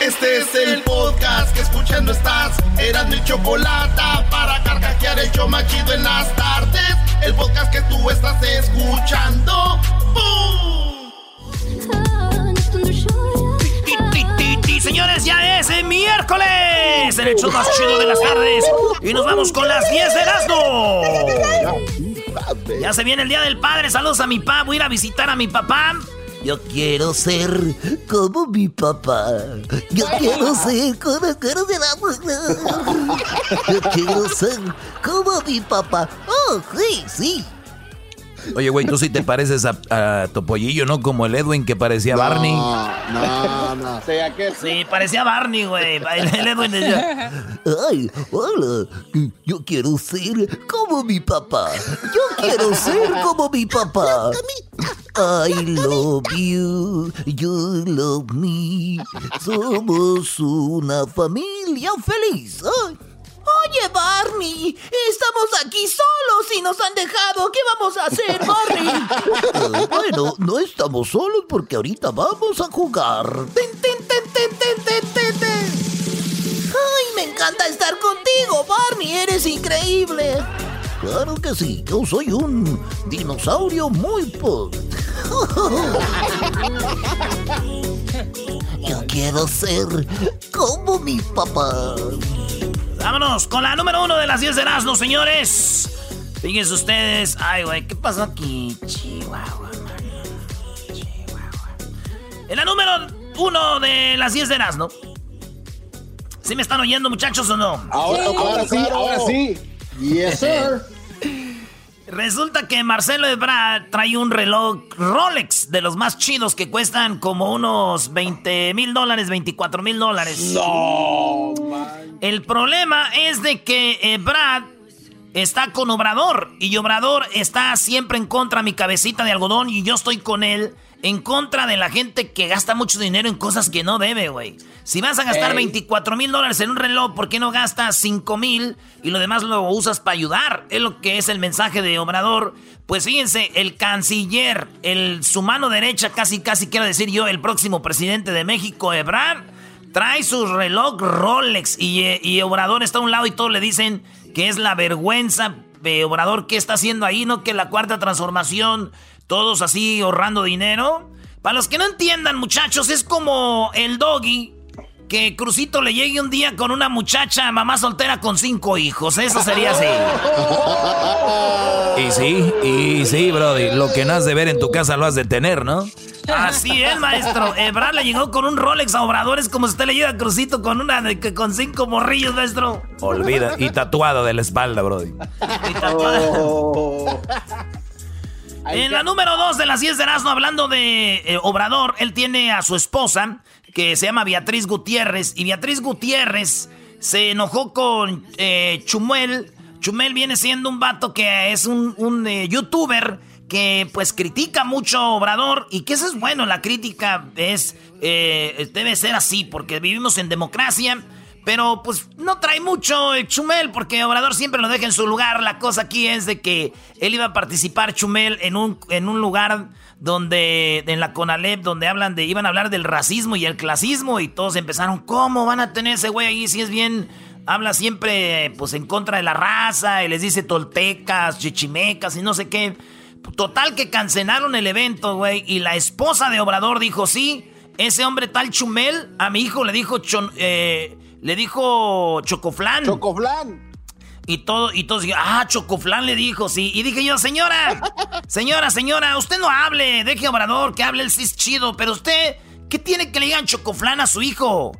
Este es el podcast que escuchando estás. Eran mi chocolate para carcajear el show machido en las tardes. El podcast que tú estás escuchando. ¡Bum! Señores, ya es el miércoles, el hecho más chido de las tardes. Y nos vamos con las 10 de Erasmo. Ya se viene el Día del Padre. Saludos a mi papá. Voy a ir a visitar a mi papá. Yo quiero ser como mi papá. Yo quiero ser como Yo quiero ser como mi papá. Oh, sí, sí. Oye, güey, tú sí te pareces a, a Topollillo, ¿no? Como el Edwin que parecía Barney. No, no. Sí, parecía Barney, güey. El Edwin decía... Ay, hola. Yo quiero ser como mi papá. Yo quiero ser como mi papá. I love you, you love me. Somos una familia feliz. Ay. Oye, Barney, estamos aquí solos y nos han dejado. ¿Qué vamos a hacer, Barney? bueno, no estamos solos porque ahorita vamos a jugar. Ten, ten, ten, ten, ten, ten, ten. Ay, me encanta estar contigo, Barney. Eres increíble. Claro que sí, yo soy un dinosaurio muy pod. Yo quiero ser como mi papá. Vámonos con la número uno de las 10 de Erasmo, señores. Fíjense ustedes. Ay, güey, ¿qué pasó aquí? Chihuahua, Chihuahua. En la número uno de las 10 de Erasmo. ¿Sí me están oyendo, muchachos, o no? Ahora, sí, ahora sí. Yes, sir. Resulta que Marcelo Ebrard trae un reloj Rolex de los más chidos que cuestan como unos 20 mil dólares, 24 mil dólares. No, El problema es de que Ebrard está con Obrador y Obrador está siempre en contra de mi cabecita de algodón y yo estoy con él en contra de la gente que gasta mucho dinero en cosas que no debe, güey. Si vas a gastar 24 mil dólares en un reloj, ¿por qué no gastas 5 mil y lo demás lo usas para ayudar? Es lo que es el mensaje de Obrador. Pues fíjense, el canciller, el, su mano derecha, casi, casi quiero decir yo, el próximo presidente de México, Ebrard, trae su reloj Rolex y, y Obrador está a un lado y todos le dicen que es la vergüenza de que está haciendo ahí, ¿no? Que la cuarta transformación todos así ahorrando dinero. Para los que no entiendan, muchachos, es como el doggy que Crucito le llegue un día con una muchacha, mamá soltera con cinco hijos. Eso sería así. Y sí, y sí, Brody. Lo que no has de ver en tu casa lo has de tener, ¿no? Así es, maestro. Ebrard le llegó con un Rolex a Obradores como si usted le llega a Crucito con una de, con cinco morrillos, maestro. Olvida. Y tatuado de la espalda, Brody. Y tatuado. Oh. En la número dos de las 10 de Erasmo, hablando de eh, Obrador, él tiene a su esposa, que se llama Beatriz Gutiérrez, y Beatriz Gutiérrez se enojó con eh, Chumel. Chumel viene siendo un vato que es un, eh, youtuber que pues critica mucho a Obrador y que eso es bueno, la crítica es, debe ser así, porque vivimos en democracia pero pues no trae mucho el Chumel porque Obrador siempre lo deja en su lugar. La cosa aquí es de que él iba a participar Chumel en un, en un lugar donde en la Conalep donde hablan de iban a hablar del racismo y el clasismo y todos empezaron, ¿cómo van a tener ese güey ahí si es bien habla siempre pues en contra de la raza y les dice toltecas, chichimecas y no sé qué. Total que cancelaron el evento, güey, y la esposa de Obrador dijo, "Sí, ese hombre tal Chumel a mi hijo le dijo eh, le dijo Chocoflán. Chocoflán. Y todo, y todos dijeron, ah, Chocoflán le dijo, sí. Y dije yo, señora, señora, señora, usted no hable, deje Obrador, que hable el sí es chido, pero usted, ¿qué tiene que le digan Chocoflán a su hijo?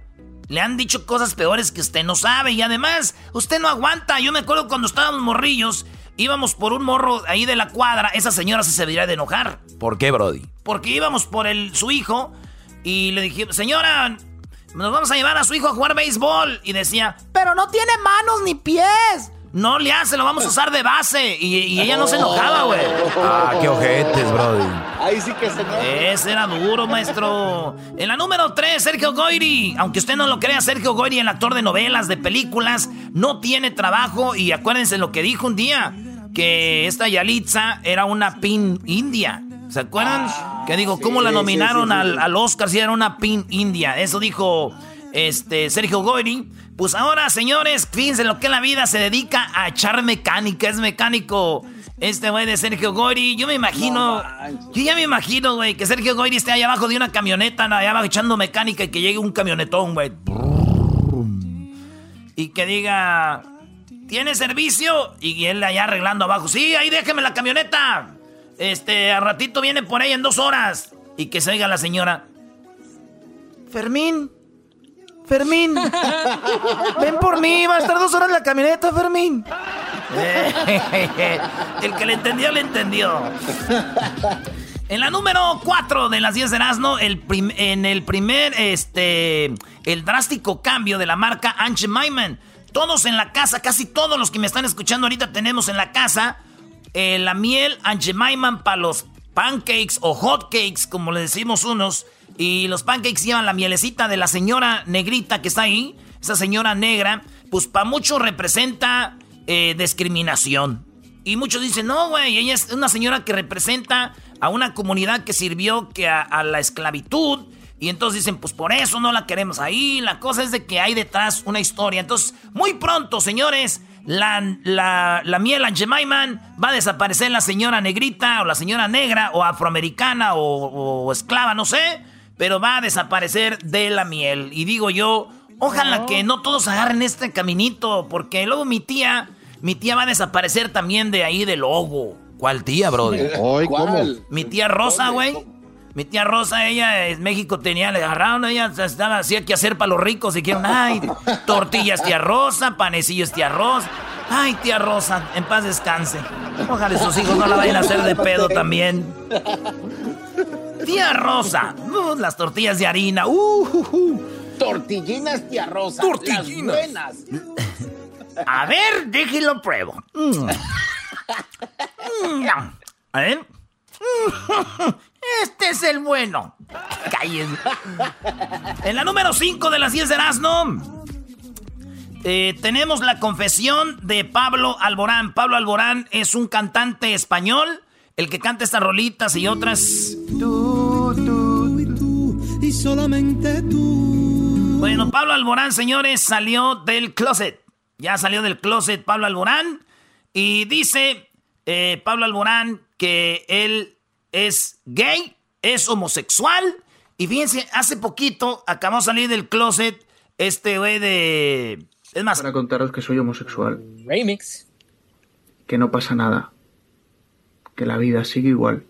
Le han dicho cosas peores que usted no sabe y además, usted no aguanta. Yo me acuerdo cuando estábamos morrillos, íbamos por un morro ahí de la cuadra, esa señora se debería de enojar. ¿Por qué, Brody? Porque íbamos por el, su hijo y le dije, señora, nos vamos a llevar a su hijo a jugar béisbol. Y decía, pero no tiene manos ni pies. No le hace, lo vamos a usar de base. Y, ella no se enojaba, güey. Ah, qué ojetes, brody. Ahí sí que se enoja. Ese era duro, maestro. En la número 3, Sergio Goyri. Aunque usted no lo crea, Sergio Goyri, el actor de novelas, de películas, no tiene trabajo. Y acuérdense lo que dijo un día: que esta Yalitza era una pin india. ¿Se acuerdan? que digo, ¿cómo la nominaron al, al, Oscar si era una pin india? Eso dijo este, Sergio Goyri. Pues ahora, señores, fíjense lo que la vida, se dedica a echar mecánica, es mecánico. Este güey de Sergio Goyri, yo me imagino, yo ya me imagino, güey, que Sergio Goyri esté allá abajo de una camioneta, allá abajo echando mecánica y que llegue un camionetón, güey. Y que diga, ¿tiene servicio? Y él allá arreglando abajo, sí, ahí déjeme la camioneta. Este, a ratito viene por ahí en dos horas. Y que se oiga la señora. Fermín, Fermín, ven por mí, va a estar dos horas en la camioneta, Fermín. el que le entendió, le entendió. En la número 4 de las 10 de Erasmo, el en el primer, este, el drástico cambio de la marca Anche Maiman. Todos en la casa, casi todos los que me están escuchando ahorita tenemos en la casa eh, la miel Anche Maiman para los pancakes o hot cakes, como le decimos unos. Y los pancakes llevan la mielecita de la señora negrita que está ahí. Esa señora negra, pues para muchos representa eh, discriminación. Y muchos dicen, no, güey, ella es una señora que representa a una comunidad que sirvió que a, la esclavitud. Y entonces dicen, pues por eso no la queremos ahí. La cosa es de que hay detrás una historia. Entonces, muy pronto, señores, la, la, la miel Angemaiman va a desaparecer la señora negrita o la señora negra o afroamericana o esclava, no sé pero va a desaparecer de la miel. Y digo yo, ojalá que no todos agarren este caminito, porque luego mi tía, mi tía va a desaparecer también de ahí del logo. ¿Cuál tía, brother? ¿Cómo? Mi tía Rosa, güey. Mi tía Rosa, ella en México tenía, le agarraron, ella estaba, hacía que hacer para los ricos y dijeron, ay, tortillas tía Rosa, panecillos tía Rosa. Ay, tía Rosa, en paz descanse. Ojalá sus hijos no la vayan a hacer de pedo también. Tía Rosa. Uh, las tortillas de harina. Uh, uh, Tortillinas, tía Rosa. Tortillinas. buenas. A ver, déjelo pruebo. Mm. Mm. A ver. Este es el bueno. Cállense. En la número 5 de las 10 de Erasmo. Eh, tenemos la confesión de Pablo Alborán. Pablo Alborán es un cantante español el que canta estas rolitas y otras. Tú, tú, y tú, y solamente tú. Bueno, Pablo Alborán, señores, salió del closet. Ya salió del closet Pablo Alborán. Y dice eh, Pablo Alborán que él es gay, es homosexual. Y fíjense, hace poquito acabó de salir del closet este güey de. Es más. Para contaros que soy homosexual. Remix. Que no pasa nada que la vida sigue igual.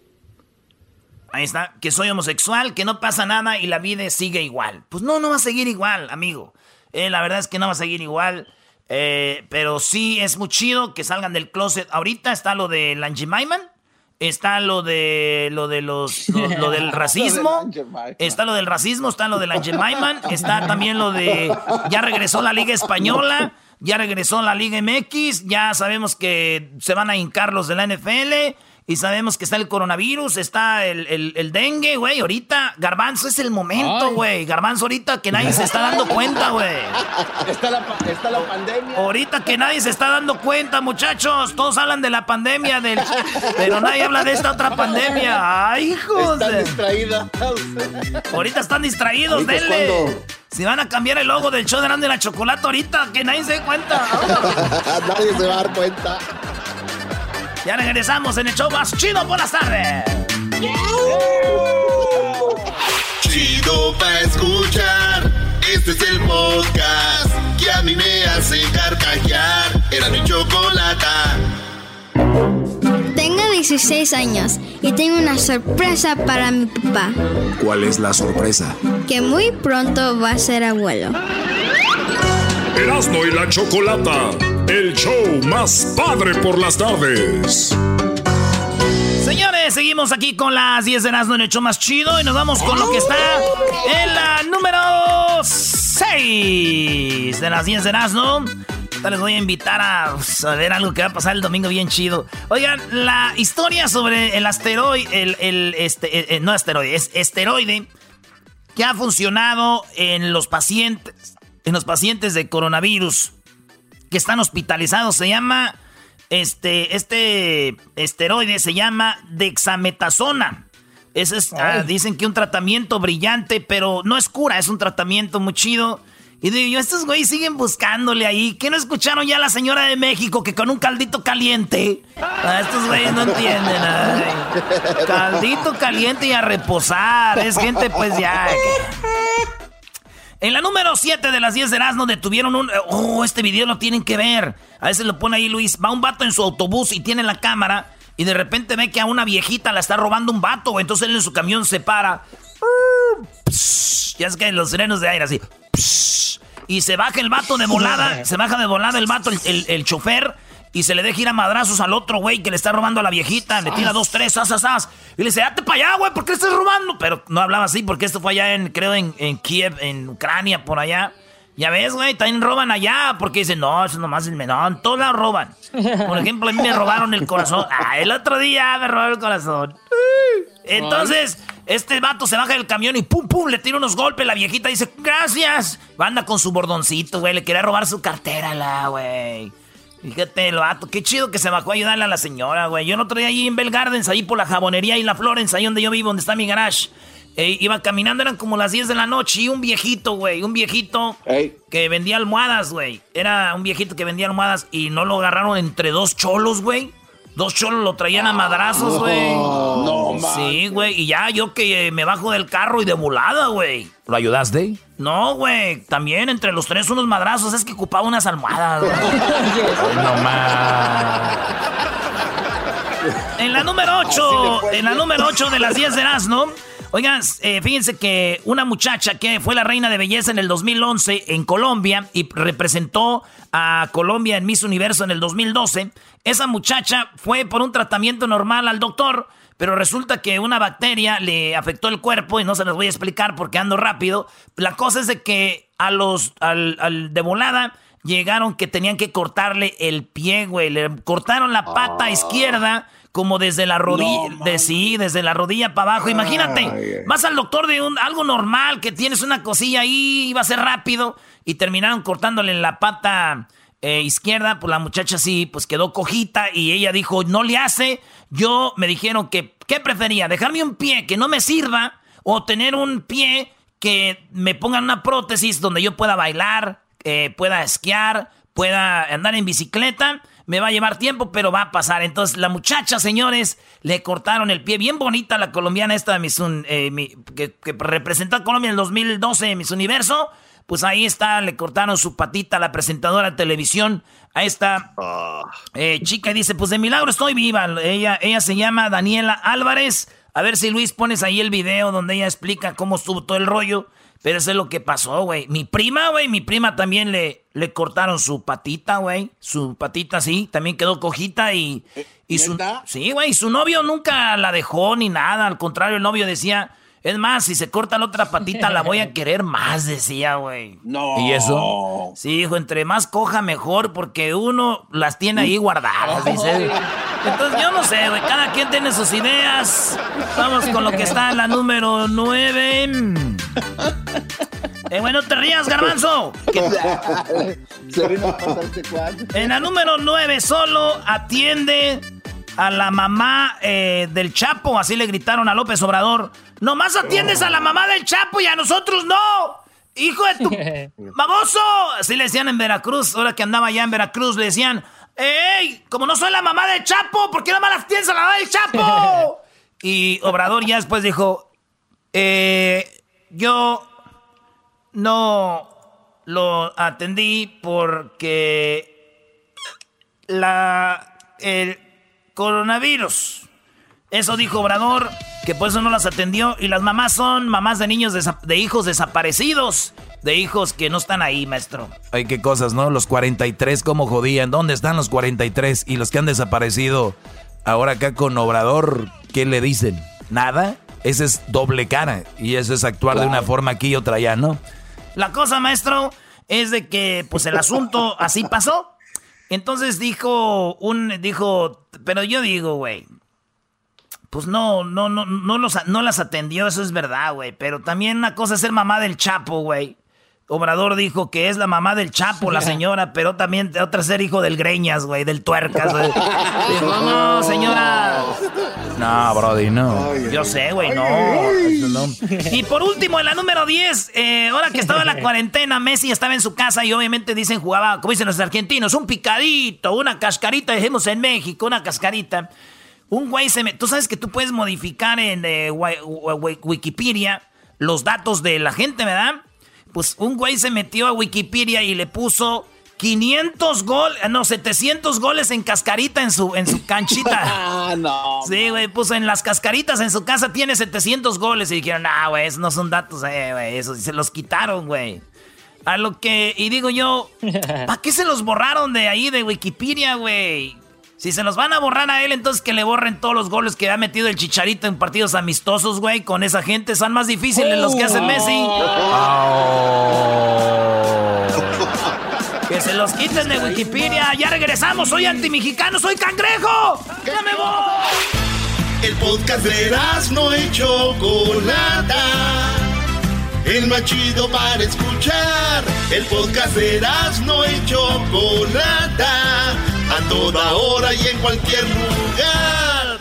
Ahí está, que soy homosexual, que no pasa nada y la vida sigue igual. Pues no, no va a seguir igual, amigo. Eh, la verdad es que no va a seguir igual. Eh, pero sí es muy chido que salgan del closet. Ahorita está lo de Lange Maiman. Está lo de lo de los lo, del racismo. está lo del racismo, está lo de Lange Maiman. Está también lo de ya regresó la Liga Española. Ya regresó la Liga MX. Ya sabemos que se van a hincar los de la NFL. Y sabemos que está el coronavirus, está el, dengue, güey. Ahorita, Garbanzo es el momento, güey. Garbanzo ahorita que nadie se está dando cuenta, güey. Está la, pandemia. Ahorita que nadie se está dando cuenta, muchachos. Todos hablan de la pandemia, del... pero nadie habla de esta otra pandemia. ¡Ay, hijos! Están distraídos. Ahorita están distraídos, denle. Si van a cambiar el logo del show de Grande la Chocolate ahorita, que nadie se dé cuenta. nadie se va a dar cuenta. Ya regresamos en el show más chido. Buenas tardes. Chido pa' escuchar. Este es el podcast que a mí me hace carcajear. Era mi chocolata. Tengo 16 años y tengo una sorpresa para mi papá. ¿Cuál es la sorpresa? Que muy pronto va a ser abuelo. Erasmo y la chocolata el show más padre por las tardes. Señores, seguimos aquí con las 10 de Erasmo en el show más chido y nos vamos con lo que está en la número 6 de las 10 de Erasmo. Les voy a invitar a, ver algo que va a pasar el domingo bien chido. Oigan, la historia sobre el asteroide, el, este, eh, no asteroide, es esteroide que ha funcionado en los pacientes, en los pacientes de coronavirus que están hospitalizados. Se llama, este, este esteroide se llama dexametasona. Ese es, ah, dicen que un tratamiento brillante, pero no es cura, es un tratamiento muy chido. Y digo yo, estos güeyes siguen buscándole ahí. ¿Qué no escucharon ya la señora de México que con un caldito caliente? Ah, estos güeyes no entienden. Caldito caliente y a reposar. Es gente pues ya. En la número 7 de las 10 de Erasmo detuvieron un... Oh, este video lo tienen que ver. A veces lo pone ahí Luis. Va un vato en su autobús y tiene la cámara y de repente ve que a una viejita la está robando un vato, Entonces él en su camión se para. Ya es que los serenos de aire así. Y se baja el vato de volada. se baja de volada el vato, el, el, chofer. Y se le deja ir a madrazos al otro güey que le está robando a la viejita. Le tira dos, tres, as, as, Y le dice, date para allá, güey, ¿por qué estás robando? Pero no hablaba así porque esto fue allá en, creo, en, en Kiev, en Ucrania, por allá. Ya ves, güey, también roban allá, porque dicen, no, eso nomás es menor, todos la roban. Por ejemplo, a mí me robaron el corazón. Ah, el otro día me robaron el corazón. Entonces, este vato se baja del camión y pum, pum, le tira unos golpes. La viejita dice, gracias. Anda con su bordoncito, güey, le quería robar su cartera, la, güey. Fíjate, el vato, qué chido que se bajó a ayudarle a la señora, güey. Yo no traía ahí en Bell Gardens, ahí por la jabonería y la Florence, ahí donde yo vivo, donde está mi garage. Eh, iba caminando, eran como las 10 de la noche y un viejito, güey, un viejito que vendía almohadas, güey. Era un viejito que vendía almohadas y no lo agarraron entre dos cholos, güey. Dos cholos lo traían a madrazos, güey. No, no Sí, güey. Y ya yo que eh, me bajo del carro y de volada, güey. ¿Lo ayudaste? No, güey. También entre los tres unos madrazos. Es que ocupaba unas almohadas, güey. no más. En la número 8, en la número 8 de las 10 de ¿no? Oigan, eh, fíjense que una muchacha que fue la reina de belleza en el 2011 en Colombia y representó a Colombia en Miss Universo en el 2012, esa muchacha fue por un tratamiento normal al doctor, pero resulta que una bacteria le afectó el cuerpo y no se les voy a explicar porque ando rápido. La cosa es de que a los, al, al de volada llegaron que tenían que cortarle el pie, güey. Le cortaron la pata ah. izquierda como desde la rodilla, de sí, desde la rodilla para abajo. Imagínate, vas al doctor de un, algo normal, que tienes una cosilla ahí, iba a ser rápido, y terminaron cortándole la pata eh, izquierda, pues la muchacha sí, pues quedó cojita, y ella dijo, no le hace. Yo me dijeron que, ¿qué prefería? ¿Dejarme un pie que no me sirva o tener un pie que me pongan una prótesis donde yo pueda bailar, eh, pueda esquiar, pueda andar en bicicleta? Me va a llevar tiempo, pero va a pasar. Entonces, la muchacha, señores, le cortaron el pie. Bien bonita la colombiana esta, eh, que, representó a Colombia en el 2012 en Miss Universo. Pues ahí está, le cortaron su patita a la presentadora de televisión. A esta ah. eh, chica dice, pues de milagro estoy viva. Ella, ella se llama Daniela Álvarez. A ver si Luis pones ahí el video donde ella explica cómo estuvo todo el rollo. Pero eso es lo que pasó, güey. Mi prima, güey, mi prima también le, le cortaron su patita, güey. Su patita, sí, también quedó cojita y... y su, sí, güey, su novio nunca la dejó ni nada. Al contrario, el novio decía... Es más, si se corta la otra patita, la voy a querer más, decía, güey. No. ¿Y eso? Sí, hijo, entre más coja, mejor, porque uno las tiene ahí guardadas, dice. Entonces, yo no sé, güey. Cada quien tiene sus ideas. Vamos con lo que está en la número 9. Eh, bueno, te rías, garbanzo. en la número 9 solo atiende a la mamá eh, del Chapo. Así le gritaron a López Obrador. Nomás atiendes a la mamá del Chapo y a nosotros no. Hijo de tu... ¡Baboso! Así le decían en Veracruz. Ahora que andaba allá en Veracruz le decían... ¡Ey! Como no soy la mamá del Chapo, ¿por qué no me las atiendes a la mamá del Chapo? y Obrador ya después dijo... Eh, yo no lo atendí porque la el coronavirus. Eso dijo Obrador, que por eso no las atendió. Y las mamás son mamás de niños de hijos desaparecidos. De hijos que no están ahí, maestro. Ay, qué cosas, ¿no? Los 43, ¿cómo jodían? ¿Dónde están los 43? Y los que han desaparecido ahora acá con Obrador, ¿qué le dicen? ¿Nada? Ese es doble cara. Y eso es actuar de una forma aquí y otra allá, ¿no? La cosa, maestro, es de que, pues, el asunto así pasó. Entonces dijo un, dijo, pero yo digo, güey, pues no, no, no, no, los, no las atendió, eso es verdad, güey. Pero también una cosa es ser mamá del Chapo, güey. Obrador dijo que es la mamá del Chapo, la señora, pero también otra ser hijo del Greñas, güey, del Tuercas, güey. Dijo, no, señora, No, Brody, no. Yo sé, güey, no, Y por último, en la número 10, eh, ahora que estaba en la cuarentena, Messi estaba en su casa y obviamente dicen, jugaba, como dicen los argentinos, un picadito, una cascarita, dijimos en México, una cascarita. Un güey se me... Tú sabes que tú puedes modificar en eh, Wikipedia los datos de la gente, ¿verdad? Pues un güey se metió a Wikipedia y le puso 500 goles, no, 700 goles en cascarita en su, en su canchita. ah, no. Sí, güey, puso en las cascaritas en su casa tiene 700 goles y dijeron, ah, güey, esos no son datos, eh, güey, eso se los quitaron, güey. A lo que, y digo yo, ¿para qué se los borraron de ahí de Wikipedia, güey? Si se los van a borrar a él, entonces que le borren todos los goles que ha metido el Chicharito en partidos amistosos, güey, con esa gente. Son más difíciles los que hace Messi. que se los quiten de Wikipedia. Ya regresamos. Soy antimexicano, soy cangrejo. ¡Ya me voy! El podcast de no hecho Chocolata. El más chido para escuchar. El podcast de no hecho Chocolata a toda hora y en cualquier lugar.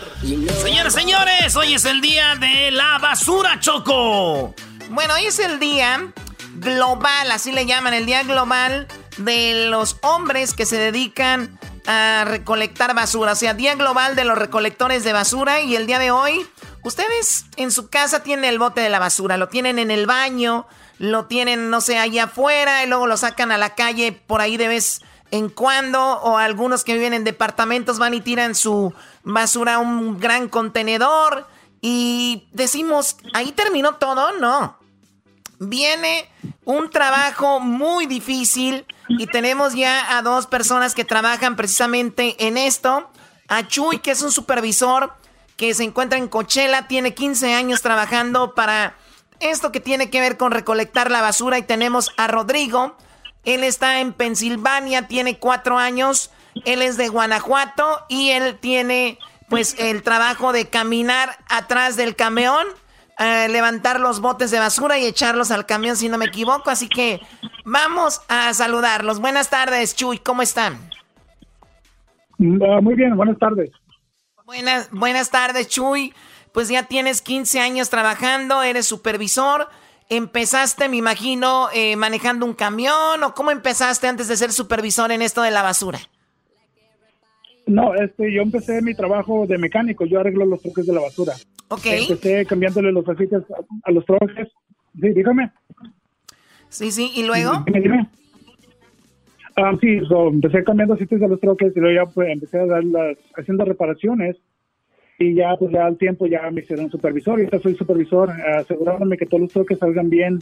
Señores, señores, hoy es el día de la basura, Choco. Bueno, hoy es el día global, así le llaman, el día global de los hombres que se dedican a recolectar basura. O sea, día global de los recolectores de basura y el día de hoy, ustedes en su casa tienen el bote de la basura, lo tienen en el baño, lo tienen, no sé, allá afuera y luego lo sacan a la calle por ahí de vez en cuando o algunos que viven en departamentos van y tiran su basura a un gran contenedor y decimos, ahí terminó todo, no. Viene un trabajo muy difícil y tenemos ya a dos personas que trabajan precisamente en esto. A Chuy, que es un supervisor que se encuentra en Coachella, tiene 15 años trabajando para esto que tiene que ver con recolectar la basura y tenemos a Rodrigo, él está en Pensilvania, tiene cuatro años. Él es de Guanajuato y él tiene pues el trabajo de caminar atrás del camión, eh, levantar los botes de basura y echarlos al camión si no me equivoco. Así que vamos a saludarlos. Buenas tardes, Chuy, ¿cómo están? Ah, muy bien, buenas tardes. Buenas, buenas tardes, Chuy. Pues ya tienes 15 años trabajando, eres supervisor. ¿Empezaste, me imagino, eh, manejando un camión o cómo empezaste antes de ser supervisor en esto de la basura? No, este, yo empecé mi trabajo de mecánico, yo arreglo los troques de la basura. Ok. Empecé cambiándole los aceites a, los troques. Sí, dígame. Sí, sí, ¿y luego? Dime, dime. Ah, sí, empecé cambiando aceites a los troques y luego ya pues, empecé a dar las, haciendo reparaciones y ya pues ya al tiempo ya me hicieron supervisor y ahora soy supervisor asegurándome que todos los toques salgan bien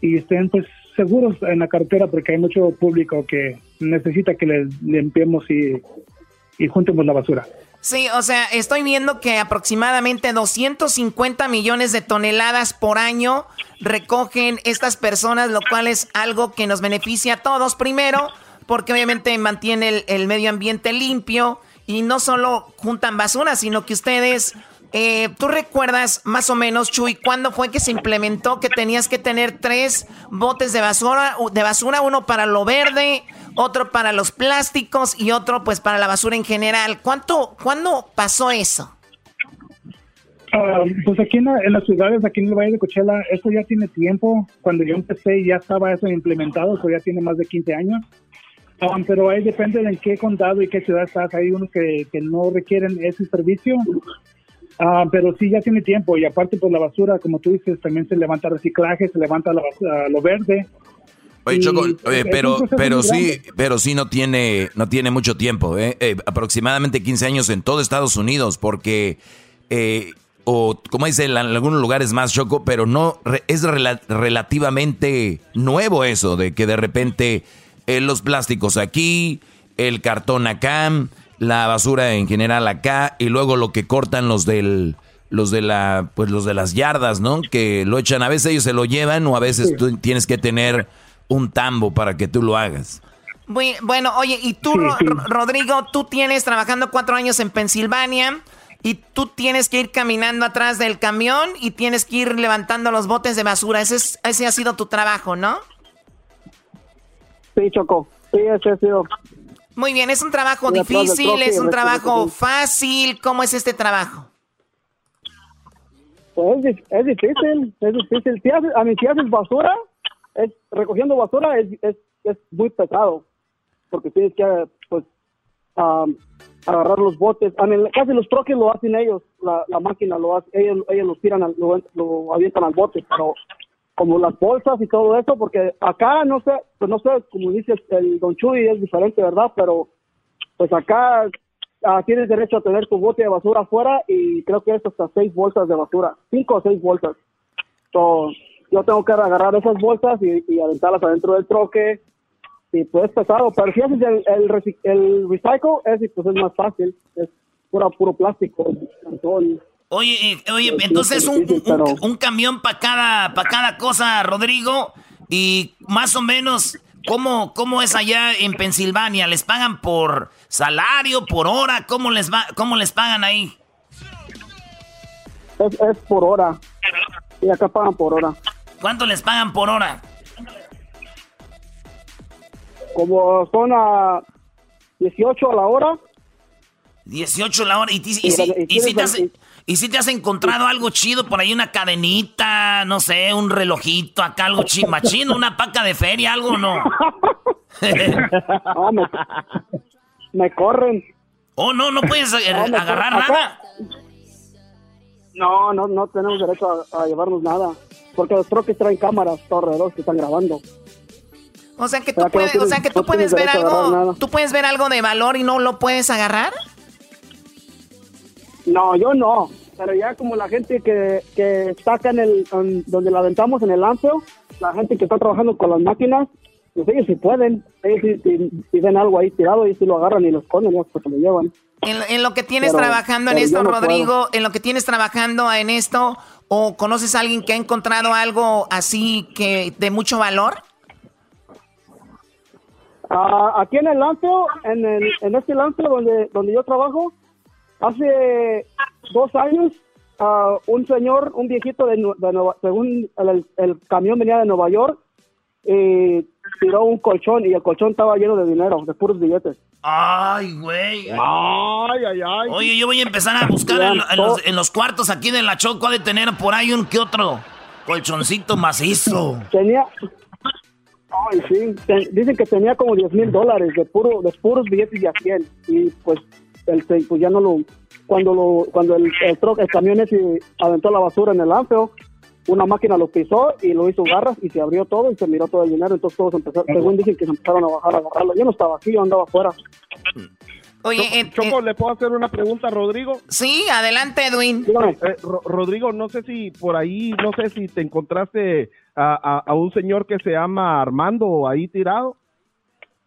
y estén pues seguros en la carretera porque hay mucho público que necesita que les limpiemos y, y juntemos la basura. Sí, o sea, estoy viendo que aproximadamente 250 millones de toneladas por año recogen estas personas, lo cual es algo que nos beneficia a todos. Primero, porque obviamente mantiene el, el medio ambiente limpio y no solo juntan basura, sino que ustedes, eh, ¿tú recuerdas más o menos, Chuy, cuándo fue que se implementó que tenías que tener tres botes de basura, de basura, uno para lo verde, otro para los plásticos y otro pues para la basura en general? ¿Cuánto, ¿Cuándo pasó eso? Ah, pues aquí en, las ciudades, aquí en el Valle de Cochela, eso ya tiene tiempo. Cuando yo empecé ya estaba eso implementado, eso ya tiene más de 15 años. Ah, pero ahí depende de en qué condado y qué ciudad estás. Hay unos que, no requieren ese servicio. Uh, pero sí, ya tiene tiempo. Y aparte, pues la basura, como tú dices, también se levanta reciclaje, se levanta la lo verde. Oye, Choco, pero, pero sí, pero sí no tiene, no tiene mucho tiempo, ¿eh? Eh, aproximadamente 15 años en todo Estados Unidos, porque, eh, o como dice en algunos lugares más, Choco, pero no, es relativamente nuevo eso, de que de repente eh, los plásticos aquí, el cartón acá, la basura en general acá y luego lo que cortan los del los de la pues los de las yardas, ¿no? Que lo echan, a veces ellos se lo llevan o a veces tú tienes que tener un tambo para que tú lo hagas. Bueno, oye, y tú, Rodrigo, tú tienes trabajando cuatro años en Pensilvania y tú tienes que ir caminando atrás del camión y tienes que ir levantando los botes de basura. Ese, es, ese ha sido tu trabajo, ¿no? Sí, Choco. Sí, ese ha sido. Muy bien, ¿es un trabajo difícil? ¿Es un trabajo fácil? ¿Cómo es este trabajo? Pues es, es difícil, es difícil. Si haces, a mí si haces basura, es, recogiendo basura es, es, es muy pesado, porque tienes que pues agarrar los botes. A mí, casi los troques lo hacen ellos, la, la máquina lo hace, ellos, ellos los tiran, al, lo, lo avientan al bote, pero como las bolsas y todo eso, porque acá no sé, pues no sé, como dice el Don Chuy, es diferente, ¿verdad? Pero pues acá ah, tienes derecho a tener tu bote de basura afuera y creo que es hasta seis bolsas de basura, cinco o seis bolsas. So, yo tengo que agarrar esas bolsas y, y aventarlas adentro del troque y pues es pesado, pero si haces el, el, el recycle, es, pues es más fácil, es puro, puro plástico. Oye, eh, oye, entonces un, un, un camión para cada, para cada cosa, Rodrigo, y más o menos, ¿cómo, ¿cómo es allá en Pensilvania? ¿Les pagan por salario, por hora? ¿Cómo les, va, cómo les pagan ahí? Es, es por hora. Y acá pagan por hora. ¿Cuánto les pagan por hora? Como son a 18 a la hora. 18 a la hora. ¿Y, y, y, y si te has, ¿Y si te has encontrado algo chido por ahí? Una cadenita, no sé, un relojito, acá algo chimachino, una paca de feria, algo no. no me, corren. Oh, no, no puedes agarrar nada. No, no, no tenemos derecho a, llevarnos nada. Porque los troques traen cámaras alrededor que están grabando. O sea que tú puedes, o sea que tú puedes ver algo, tú puedes ver algo de valor y no lo puedes agarrar. No, yo no. Pero ya como la gente que, que está acá en el, donde la aventamos en el anfeo, la gente que está trabajando con las máquinas, pues ellos sí pueden. Ellos si, ven algo ahí tirado, ellos sí lo agarran y lo esconden, ya pues lo llevan. En, lo que tienes trabajando en esto, Rodrigo, en lo que tienes trabajando en esto, o conoces a alguien que ha encontrado algo así que de mucho valor? Ah, aquí en el lancio, en, el, en este lancio donde, donde yo trabajo, Hace dos años, uh, un señor, un viejito de, Nueva, según el, camión venía de Nueva York, y tiró un colchón y el colchón estaba lleno de dinero, de puros billetes. Ay, güey. Ay, ay, ay. Oye, yo voy a empezar a buscar en, los, cuartos aquí de la Choco, de tener por ahí un que otro colchoncito macizo. Tenía... Ay, sí. dicen que tenía como 10 mil dólares de, puro, de puros billetes de a 100. Y pues el, pues ya no lo, cuando lo, cuando el, el, el camión ese aventó la basura en el anfeo, una máquina lo pisó y lo hizo garras y se abrió todo y se miró todo el dinero, entonces todos empezaron, según dicen que se empezaron a bajar a agarrarlo. Yo no estaba aquí, yo andaba afuera. Oye, eh, Choco, ¿le puedo hacer una pregunta a Rodrigo? Sí, adelante, Edwin. Eh, Rodrigo, no sé si por ahí, no sé si te encontraste a, a, a un señor que se llama Armando ahí tirado.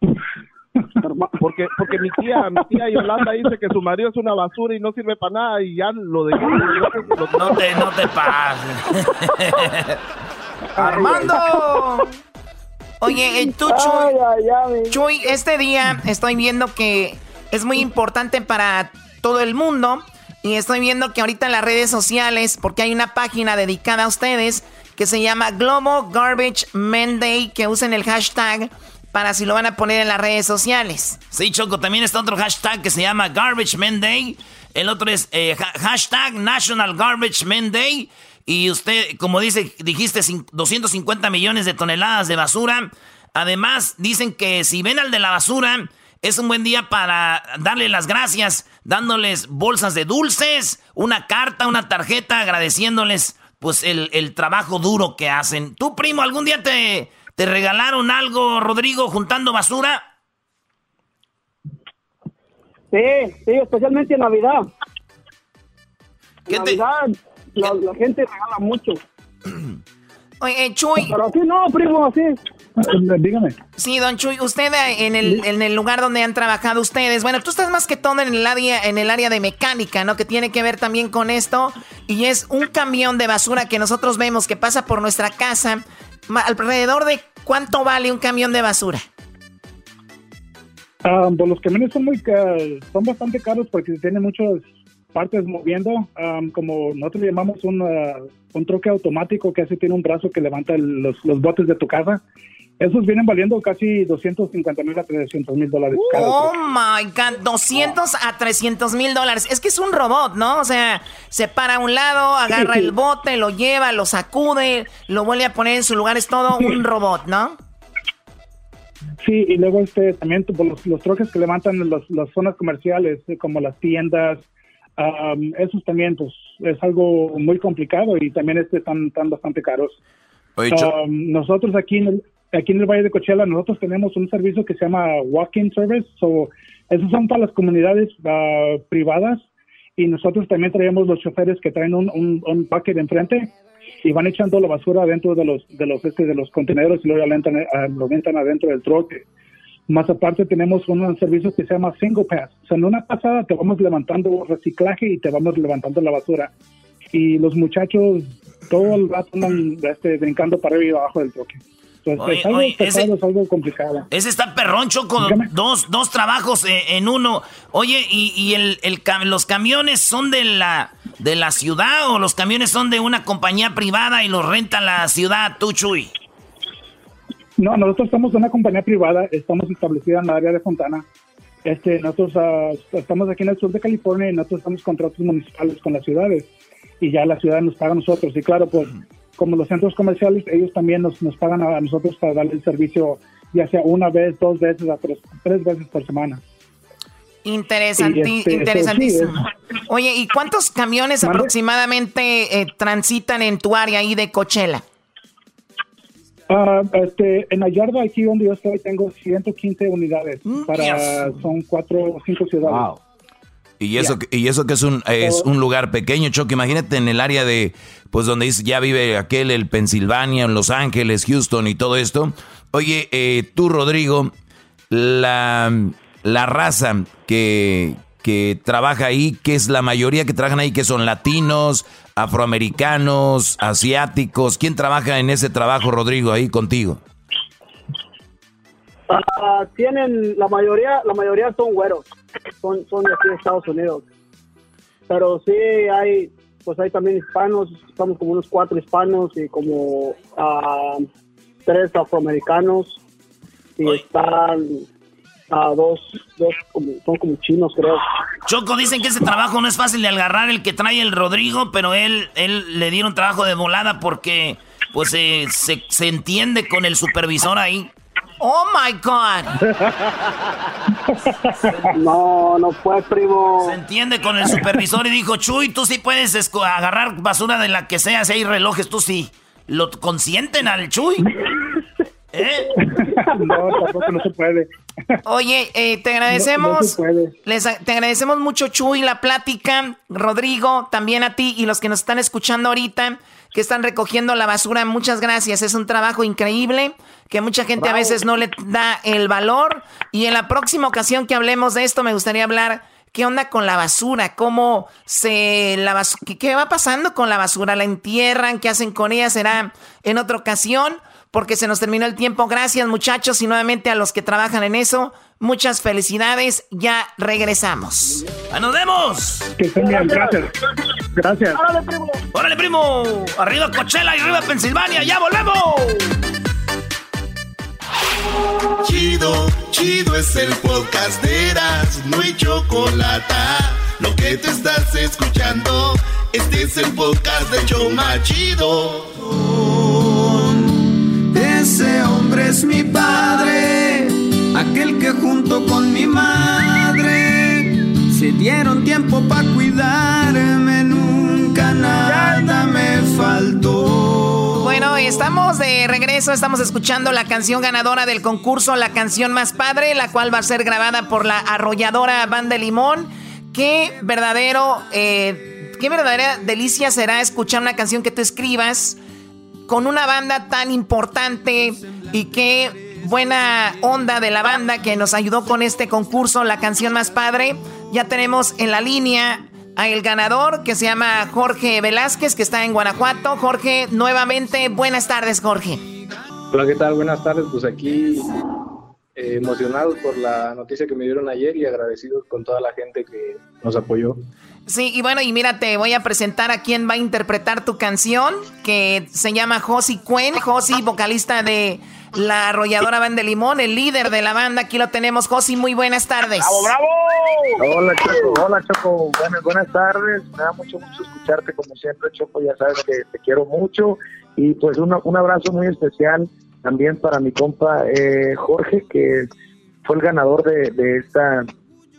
Porque, porque mi tía, mi tía Yolanda dice que su marido es una basura y no sirve para nada y ya lo dejó. No te, no te pases. Armando. Oye, eh, tú, Chuy, Chuy, este día estoy viendo que es muy importante para todo el mundo y estoy viendo que ahorita en las redes sociales, porque hay una página dedicada a ustedes que se llama Global Garbage Monday, que usen el hashtag para si lo van a poner en las redes sociales. Sí, Choco, también está otro hashtag que se llama Garbage Men Day. El otro es eh, hashtag National Garbage Men Day. Y usted, como dice, dijiste 250 millones de toneladas de basura. Además, dicen que si ven al de la basura, es un buen día para darle las gracias, dándoles bolsas de dulces, una carta, una tarjeta, agradeciéndoles pues el, el trabajo duro que hacen. ¿Tú, primo, algún día te, ¿Te regalaron algo, Rodrigo, juntando basura? Sí, sí, especialmente en Navidad. en Navidad la, gente regala mucho. Oye, Chuy. Pero así no, primo, así. Dígame. Sí, don Chuy, usted en el, en el lugar donde han trabajado ustedes, bueno, tú estás más que todo en el área, en el área de mecánica, ¿no? Que tiene que ver también con esto. Y es un camión de basura que nosotros vemos que pasa por nuestra casa alrededor de cuánto vale un camión de basura. Pues los camiones son muy son bastante caros porque tienen muchas partes moviendo, ah, como nosotros llamamos un, uh, un troque automático que así tiene un brazo que levanta los, los, botes de tu casa Esos vienen valiendo casi 250 mil a 300 mil dólares. Oh my God, 200 a 300 mil dólares. Es que es un robot, ¿no? O sea, se para a un lado, agarra el bote, lo lleva, lo sacude, lo vuelve a poner en su lugar. Es todo un robot, ¿no? Sí, y luego este también los, los troques que levantan en las zonas comerciales, eh, como las tiendas, esos también pues es algo muy complicado y también este están, están bastante caros. nosotros aquí en el, aquí en el Valle de Coachella nosotros tenemos un servicio que se llama Walking Service, so, esos son para las comunidades ah, privadas y nosotros también traemos los choferes que traen un, un, un bucket enfrente y van echando la basura dentro de los de los este de los contenedores y luego ah, lo aventan adentro del troque. Más aparte tenemos un servicio que se llama Single Pass. O sea, en una pasada te vamos levantando reciclaje y te vamos levantando la basura. Y los muchachos todo el rato andan este, brincando para arriba y abajo del troque es, algo ese, es algo complicado. Ese está perroncho con dos, dos trabajos eh, en uno. Oye, ¿y, y el, el, los camiones son de la, de la ciudad o los camiones son de una compañía privada y los renta la ciudad, tú, Chuy? No, nosotros somos una compañía privada, estamos establecida en la área de Fontana. Este, nosotros ah, estamos aquí en el sur de California y nosotros estamos contratos municipales con las ciudades y ya la ciudad nos paga a nosotros. Y claro, pues como los centros comerciales, ellos también nos, nos pagan a nosotros para darle el servicio, ya sea una vez, dos veces, a tres, tres veces por semana. Interesante, este, interesantísimo. Oye, ¿y cuántos camiones aproximadamente eh, transitan en tu área ahí de Coachella? Uh, este, en Ayarda, aquí donde yo estoy, tengo 115 unidades. Mm, para, son cuatro o cinco ciudades. Y eso, y eso que es un, es un lugar pequeño, Choque. Imagínate en el área de, pues donde ya vive aquel, el Pensilvania, en Los Ángeles, Houston y todo esto. Oye, eh, tú, Rodrigo, la, la raza que, que trabaja ahí, que es la mayoría que trabajan ahí, que son latinos, afroamericanos, asiáticos. ¿Quién trabaja en ese trabajo, Rodrigo, ahí contigo? Ah, tienen, la mayoría, la mayoría son güeros son, son de aquí de Estados Unidos. Pero sí hay, pues hay también hispanos, estamos como unos cuatro hispanos y como uh, tres afroamericanos y están a dos, dos como, son como chinos creo. Choco, dicen que ese trabajo no es fácil de agarrar el que trae el Rodrigo, pero él, él le dieron trabajo de volada porque pues se, se entiende con el supervisor ahí. Oh my God. No, no fue, primo. Se entiende con el supervisor y dijo, Chuy, tú sí puedes agarrar basura de la que sea, si hay relojes, tú sí. ¿Lo consienten al Chuy? ¿Eh? No, tampoco no se puede. Oye, eh, te agradecemos. Les, te agradecemos mucho, Chuy, la plática. Rodrigo, también a ti y los que nos están escuchando ahorita que están recogiendo la basura. Muchas gracias. Es un trabajo increíble que mucha gente a veces no le da el valor. Y en la próxima ocasión que hablemos de esto, me gustaría hablar qué onda con la basura, cómo se la qué va pasando con la basura, la entierran, qué hacen con ella, será en otra ocasión, porque se nos terminó el tiempo. Gracias, muchachos, y nuevamente a los que trabajan en eso. Muchas felicidades, ya regresamos. ¡Nos vemos! Que estén bien, gracias. Gracias. ¡Órale, primo! ¡Órale, primo! Arriba Coachella y arriba Pensilvania, ¡ya volvemos! Chido, chido es el podcast de Eras, no hay chocolate. Lo que te estás escuchando, este es el podcast de Choma Chido. Ese hombre es mi padre junto con mi madre se dieron tiempo para cuidarme, nunca nada me faltó. Bueno, estamos de regreso, estamos escuchando la canción ganadora del concurso, la canción más padre, la cual va a ser grabada por la arrolladora Banda Limón. Qué verdadero, eh, qué verdadera delicia será escuchar una canción que tú escribas con una banda tan importante y que buena onda de la banda que nos ayudó con este concurso, la canción más padre. Ya tenemos en la línea a el ganador que se llama Jorge Velázquez, que está en Guanajuato. Jorge, nuevamente, buenas tardes, Jorge. Hola, ¿qué tal? Buenas tardes. Pues aquí eh, emocionados por la noticia que me dieron ayer y agradecidos con toda la gente que nos apoyó. Sí, y bueno, y mira, te voy a presentar a quien va a interpretar tu canción, que se llama Josie Cuen. Josie, vocalista de la arrolladora Banda de Limón, el líder de la banda. Aquí lo tenemos. Josi, muy buenas tardes. ¡Bravo, bravo! Hola, Choco. Hola, Choco. Buenas, buenas tardes. Me da mucho gusto escucharte como siempre, Choco. Ya sabes que te quiero mucho. Y pues un abrazo muy especial también para mi compa eh, Jorge, que fue el ganador de, de esta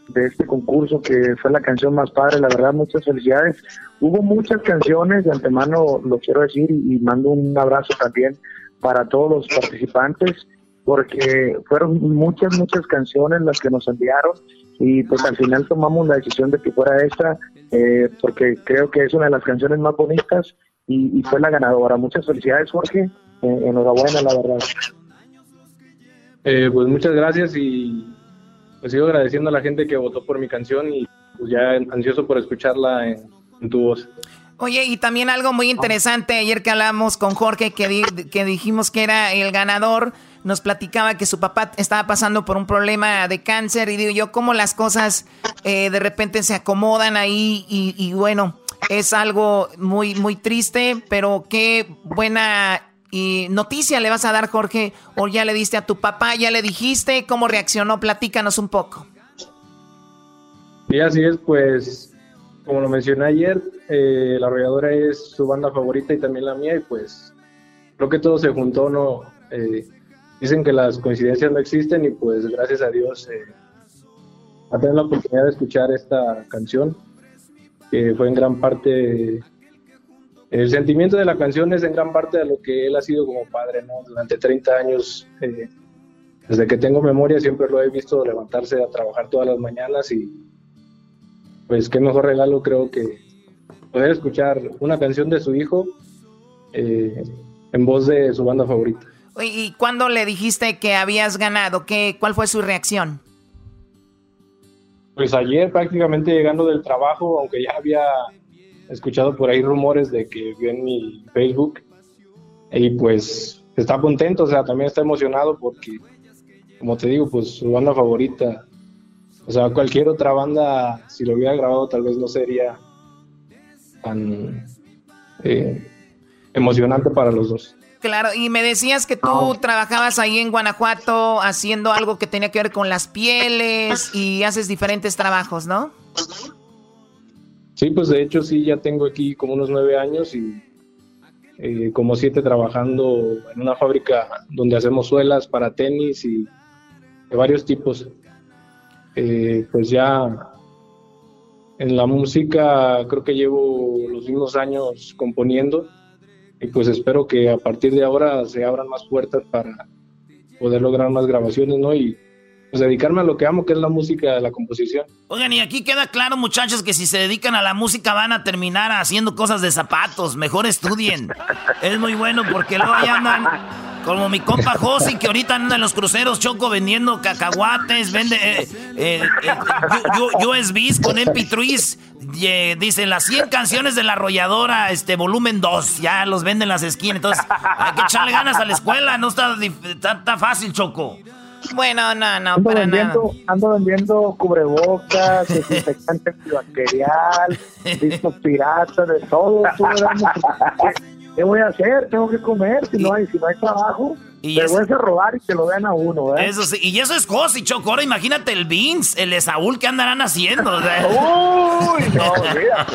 de este concurso que fue la canción más padre, la verdad muchas felicidades. Hubo muchas canciones, de antemano lo quiero decir y, mando un abrazo también para todos los participantes porque fueron muchas, muchas canciones las que nos enviaron y pues al final tomamos la decisión de que fuera esta eh, porque creo que es una de las canciones más bonitas y, fue la ganadora. Muchas felicidades Jorge, eh, enhorabuena la verdad. Eh, pues muchas gracias y pues sigo agradeciendo a la gente que votó por mi canción y pues ya ansioso por escucharla en, tu voz. Oye, y también algo muy interesante, ayer que hablamos con Jorge, que, que dijimos que era el ganador, nos platicaba que su papá estaba pasando por un problema de cáncer y digo yo, cómo las cosas eh, de repente se acomodan ahí y, y bueno, es algo muy, muy triste, pero qué buena y noticia le vas a dar, Jorge, o ya le diste a tu papá, ya le dijiste, ¿cómo reaccionó? Platícanos un poco. Y así es, pues, como lo mencioné ayer, eh, La Arrolladora es su banda favorita y también la mía, y pues creo que todo se juntó, ¿no? Eh, dicen que las coincidencias no existen y pues gracias a Dios eh, a tener la oportunidad de escuchar esta canción, que fue en gran parte el sentimiento de la canción es en gran parte de lo que él ha sido como padre, ¿no? Durante 30 años, eh, desde que tengo memoria, siempre lo he visto levantarse a trabajar todas las mañanas y pues qué mejor regalo creo que poder escuchar una canción de su hijo eh, en voz de su banda favorita. ¿Y cuándo le dijiste que habías ganado? ¿Qué, ¿Cuál fue su reacción? Pues ayer prácticamente llegando del trabajo, aunque ya había escuchado por ahí rumores de que vio en mi Facebook y pues está contento, o sea, también está emocionado porque, como te digo, pues su banda favorita, o sea, cualquier otra banda, si lo hubiera grabado, tal vez no sería tan eh, emocionante para los dos. Claro, y me decías que tú trabajabas ahí en Guanajuato haciendo algo que tenía que ver con las pieles y haces diferentes trabajos, ¿no? Sí, pues de hecho sí, ya tengo aquí como unos nueve años y eh, como siete trabajando en una fábrica donde hacemos suelas para tenis y de varios tipos. Eh, pues ya en la música creo que llevo los mismos años componiendo y pues espero que a partir de ahora se abran más puertas para poder lograr más grabaciones, ¿no? Y pues dedicarme a lo que amo, que es la música, la composición. Oigan, y aquí queda claro, muchachos, que si se dedican a la música van a terminar haciendo cosas de zapatos. Mejor estudien. es muy bueno porque luego ya andan como mi compa Josi, que ahorita anda en los cruceros choco vendiendo cacahuates, vende eh, eh, eh con MP3. Eh, dice las 100 canciones de la arrolladora, este volumen 2. Ya los venden en las esquinas. Entonces hay que echarle ganas a la escuela. No está, está fácil, Choco. Bueno, no, no, ando para vendiendo, nada. Ando vendiendo cubrebocas, desinfectante antibacterial, discos piratas, de todo. ¿Qué, voy a hacer? Tengo que comer, si no hay, si no hay trabajo. Y voy a robar y que lo vean a uno, ¿eh? Eso sí, y eso es cosa, y Choco. Ahora imagínate el Vince, el Esaúl, ¿qué andarán haciendo? Uy, no, mira.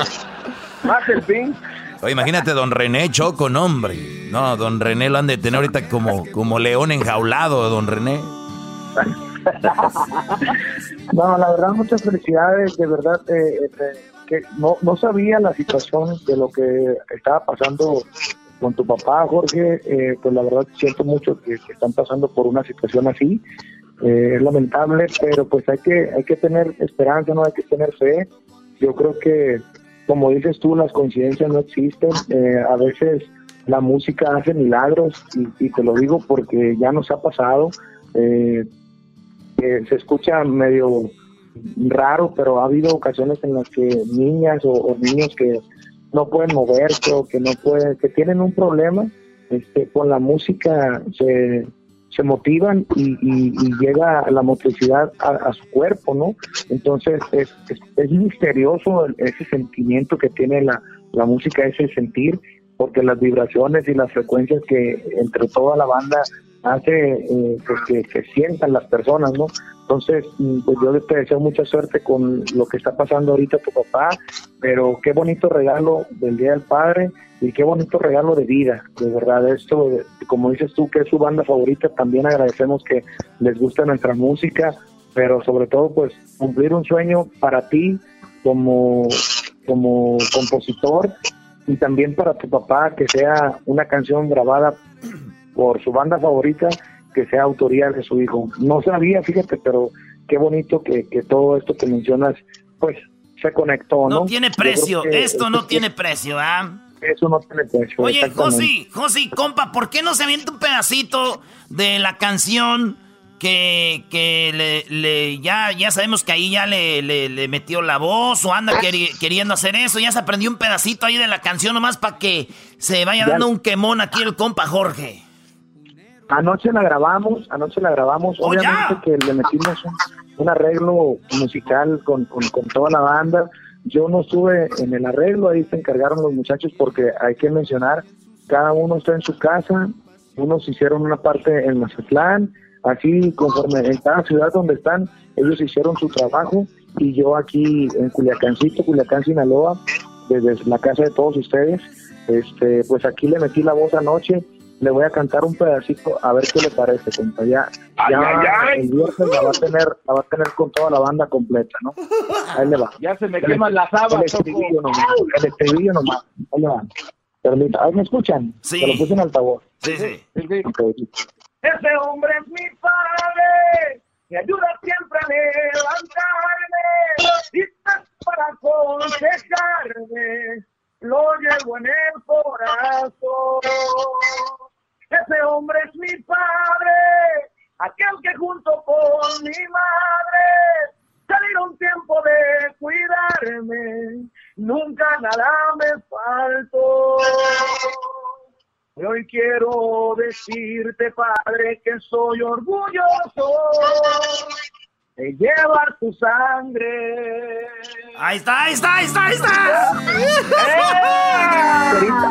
Más el Vince. Oye, imagínate don René Choco, no, hombre. No, don René lo han de tener ahorita como, como león enjaulado, don René. no, la verdad, muchas felicidades, de verdad, eh, eh, que no, no sabía la situación de lo que estaba pasando con tu papá, Jorge, eh, pues la verdad siento mucho que, están pasando por una situación así, es lamentable, pero pues hay que, hay que tener esperanza, no hay que tener fe, yo creo que, como dices tú, las coincidencias no existen, a veces la música hace milagros y, te lo digo porque ya nos ha pasado, eh, se escucha medio raro, pero ha habido ocasiones en las que niñas o, niños que no pueden moverse o que no pueden, que tienen un problema, este, con la música se, se motivan y, llega la motricidad a, su cuerpo, ¿no? Entonces es, es, misterioso ese sentimiento que tiene la, la música, ese sentir, porque las vibraciones y las frecuencias que entre toda la banda hace eh, pues que, que sientan las personas, ¿no? Entonces, mm, pues yo te deseo mucha suerte con lo que está pasando ahorita tu papá, pero qué bonito regalo del Día del Padre y qué bonito regalo de vida, de verdad. Esto, como dices tú, que es su banda favorita, también agradecemos que les guste nuestra música, pero sobre todo, pues cumplir un sueño para ti como, como compositor y también para tu papá, que sea una canción grabada por su banda favorita que sea autoría de su hijo. No sabía, fíjate, pero qué bonito que, que todo esto que mencionas, pues se conectó, ¿no? No tiene precio, esto no tiene precio, ¿ah? Eso no tiene precio. Oye, Josi, Josi, compa, ¿por qué no se avienta un pedacito de la canción que, que le, le, ya, ya sabemos que ahí ya le, le, metió la voz o anda queriendo hacer eso? Ya se aprendió un pedacito ahí de la canción nomás para que se vaya dando un quemón aquí el compa Jorge. Anoche la grabamos, anoche la grabamos. Oh, Obviamente que le metimos un, arreglo musical con, con, toda la banda. Yo no estuve en el arreglo, ahí se encargaron los muchachos porque hay que mencionar, cada uno está en su casa, unos hicieron una parte en Mazatlán, así conforme en cada ciudad donde están, ellos hicieron su trabajo y yo aquí en Culiacancito, Culiacán, Sinaloa, desde la casa de todos ustedes, este, pues aquí le metí la voz anoche le voy a cantar un pedacito a ver qué le parece, compa. Ya, ya el viernes la va a tener, la va a tener con toda la banda completa, ¿no? Ahí le va. Ya se me queman las habas. El estribillo nomás. El estribillo nomás. Ahí le va. Permita. Ahí me escuchan. Sí. Se lo puse en altavoz. Sí, sí. Ese hombre es mi padre. Me ayuda siempre a levantarme. Y para aconsejarme. Lo llevo en el corazón. Ese hombre es mi padre, aquel que junto con mi madre salieron tiempo de cuidarme, nunca nada me faltó. Hoy quiero decirte, padre, que soy orgulloso de llevar tu sangre. Ahí está, ahí está, ahí está, ahí está.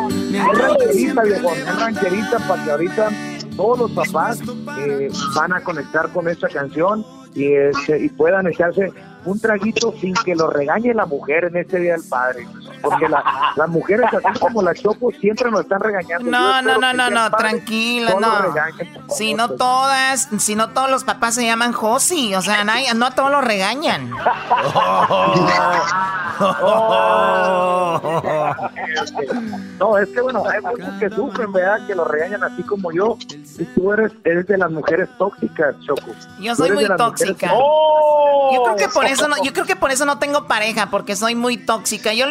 Es rancherita, viejo, rancherita para que ahorita todos los papás eh, van a conectar con esta canción y, este, y puedan echarse un traguito sin que lo regañe la mujer en este Día del Padre. Porque las mujeres, así como la Choco, siempre nos están regañando. No, no, no, no, no, tranquila, no. Si no todas, si no todos los papás se llaman Josi, o sea, no a todos los regañan. no, es que bueno, hay muchos que sufren, ¿verdad? Que lo regañan así como yo. Y tú eres, eres de las mujeres tóxicas, Choco. Yo soy muy tóxica. Yo creo que por eso no, yo creo que por eso no tengo pareja, porque soy muy tóxica. Yo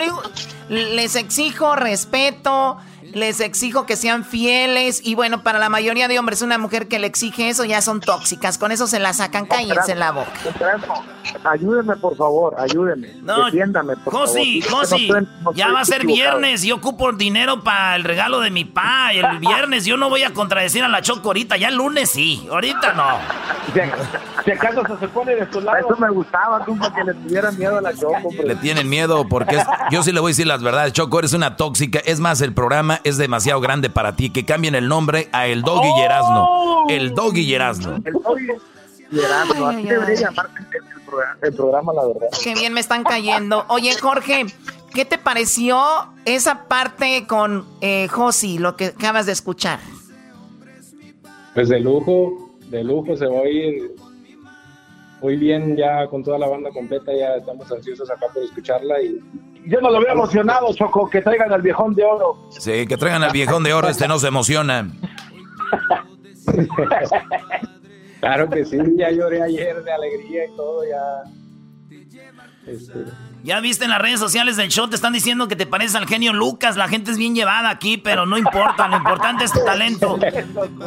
les exijo respeto, les exijo que sean fieles y bueno, para la mayoría de hombres una mujer que le exige eso ya son tóxicas, con eso se la sacan, cállense en la boca. Ayúdenme por favor, ayúdenme. No, Defiéndame por Josi, favor. Josi, ya va a ser viernes, yo ocupo dinero para el regalo de mi pa, el viernes yo no voy a contradecir a la Choco ahorita, ya el lunes sí, ahorita no. Si acaso se pone de su lado. Eso me gustaba, tú, para que le tuvieran miedo a la Choco. Le tienen miedo porque yo sí le voy a decir las verdades, Choco, eres una tóxica, es más, el programa es demasiado grande para ti. Que cambien el nombre a El Doggy oh. El Doggy El Doggy Así debería llamarse el, programa, la verdad. Qué bien me están cayendo. Oye, Jorge, ¿qué te pareció esa parte con eh, Josi, lo que acabas de escuchar? Pues de lujo, de lujo se va a ir muy bien ya con toda la banda completa, ya estamos ansiosos acá por escucharla y yo no lo había emocionado, Choco, que traigan al viejón de oro. Sí, que traigan al viejón de oro, este no se emociona. claro que sí, ya lloré ayer de alegría y todo, ya. Este, ya viste en las redes sociales del show, te están diciendo que te pareces al genio Lucas. La gente es bien llevada aquí, pero no importa, lo importante es tu talento.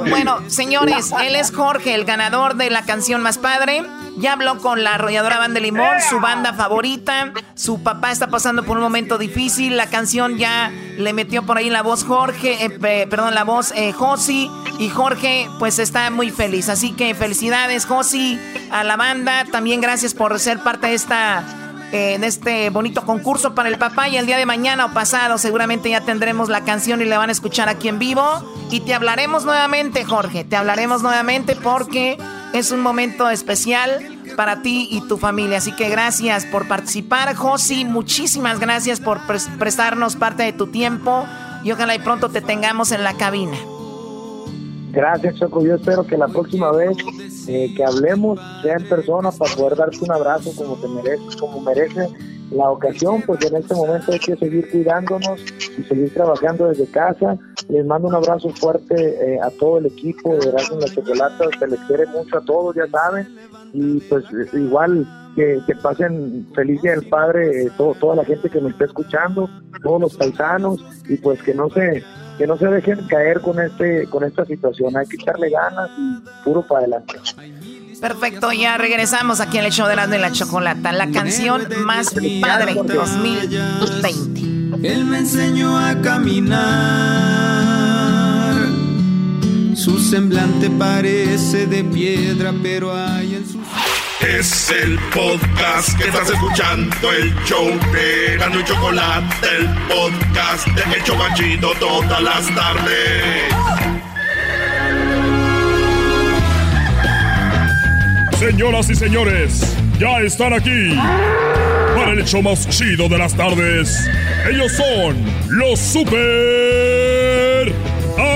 Bueno, señores, él es Jorge, el ganador de la canción más padre. Ya habló con la arrolladora Banda Limón, su banda favorita. Su papá está pasando por un momento difícil. La canción ya le metió por ahí la voz Jorge, eh, perdón, la voz eh, Josi. Y Jorge, pues está muy feliz. Así que felicidades, Josi, a la banda. También gracias por ser parte de esta en este bonito concurso para el papá y el día de mañana o pasado seguramente ya tendremos la canción y la van a escuchar aquí en vivo y te hablaremos nuevamente Jorge, te hablaremos nuevamente porque es un momento especial para ti y tu familia, así que gracias por participar Josi, muchísimas gracias por prestarnos parte de tu tiempo y ojalá y pronto te tengamos en la cabina. Gracias, Choco. Yo espero que la próxima vez eh, que hablemos sea en persona para poder darte un abrazo como te mereces, como merece la ocasión, porque en este momento hay que seguir cuidándonos y seguir trabajando desde casa. Les mando un abrazo fuerte eh, a todo el equipo de Erasmus La Chocolata, se les quiere mucho a todos, ya saben, y pues igual que, pasen feliz día del padre eh, todo, toda la gente que me está escuchando, todos los paisanos, y pues que no se que no se dejen caer con este con esta situación. Hay que echarle ganas y puro para adelante. Perfecto, ya regresamos aquí en el show de la de la chocolata, la canción más padre 2020. Él me enseñó a caminar. Su semblante parece de piedra, pero hay en su es el podcast que estás escuchando, el show de Gano y Chocolate, el podcast de El Chobachito todas las tardes. Señoras y señores, ya están aquí para el show más chido de las tardes. Ellos son los super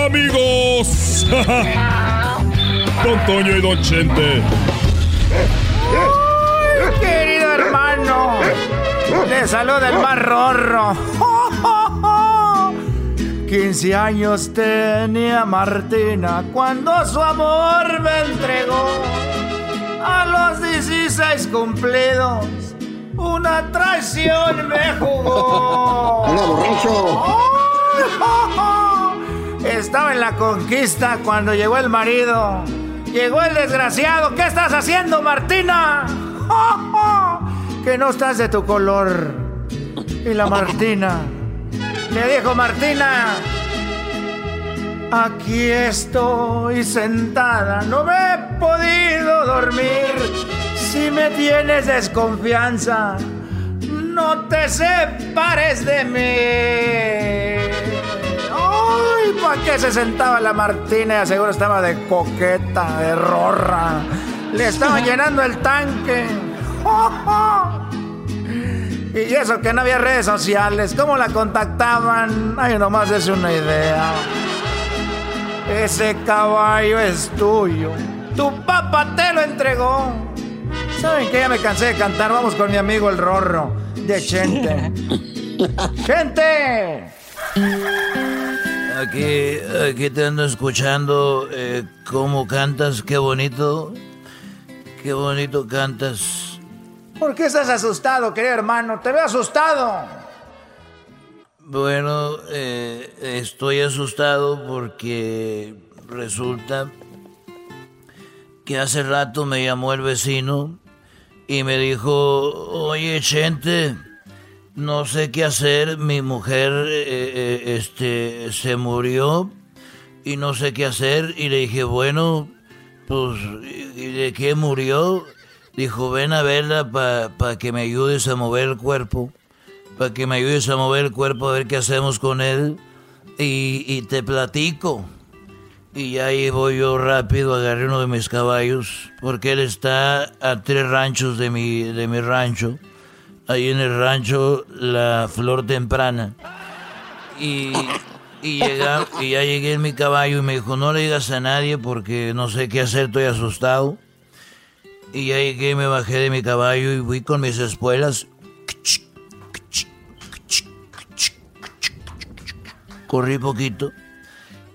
amigos. Don Toño y Don Chente. Le saluda el más rorro. 15 años tenía Martina cuando su amor me entregó. A los 16 cumplidos, una traición me jugó. Estaba en la conquista cuando llegó el marido Llegó el desgraciado. ¿Qué estás haciendo, Martina? Que no estás de tu color. Y la Martina le dijo, Martina, aquí estoy sentada. No me he podido dormir. Si me tienes desconfianza, no te separes de mí. ¡Ay! ¿Para qué se sentaba la Martina? Seguro estaba de coqueta, de rorra. Le estaba llenando el tanque. Y eso que no había redes sociales. ¿Cómo la contactaban? Ay, nomás es una idea. Ese caballo es tuyo. Tu papá te lo entregó. ¿Saben qué? Ya me cansé de cantar. Vamos con mi amigo el Rorro de Chente. ¡Gente! Aquí, aquí te ando escuchando eh, cómo cantas, qué bonito. Qué bonito cantas. ¿Por qué estás asustado, querido hermano? Te veo asustado. Bueno, eh, estoy asustado porque resulta que hace rato me llamó el vecino y me dijo, oye, gente, no sé qué hacer, mi mujer eh, eh, este, se murió y no sé qué hacer y le dije, bueno, pues, ¿y de qué murió? Dijo, ven a verla para que me ayudes a mover el cuerpo, para que me ayudes a mover el cuerpo, a ver qué hacemos con él y, y te platico. Y ahí voy yo rápido, agarré uno de mis caballos, porque él está a tres ranchos de mi, de mi rancho ahí en el rancho La Flor Temprana. Y, y, y ya llegué en mi caballo y me dijo, no le digas a nadie porque no sé qué hacer, estoy asustado. Y ya llegué, me bajé de mi caballo y fui con mis espuelas. Corrí poquito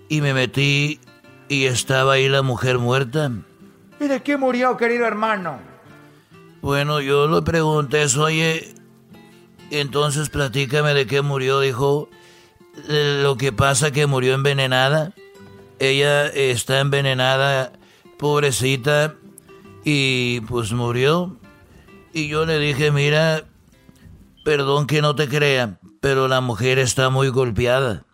y me metí y estaba ahí la mujer muerta. ¿Y de qué murió, querido hermano? Bueno, yo le pregunté eso, oye, entonces platícame de qué murió, dijo, lo que pasa que murió envenenada. Ella está envenenada, pobrecita, y pues murió. Y yo le dije, mira, perdón que no te crea, pero la mujer está muy golpeada.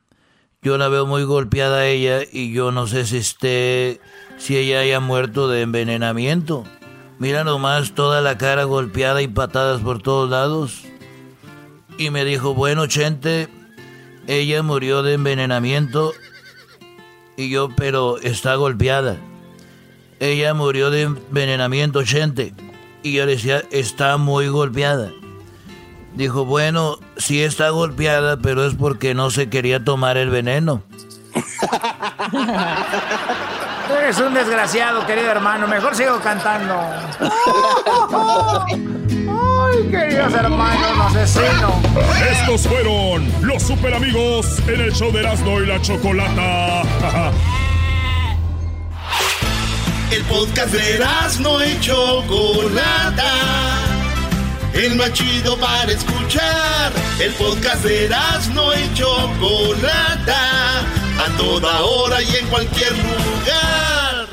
Yo la veo muy golpeada a ella y yo no sé si esté, si ella haya muerto de envenenamiento. Mira nomás toda la cara golpeada y patadas por todos lados. Y me dijo, bueno, Chente, ella murió de envenenamiento. Y yo, pero está golpeada. Ella murió de envenenamiento, Chente. Y yo decía, está muy golpeada. Dijo, bueno, sí está golpeada, pero es porque no se quería tomar el veneno. Eres un desgraciado, querido hermano. Mejor sigo cantando. Ay, queridos hermanos, asesino. Estos fueron los super amigos en el show de Erasmo y la Chocolata. El podcast de Erasmo y Chocolata. El más chido para escuchar. El podcast de Erasmo y Chocolata a toda hora y en cualquier lugar.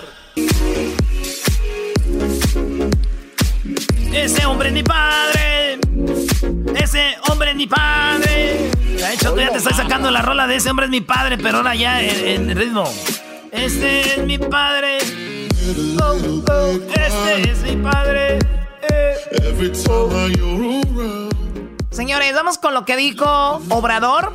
Ese hombre es mi padre. Ese hombre es mi padre. De hecho, ya te estás sacando la rola de ese hombre es mi padre, pero ahora ya en, ritmo. Este es mi padre. Oh, oh, este es mi padre. Señores, vamos con lo que dijo Obrador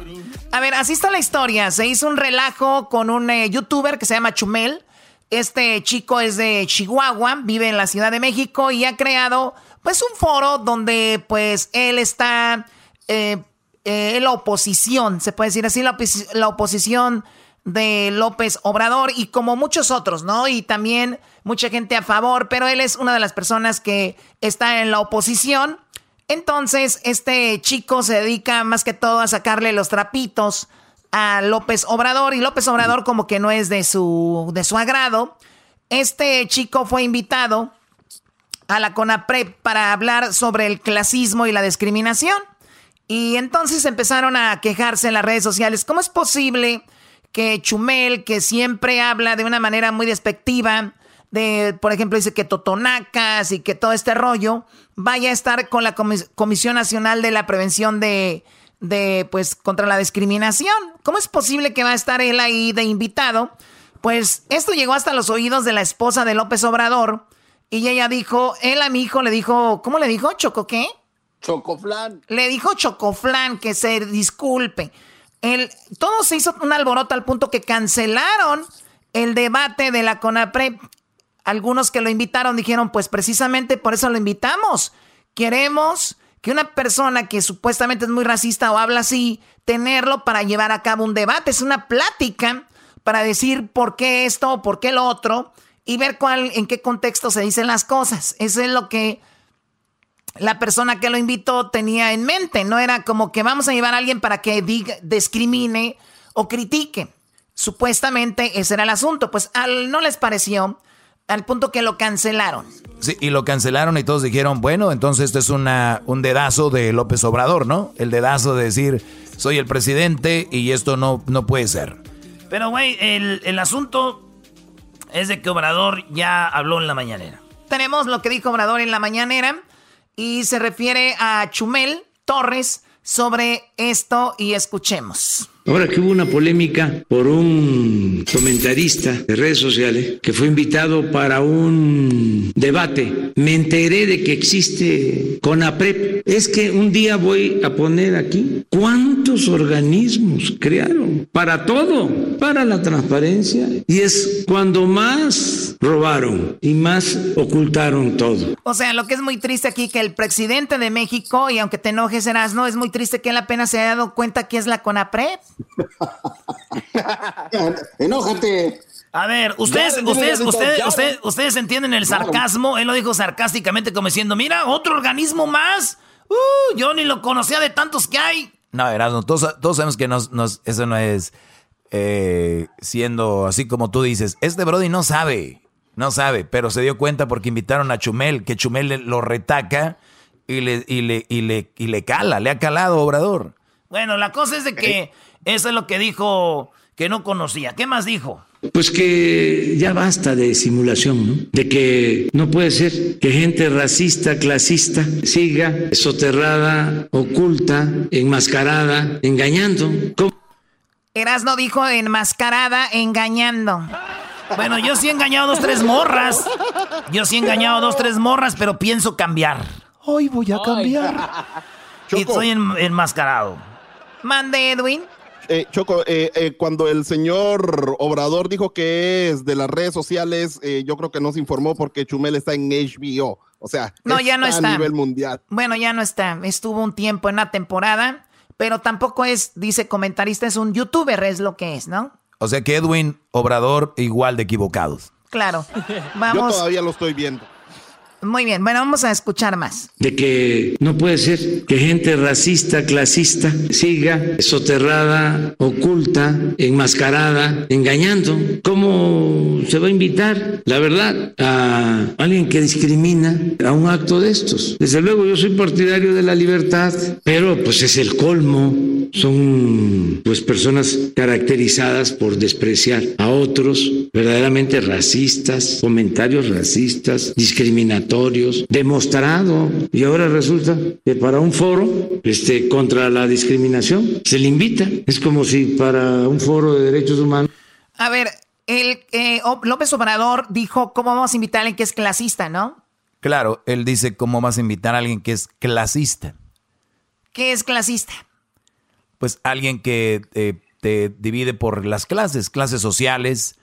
a ver, así está la historia. Se hizo un relajo con un eh, youtuber que se llama Chumel. Este chico es de Chihuahua, vive en la Ciudad de México y ha creado pues un foro donde pues él está eh, eh, en la oposición, se puede decir así, la, la, oposición de López Obrador y como muchos otros, ¿no? Y también mucha gente a favor, pero él es una de las personas que está en la oposición entonces, este chico se dedica más que todo a sacarle los trapitos a López Obrador y López Obrador como que no es de su, de su agrado. Este chico fue invitado a la CONAPREP para hablar sobre el clasismo y la discriminación. Y entonces empezaron a quejarse en las redes sociales. ¿Cómo es posible que Chumel, que siempre habla de una manera muy despectiva, de, por ejemplo, dice que Totonacas y que todo este rollo vaya a estar con la Comisión Nacional de la Prevención de, de, pues, contra la discriminación. ¿Cómo es posible que va a estar él ahí de invitado? Pues esto llegó hasta los oídos de la esposa de López Obrador y ella dijo, él a mi hijo le dijo, ¿cómo le dijo? ¿Choco qué? Chocoflan. Le dijo Chocoflan que se disculpe. El, todo se hizo un alboroto al punto que cancelaron el debate de la CONAPREP algunos que lo invitaron dijeron, pues precisamente por eso lo invitamos. Queremos que una persona que supuestamente es muy racista o habla así, tenerlo para llevar a cabo un debate. Es una plática para decir por qué esto, o por qué lo otro y ver cuál, en qué contexto se dicen las cosas. Eso es lo que la persona que lo invitó tenía en mente. No era como que vamos a llevar a alguien para que diga, discrimine o critique. Supuestamente ese era el asunto. Pues al, no les pareció al punto que lo cancelaron. Sí, y lo cancelaron y todos dijeron, bueno, entonces esto es una, un dedazo de López Obrador, ¿no? El dedazo de decir, soy el presidente y esto no, no puede ser. Pero, güey, el, el asunto es de que Obrador ya habló en la mañanera. Tenemos lo que dijo Obrador en la mañanera y se refiere a Chumel Torres sobre esto y escuchemos. Ahora que hubo una polémica por un comentarista de redes sociales que fue invitado para un debate, me enteré de que existe CONAPREP. Es que un día voy a poner aquí cuántos organismos crearon para todo, para la transparencia. Y es cuando más robaron y más ocultaron todo. O sea, lo que es muy triste aquí que el presidente de México, y aunque te enojes, no es muy triste que él apenas se haya dado cuenta que es la CONAPREP. Enójate. A ver, ustedes, ustedes, ustedes, ustedes, entienden el sarcasmo. Él lo dijo sarcásticamente como diciendo, mira, otro organismo más. Uh, yo ni lo conocía de tantos que hay. No, Erasmo, todos, todos sabemos que nos, eso no es eh, siendo así como tú dices. Este Brody no sabe, no sabe, pero se dio cuenta porque invitaron a Chumel, que Chumel lo retaca y le, y le, y le, y le cala, le ha calado Obrador. Bueno, la cosa es de que eso es lo que dijo que no conocía. ¿Qué más dijo? Pues que ya basta de simulación, ¿no? De que no puede ser que gente racista, clasista, siga soterrada, oculta, enmascarada, engañando. Erasno dijo enmascarada, engañando. Bueno, yo sí he engañado dos, tres morras. Yo sí he engañado dos, tres morras, pero pienso cambiar. Hoy voy a cambiar. Y soy enmascarado. Mande, Edwin. Eh, Choco, eh, eh, cuando el señor Obrador dijo que es de las redes sociales, yo creo que nos informó porque Chumel está en HBO. O sea, no, ya no está. a nivel mundial. Bueno, ya no está. Estuvo un tiempo en la temporada, pero tampoco es, dice comentarista, es un youtuber, es lo que es, ¿no? O sea que Edwin Obrador igual de equivocados. Claro. Vamos. Yo todavía lo estoy viendo. Muy bien, bueno, vamos a escuchar más. De que no puede ser que gente racista, clasista, siga soterrada, oculta, enmascarada, engañando. ¿Cómo se va a invitar, la verdad, a alguien que discrimina a un acto de estos? Desde luego, yo soy partidario de la libertad, pero pues es el colmo. Son pues personas caracterizadas por despreciar a otros, verdaderamente racistas, comentarios racistas, discriminatorios demostrado, y ahora resulta que para un foro este, contra la discriminación se le invita. Es como si para un foro de derechos humanos. A ver, el, eh, López Obrador dijo, ¿cómo vamos a invitar a alguien que es clasista, no? Claro, él dice, ¿cómo vas a invitar a alguien que es clasista? ¿Qué es clasista? Pues alguien que eh, te divide por las clases, clases sociales.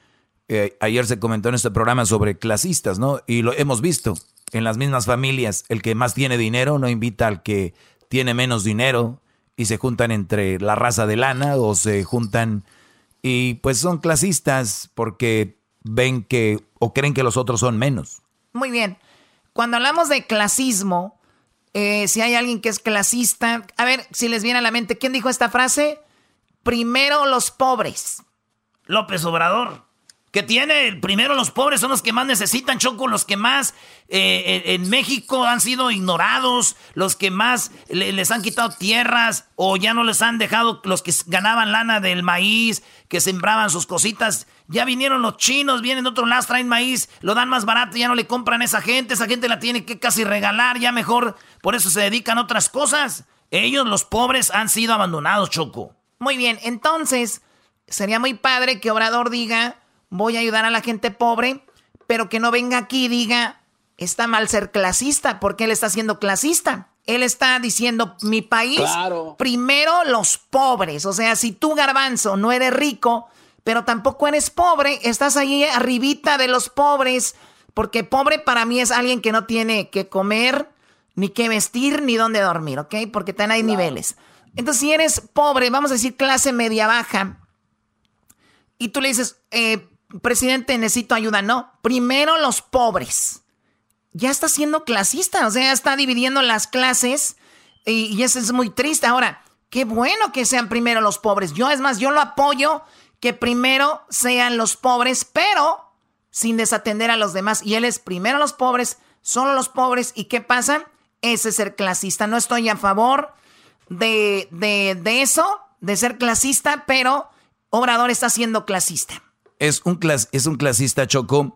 Eh, ayer se comentó en este programa sobre clasistas, ¿no? Y lo hemos visto en las mismas familias, el que más tiene dinero no invita al que tiene menos dinero y se juntan entre la raza de lana o se juntan y pues son clasistas porque ven que o creen que los otros son menos. Muy bien. Cuando hablamos de clasismo, eh, si hay alguien que es clasista, a ver si les viene a la mente, ¿quién dijo esta frase? Primero los pobres. López Obrador que tiene, primero los pobres son los que más necesitan, Choco, los que más eh, en México han sido ignorados, los que más les han quitado tierras o ya no les han dejado, los que ganaban lana del maíz, que sembraban sus cositas. Ya vinieron los chinos, vienen de otro lado, traen maíz, lo dan más barato, ya no le compran a esa gente, esa gente la tiene que casi regalar, ya mejor, por eso se dedican a otras cosas. Ellos, los pobres, han sido abandonados, Choco. Muy bien, entonces, sería muy padre que Obrador diga voy a ayudar a la gente pobre, pero que no venga aquí y diga, está mal ser clasista, porque él está siendo clasista. Él está diciendo, mi país, primero los pobres. O sea, si tú, garbanzo, no eres rico, pero tampoco eres pobre, estás ahí arribita de los pobres, porque pobre para mí es alguien que no tiene que comer, ni que vestir, ni dónde dormir, ¿ok? Porque están hay niveles. Entonces, si eres pobre, vamos a decir clase media baja, y tú le dices, eh, presidente, necesito ayuda. No, primero los pobres. Ya está siendo clasista, o sea, está dividiendo las clases y, eso es muy triste. Ahora, qué bueno que sean primero los pobres. Yo, es más, yo lo apoyo que primero sean los pobres, pero sin desatender a los demás. Y él es primero los pobres, solo los pobres. ¿Y qué pasa? Ese es ser clasista. No estoy a favor de, de, de eso, de ser clasista, pero Obrador está siendo clasista es un, es un clasista choco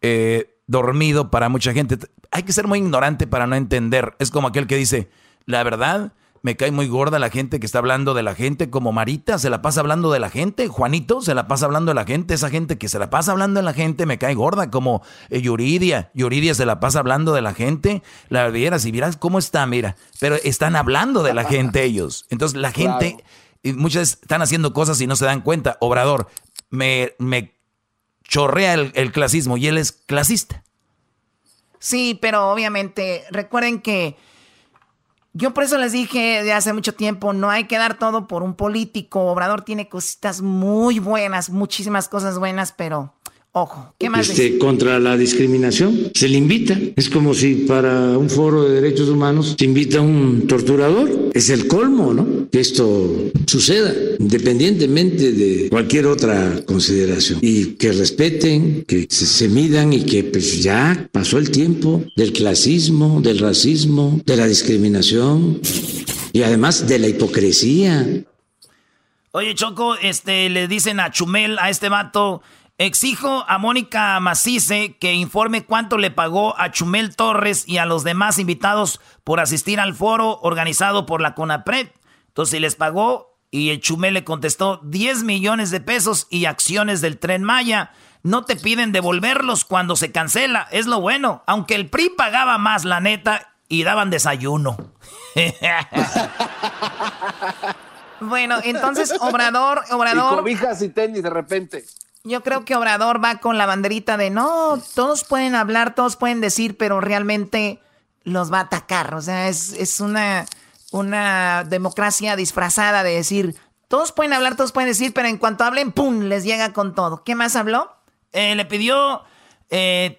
eh, dormido para mucha gente. Hay que ser muy ignorante para no entender. Es como aquel que dice, la verdad, me cae muy gorda la gente que está hablando de la gente, como Marita se la pasa hablando de la gente, Juanito se la pasa hablando de la gente, esa gente que se la pasa hablando de la gente me cae gorda, como eh, Yuridia, Yuridia se la pasa hablando de la gente, la vieras y miras cómo está, mira, pero están hablando de la gente ellos. Entonces la gente... Y muchas están haciendo cosas y no se dan cuenta. Obrador, me, me chorrea el, clasismo y él es clasista. Sí, pero obviamente recuerden que yo por eso les dije de hace mucho tiempo, no hay que dar todo por un político. Obrador tiene cositas muy buenas, muchísimas cosas buenas, pero Ojo, ¿qué más? Este, contra la discriminación. Se le invita. Es como si para un foro de derechos humanos se invita a un torturador. Es el colmo, ¿no? Que esto suceda, independientemente de cualquier otra consideración. Y que respeten, que se, midan y que pues ya pasó el tiempo del clasismo, del racismo, de la discriminación y además de la hipocresía. Oye, Choco, este, le dicen a Chumel, a este vato, Exijo a Mónica Macice que informe cuánto le pagó a Chumel Torres y a los demás invitados por asistir al foro organizado por la CONAPRED. Entonces les pagó y el Chumel le contestó 10 millones de pesos y acciones del tren Maya. no te piden devolverlos cuando se cancela. Es lo bueno. Aunque el PRI pagaba más, la neta, y daban desayuno. bueno, entonces Obrador, Obrador. Y cobijas y tenis de repente. Yo creo que Obrador va con la banderita de no, todos pueden hablar, todos pueden decir, pero realmente los va a atacar. O sea, es, es una, una democracia disfrazada de decir, todos pueden hablar, todos pueden decir, pero en cuanto hablen, ¡pum!, les llega con todo. ¿Qué más habló? Eh, le pidió eh,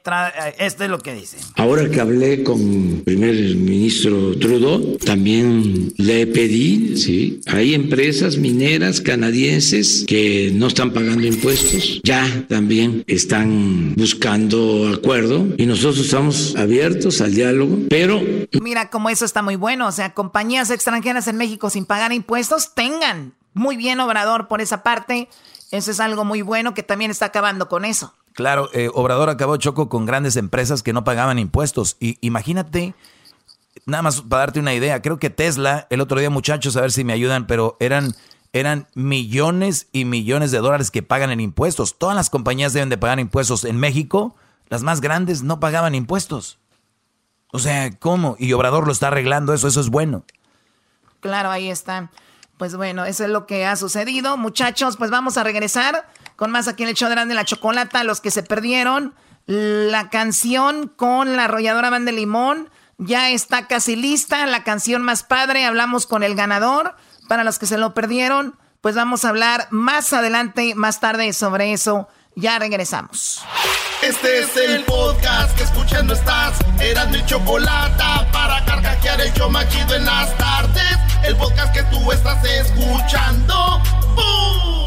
esto es lo que dice. Ahora que hablé con el primer ministro Trudeau, también le pedí, sí, hay empresas mineras canadienses que no están pagando impuestos, ya también están buscando acuerdo y nosotros estamos abiertos al diálogo, pero... Mira, como eso está muy bueno, o sea, compañías extranjeras en México sin pagar impuestos tengan. Muy bien, Obrador, por esa parte. Eso es algo muy bueno que también está acabando con eso. Claro, eh, Obrador acabó choco con grandes empresas que no pagaban impuestos. Y imagínate, nada más para darte una idea, creo que Tesla, el otro día muchachos, a ver si me ayudan, pero eran, eran millones y millones de dólares que pagan en impuestos. Todas las compañías deben de pagar impuestos. En México, las más grandes no pagaban impuestos. O sea, ¿cómo? Y Obrador lo está arreglando eso, eso es bueno. Claro, ahí está. Pues bueno, eso es lo que ha sucedido. Muchachos, pues vamos a regresar con más aquí en el show de la chocolata, los que se perdieron. La canción con la arrolladora Van de Limón ya está casi lista. La canción más padre, hablamos con el ganador. Para los que se lo perdieron, pues vamos a hablar más adelante, más tarde sobre eso. Ya regresamos. Este es el podcast que escuchando estás. Eran mi chocolata para carcajear el machido en las tardes. El podcast que tú estás escuchando. ¡Bum!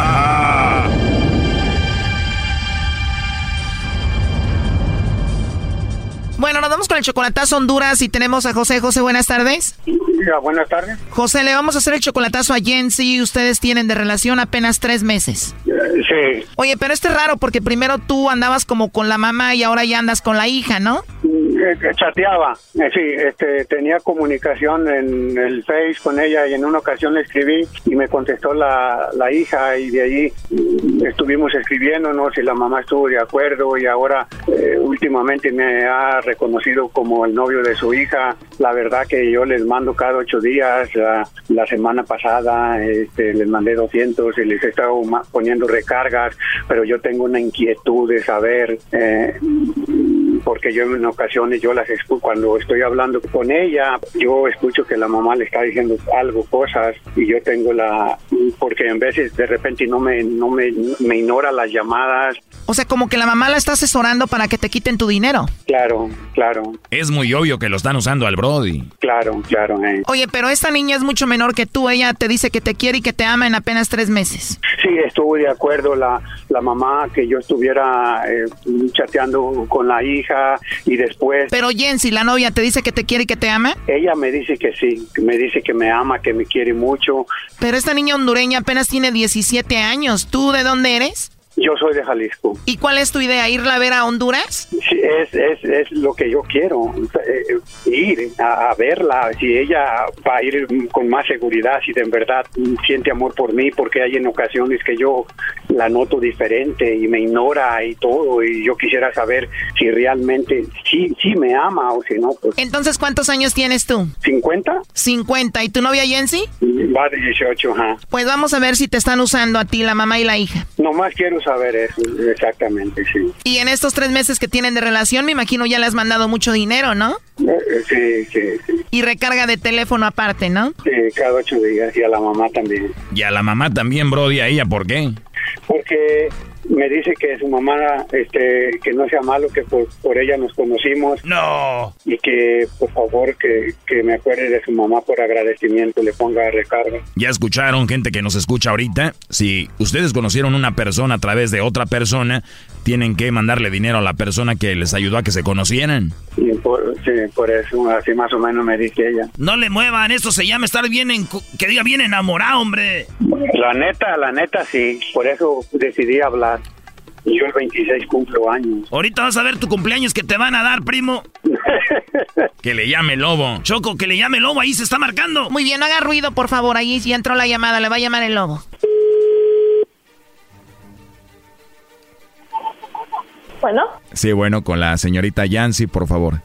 Bueno, nos vamos con el chocolatazo Honduras y tenemos a José. José, buenas tardes. buenas tardes. José, le vamos a hacer el chocolatazo a Jensi y ustedes tienen de relación apenas tres meses. Sí. Oye, pero este es raro porque primero tú andabas como con la mamá y ahora ya andas con la hija, ¿no? Eh, eh, chateaba, eh, sí, este, tenía comunicación en el Face con ella y en una ocasión le escribí y me contestó la, la hija y de ahí mm, estuvimos escribiéndonos y la mamá estuvo de acuerdo y ahora últimamente me ha reconocido como el novio de su hija. La verdad que yo les mando cada ocho días, la, semana pasada este, les mandé 200 y les he estado poniendo recargas, pero yo tengo una inquietud de saber porque yo en ocasiones yo las escucho cuando estoy hablando con ella, yo escucho que la mamá le está diciendo algo, cosas, y yo tengo la, porque en veces de repente no me, no me, me ignora las llamadas. O sea, como que la mamá la está asesorando para que te quiten tu dinero. Claro, claro. Es muy obvio que lo están usando al Brody. Claro, claro. Eh. Oye, pero esta niña es mucho menor que tú, ella te dice que te quiere y que te ama en apenas tres meses. Sí, estuvo de acuerdo la, la mamá que yo estuviera eh, chateando con la hija y después... Pero Jensi, la novia, ¿te dice que te quiere y que te ama? Ella me dice que sí, me dice que me ama, que me quiere mucho. Pero esta niña hondureña apenas tiene 17 años. ¿Tú de dónde eres? Yo soy de Jalisco. ¿Y cuál es tu idea? ¿Irla a ver a Honduras? Sí, es, es, es lo que yo quiero, eh, ir a, verla, si ella va a ir con más seguridad, si de verdad siente amor por mí, porque hay en ocasiones que yo la noto diferente y me ignora y todo, y yo quisiera saber si realmente sí, sí me ama o si no. Pues. Entonces, ¿cuántos años tienes tú? 50. 50. ¿Y tu novia Jensi? Va de 18, ajá. Pues vamos a ver si te están usando a ti, la mamá y la hija. Nomás quiero saber eso, exactamente, sí. Y en estos tres meses que tienen de relación, me imagino ya le has mandado mucho dinero, ¿no? Eh, sí, sí, sí. Y recarga de teléfono aparte, ¿no? Sí, cada ocho días, y a la mamá también. Y a la mamá también, Brody, a ella, ¿por qué? Porque me dice que su mamá, este, que no sea malo, que por, por ella nos conocimos. No. Y que, por favor, que, que me acuerde de su mamá por agradecimiento, le ponga recarga. Ya escucharon, gente que nos escucha ahorita. Si ustedes conocieron una persona a través de otra persona, tienen que mandarle dinero a la persona que les ayudó a que se conocieran. Y por, sí, por eso, así más o menos me dice ella. No le muevan, eso se llama estar bien, en, que diga bien enamorado, hombre. La neta, la neta sí, por eso decidí hablar. Y yo el 26 cumplo años. Ahorita vas a ver tu cumpleaños que te van a dar, primo. que le llame lobo. Choco, que le llame lobo, ahí se está marcando. Muy bien, no haga ruido, por favor, ahí ya entró la llamada, le va a llamar el lobo. Bueno. Sí, bueno, con la señorita Yancy, por favor.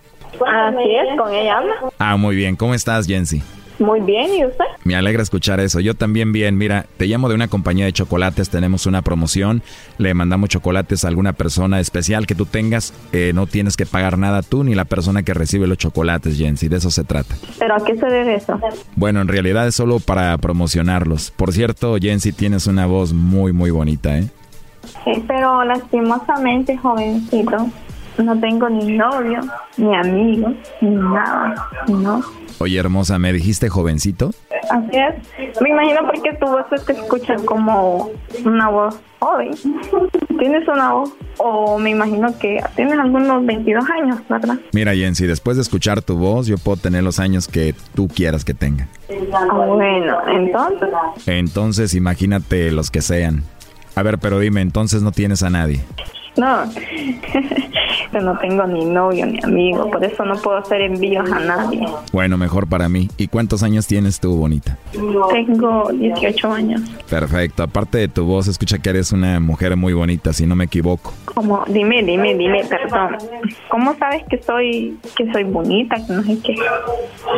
Así es, con ella habla. Ah, muy bien. ¿Cómo estás, Yancy? Muy bien, ¿y usted? Me alegra escuchar eso. Yo también bien. Mira, te llamo de una compañía de chocolates. Tenemos una promoción. Le mandamos chocolates a alguna persona especial que tú tengas. Eh, no tienes que pagar nada tú ni la persona que recibe los chocolates, Jensi. De eso se trata. ¿Pero a qué se debe eso? Bueno, en realidad es solo para promocionarlos. Por cierto, Jensi, tienes una voz muy, muy bonita, ¿eh? Sí, pero lastimosamente, jovencito, no tengo ni novio, ni amigo, ni nada, ¿no? Oye, hermosa, ¿me dijiste jovencito? Así es. Me imagino porque tu voz se te escucha como una voz joven. Tienes una voz, o me imagino que tienes algunos 22 años, ¿verdad? Mira, Jensi, después de escuchar tu voz, yo puedo tener los años que tú quieras que tenga. Ah, bueno, entonces. Entonces, imagínate los que sean. A ver, pero dime, entonces no tienes a nadie. No, yo no tengo ni novio ni amigo, por eso no puedo hacer envíos a nadie. Bueno, mejor para mí. ¿Y cuántos años tienes tú, bonita? Tengo 18 años. Perfecto. Aparte de tu voz, escucha que eres una mujer muy bonita, si no me equivoco. ¿Cómo? Dime, dime, dime, perdón. ¿Cómo sabes que soy que soy bonita, que no sé qué?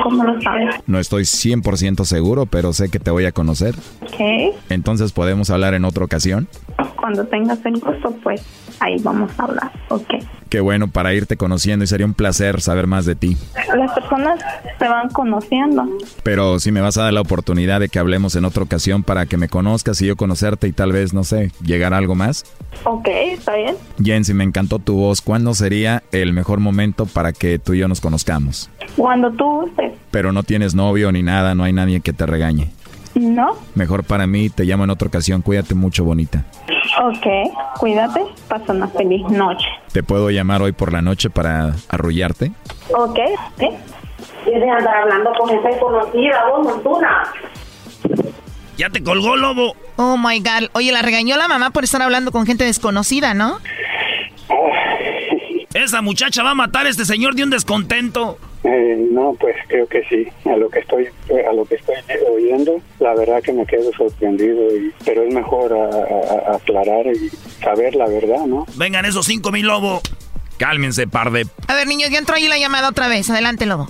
¿Cómo lo sabes? No estoy 100% seguro, pero sé que te voy a conocer. ¿Qué? Entonces, ¿podemos hablar en otra ocasión? Cuando tengas el gusto, pues ahí vamos a hablar, ¿ok? Qué bueno para irte conociendo y sería un placer saber más de ti. Las personas se van conociendo. Pero si me vas a dar la oportunidad de que hablemos en otra ocasión para que me conozcas y yo conocerte y tal vez, no sé, llegar a algo más. Ok, está bien. Jensi, me encantó tu voz. ¿Cuándo sería el mejor momento para que tú y yo nos conozcamos? Cuando tú gustes. Pero no tienes novio ni nada, no hay nadie que te regañe. No. Mejor para mí, te llamo en otra ocasión. Cuídate mucho, bonita. Ok, cuídate, pasa una feliz noche. ¿Te puedo llamar hoy por la noche para arrullarte? Ok, ¿sí? Tienes andar hablando con gente conocida, vos, Montuna. Ya te colgó, lobo. Oh my god. Oye, la regañó la mamá por estar hablando con gente desconocida, ¿no? Esa muchacha va a matar a este señor de un descontento. Eh, no, pues creo que sí. A lo que estoy, a lo que estoy oyendo, la verdad que me quedo sorprendido. Y, pero es mejor a, a, aclarar y saber la verdad, ¿no? Vengan esos cinco mil lobo. Cálmense, par de. A ver, niños, ya entró ahí la llamada otra vez. Adelante, lobo.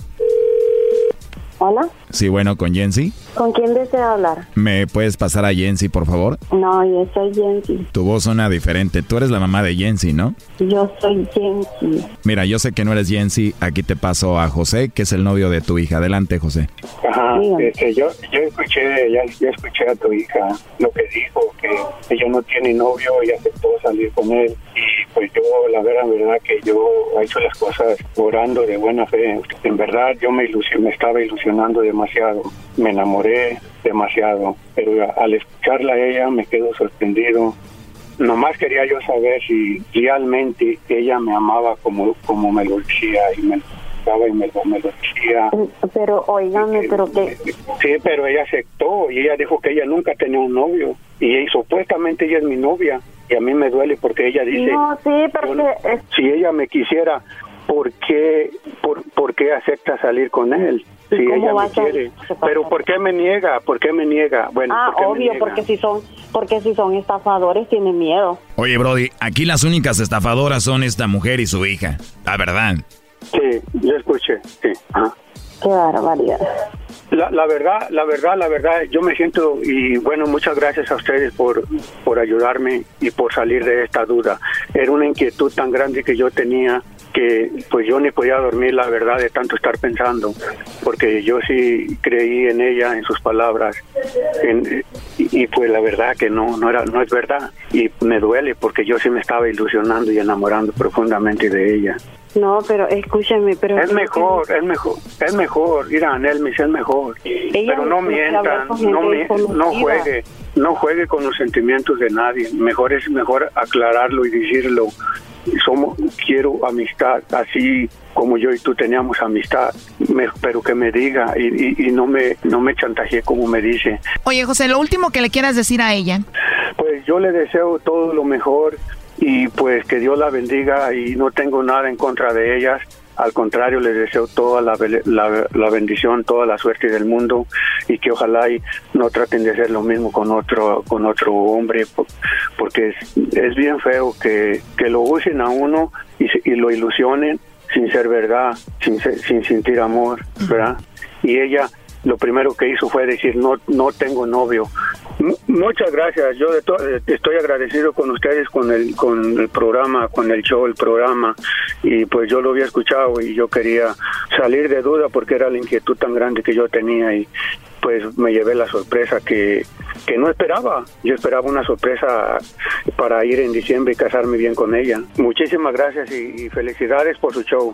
Hola. Sí, bueno, con Jensi. ¿Con quién desea hablar? ¿Me puedes pasar a Jensi, por favor? No, yo soy Jensi. Tu voz suena diferente. Tú eres la mamá de Jensi, ¿no? Yo soy Jensi. Mira, yo sé que no eres Jensi. Aquí te paso a José, que es el novio de tu hija. Adelante, José. Ajá, este, yo, yo escuché, ya, yo escuché a tu hija lo que dijo, que ella no tiene novio y aceptó salir con él. Y pues yo, la verdad, verdad que yo he hecho las cosas orando de buena fe. En verdad, yo me, ilusion, me estaba ilusionando demasiado. Me enamoré demasiado. Pero al escucharla a ella me quedo sorprendido. Nomás quería yo saber si realmente ella me amaba como, como me lo decía y me y me, me lo decía. Pero, oígame, pero que... Sí, pero ella aceptó y ella dijo que ella nunca tenía un novio. Y, y supuestamente ella es mi novia. Y a mí me duele porque ella dice... No, sí, pero yo, que... Si ella me quisiera, ¿por qué, por, por qué acepta salir con él? Si ella me quiere. Pero ¿por qué me niega? ¿Por qué me niega? Bueno, ah, ¿por obvio, porque si son porque si son estafadores tienen miedo. Oye, Brody, aquí las únicas estafadoras son esta mujer y su hija. La verdad. Sí, yo escuché, sí. Ajá. Qué barbaridad. La, la, verdad, la verdad, la verdad, yo me siento y bueno, muchas gracias a ustedes por, por ayudarme y por salir de esta duda. Era una inquietud tan grande que yo tenía que pues yo ni podía dormir la verdad de tanto estar pensando porque yo sí creí en ella en sus palabras y, pues la verdad que no no era no es verdad y me duele porque yo sí me estaba ilusionando y enamorando profundamente de ella no, pero escúchame, pero... Es mejor, es mejor, es mejor, mira, Nelmis, es mejor. pero no mientan, no, no juegue, no juegue con los sentimientos de nadie. Mejor es mejor aclararlo y decirlo. Somos, quiero amistad, así como yo y tú teníamos amistad, pero que me diga y, y, no me no me chantaje como me dice. Oye, José, lo último que le quieras decir a ella. Pues yo le deseo todo lo mejor y pues que Dios la bendiga y no tengo nada en contra de ellas. Al contrario, les deseo toda la, la, bendición, toda la suerte del mundo y que ojalá y no traten de hacer lo mismo con otro con otro hombre, porque es, es bien feo que, que, lo usen a uno y, y lo ilusionen sin ser verdad, sin, sin sentir amor, ¿verdad? Y ella lo primero que hizo fue decir no no tengo novio muchas gracias yo eh, estoy agradecido con ustedes con el con el programa con el show el programa y pues yo lo había escuchado y yo quería salir de duda porque era la inquietud tan grande que yo tenía y pues me llevé la sorpresa que, que no esperaba. Yo esperaba una sorpresa para ir en diciembre y casarme bien con ella. Muchísimas gracias y felicidades por su show.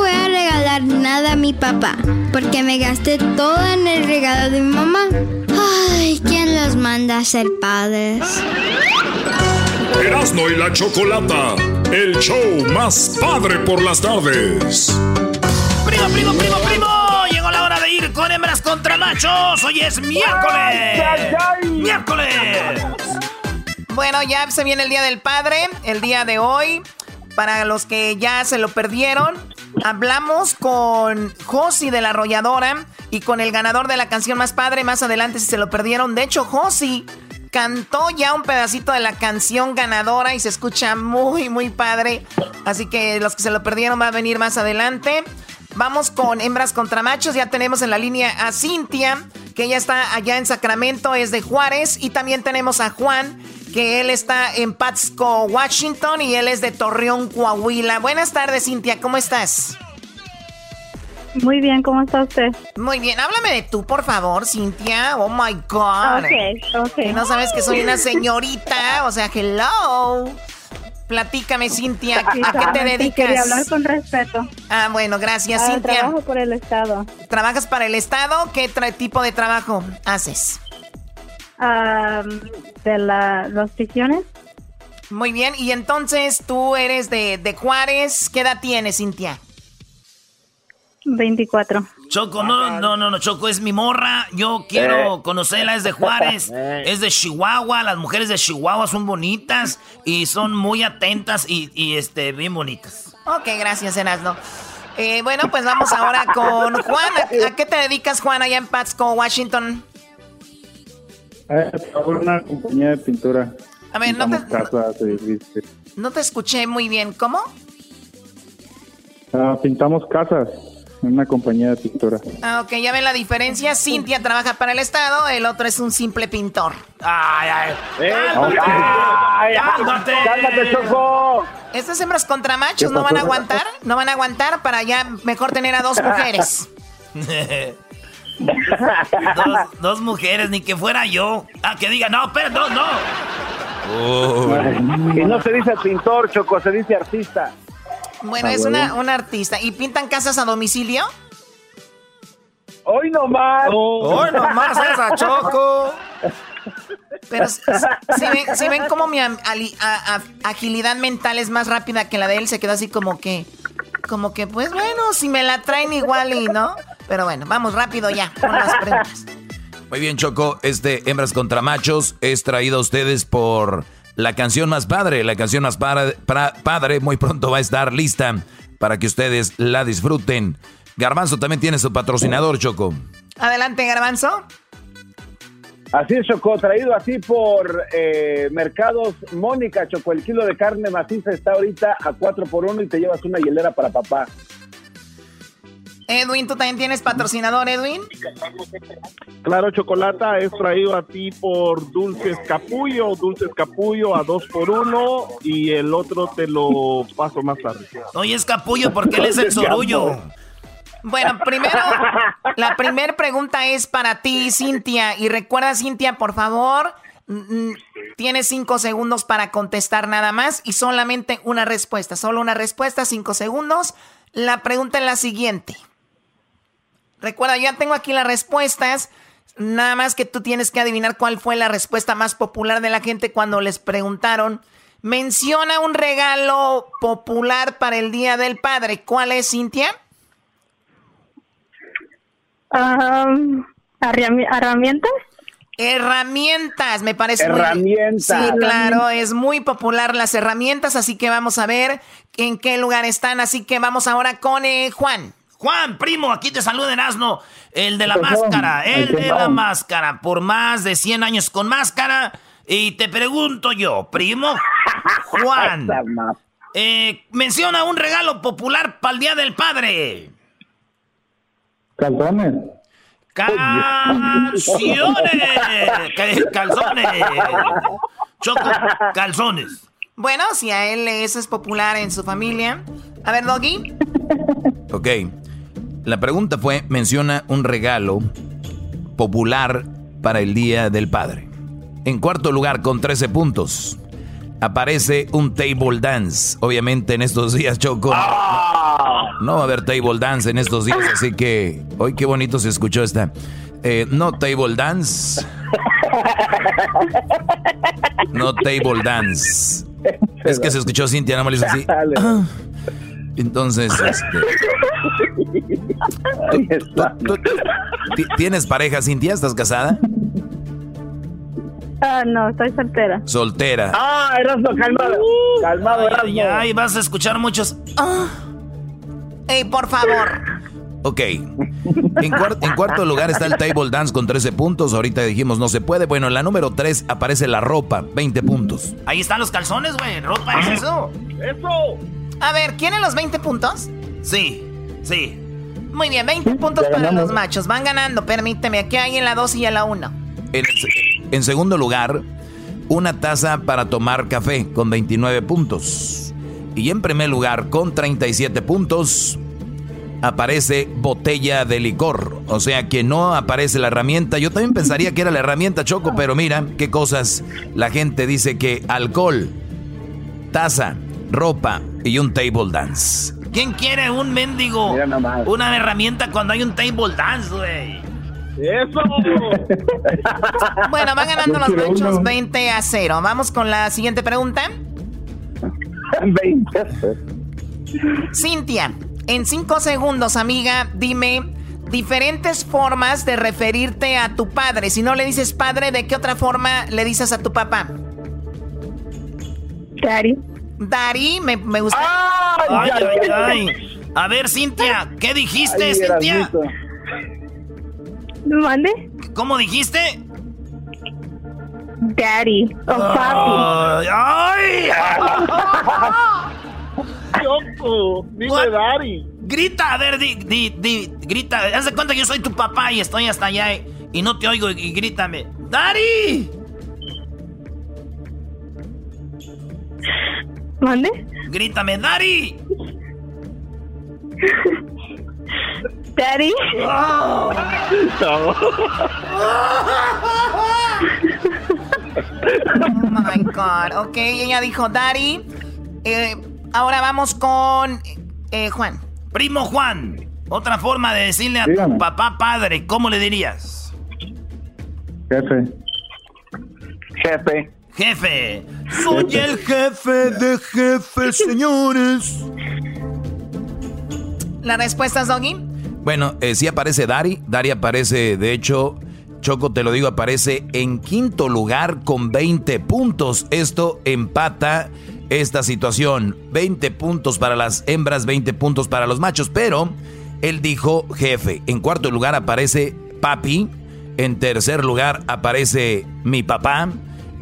nada a mi papá, porque me gasté todo en el regalo de mi mamá. Ay, ¿quién los manda a ser padres? Erasmo y la Chocolata, el show más padre por las tardes. Primo, primo, primo, primo. Llegó la hora de ir con hembras contra machos. Hoy es miércoles. Miércoles. Bueno, ya se viene el Día del Padre, el día de hoy. Para los que ya se lo perdieron, hablamos con Josi de la arrolladora y con el ganador de la canción más padre más adelante si se lo perdieron. De hecho, Josi cantó ya un pedacito de la canción ganadora y se escucha muy, muy padre. Así que los que se lo perdieron va a venir más adelante. Vamos con hembras contra machos. Ya tenemos en la línea a Cintia, que ella está allá en Sacramento, es de Juárez. Y también tenemos a Juan, que él está en Patsco, Washington, y él es de Torreón, Coahuila. Buenas tardes, Cintia, ¿cómo estás? Muy bien, ¿cómo está usted? Muy bien, háblame de tú, por favor, Cintia. Oh my God. Ok, ok. no sabes que soy una señorita, o sea, hello. Platícame, Cintia, ¿a qué te dedicas? quería hablar con respeto. Ah, bueno, gracias, ah, Cintia. Trabajo por el Estado. ¿Trabajas para el Estado? ¿Qué tipo de trabajo haces? de la, las prisiones. Muy bien, y entonces tú eres de, de Juárez. ¿Qué edad tienes, Cintia? 24. Choco, no, no, no, no, Choco, es mi morra. Yo quiero eh. conocerla, es de Juárez, eh. es de Chihuahua. Las mujeres de Chihuahua son bonitas y son muy atentas y, y este, bien bonitas. Ok, gracias, Erasno. Eh, bueno, pues vamos ahora con Juan. ¿A, qué te dedicas, Juan, allá en Patsko, Washington? Eh, una compañía de pintura. A ver, no te, no te escuché muy bien. ¿Cómo? Ah, pintamos casas en una compañía de pintura. Ah, ok, ya ven la diferencia. Cintia trabaja para el Estado, el otro es un simple pintor. ¡Ay, ay! Eh, ¡Ay, ¡Cálmate, Choco! Estas hembras contra machos no van a aguantar, no van a aguantar para ya mejor tener a dos mujeres. dos, mujeres, ni que fuera yo. Ah, que diga, no, perdón, no. Y no se dice pintor, Choco, se dice artista. Bueno, es una, una artista. ¿Y pintan casas a domicilio? Hoy nomás. Hoy nomás esa Choco. Pero si, ven, cómo mi agilidad mental es más rápida que la de él, se quedó así como que, como que, pues bueno, si me la traen igual y no. Pero bueno, vamos rápido ya con las preguntas. Muy bien, Choco. Este Hembras contra Machos es traído a ustedes por la canción más padre. La canción más padre, padre muy pronto va a estar lista para que ustedes la disfruten. Garbanzo también tiene su patrocinador, Choco. Adelante, Garbanzo. Así es, Choco, traído así por eh, Mercados Mónica, Choco. El kilo de carne maciza está ahorita a 4 por 1 y te llevas una hielera para papá. Edwin, ¿tú también tienes patrocinador, Edwin? Claro, Chocolata es traído a ti por Dulces Capullo, Dulces Capullo a 2 por 1 y el otro te lo paso más tarde. Oye, es Capullo porque él es el sorullo. Bueno, primero, la primera pregunta es para ti, Cintia. Y recuerda, Cintia, por favor, tienes cinco segundos para contestar nada más y solamente una respuesta. Solo una respuesta, cinco segundos. La pregunta es la siguiente. Recuerda, ya tengo aquí las respuestas. Nada más que tú tienes que adivinar cuál fue la respuesta más popular de la gente cuando les preguntaron. Menciona un regalo popular para el Día del Padre. ¿Cuál es, Cintia? herramientas. Herramientas, me parece herramientas. Sí, claro, es muy popular las herramientas, así que vamos a ver en qué lugar están. Así que vamos ahora con eh, Juan. Juan, primo, aquí te saluda Asno, el de la máscara, el de la máscara, por más de 100 años con máscara. Y te pregunto yo, primo, Juan, eh, menciona un regalo popular para el Día del Padre. Calzones. Canciones. Calzones. Choco, calzones. Bueno, si a él eso es popular en su familia. A ver, Doggy. Ok. La pregunta fue, menciona un regalo popular para el Día del Padre. En cuarto lugar, con 13 puntos, aparece un table dance. Obviamente en estos días, Choco. No va a haber table dance en estos días, así que hoy qué bonito se escuchó esta. Eh, no table dance. No table dance. Es que se escuchó Cintia, no me lo así. Entonces, este, ¿Tienes pareja, Cintia? ¿Estás casada? Ah, no, estoy soltera. Soltera. Ah, Erasmo, calmado. calmado, Erasmo. Ay, vas a escuchar muchos. Ah. Ey, por favor. Ok. En, cuarto lugar está el table dance con 13 puntos. Ahorita dijimos no se puede. Bueno, en la número 3 aparece la ropa, 20 puntos. Ahí están los calzones, güey. Ropa es eso. ¡Eso! A ver, ¿quieren los 20 puntos? Sí, sí. Muy bien, 20 puntos para los machos. Van ganando, permíteme. Aquí hay en la 2 y en la 1. En, segundo lugar, una taza para tomar café con 29 puntos. Y en primer lugar, con 37 puntos, aparece botella de licor. O sea que no aparece la herramienta. Yo también pensaría que era la herramienta Choco, pero mira qué cosas. La gente dice que alcohol, taza, ropa y un table dance. ¿Quién quiere un mendigo? Una herramienta cuando hay un table dance, güey. ¡Eso! bueno, van ganando los machos 20 a 0. Vamos con la siguiente pregunta. 20 a 0. Cintia, en 5 segundos, amiga, dime diferentes formas de referirte a tu padre. Si no le dices padre, ¿de qué otra forma le dices a tu papá? Daddy. Dari, me, me gusta. Ay, ay, ay, A ver, Cintia, ¿qué dijiste, Cintia? ¿Mande? ¿Cómo dijiste? Daddy. O papi. ¡Ay! Choco, dime Daddy. Grita, a ver, di, di, di, grita. Haz de cuenta que yo soy tu papá y estoy hasta allá y, no te oigo y, grítame. ¡Daddy! ¿Mande? Grítame, Daddy. Daddy. Oh. my God. Ok, ella dijo Daddy. Eh, ahora vamos con eh, Juan. Primo Juan. Otra forma de decirle a tu papá padre, ¿cómo le dirías? Jefe. Jefe. Jefe. Soy el jefe de jefes, señores. ¿La respuesta es Doggy? Bueno, eh, sí aparece Dari. Dari aparece, de hecho, Choco, te lo digo, aparece en quinto lugar con 20 puntos. Esto empata esta situación. 20 puntos para las hembras, 20 puntos para los machos. Pero él dijo jefe. En cuarto lugar aparece papi. En tercer lugar aparece mi papá.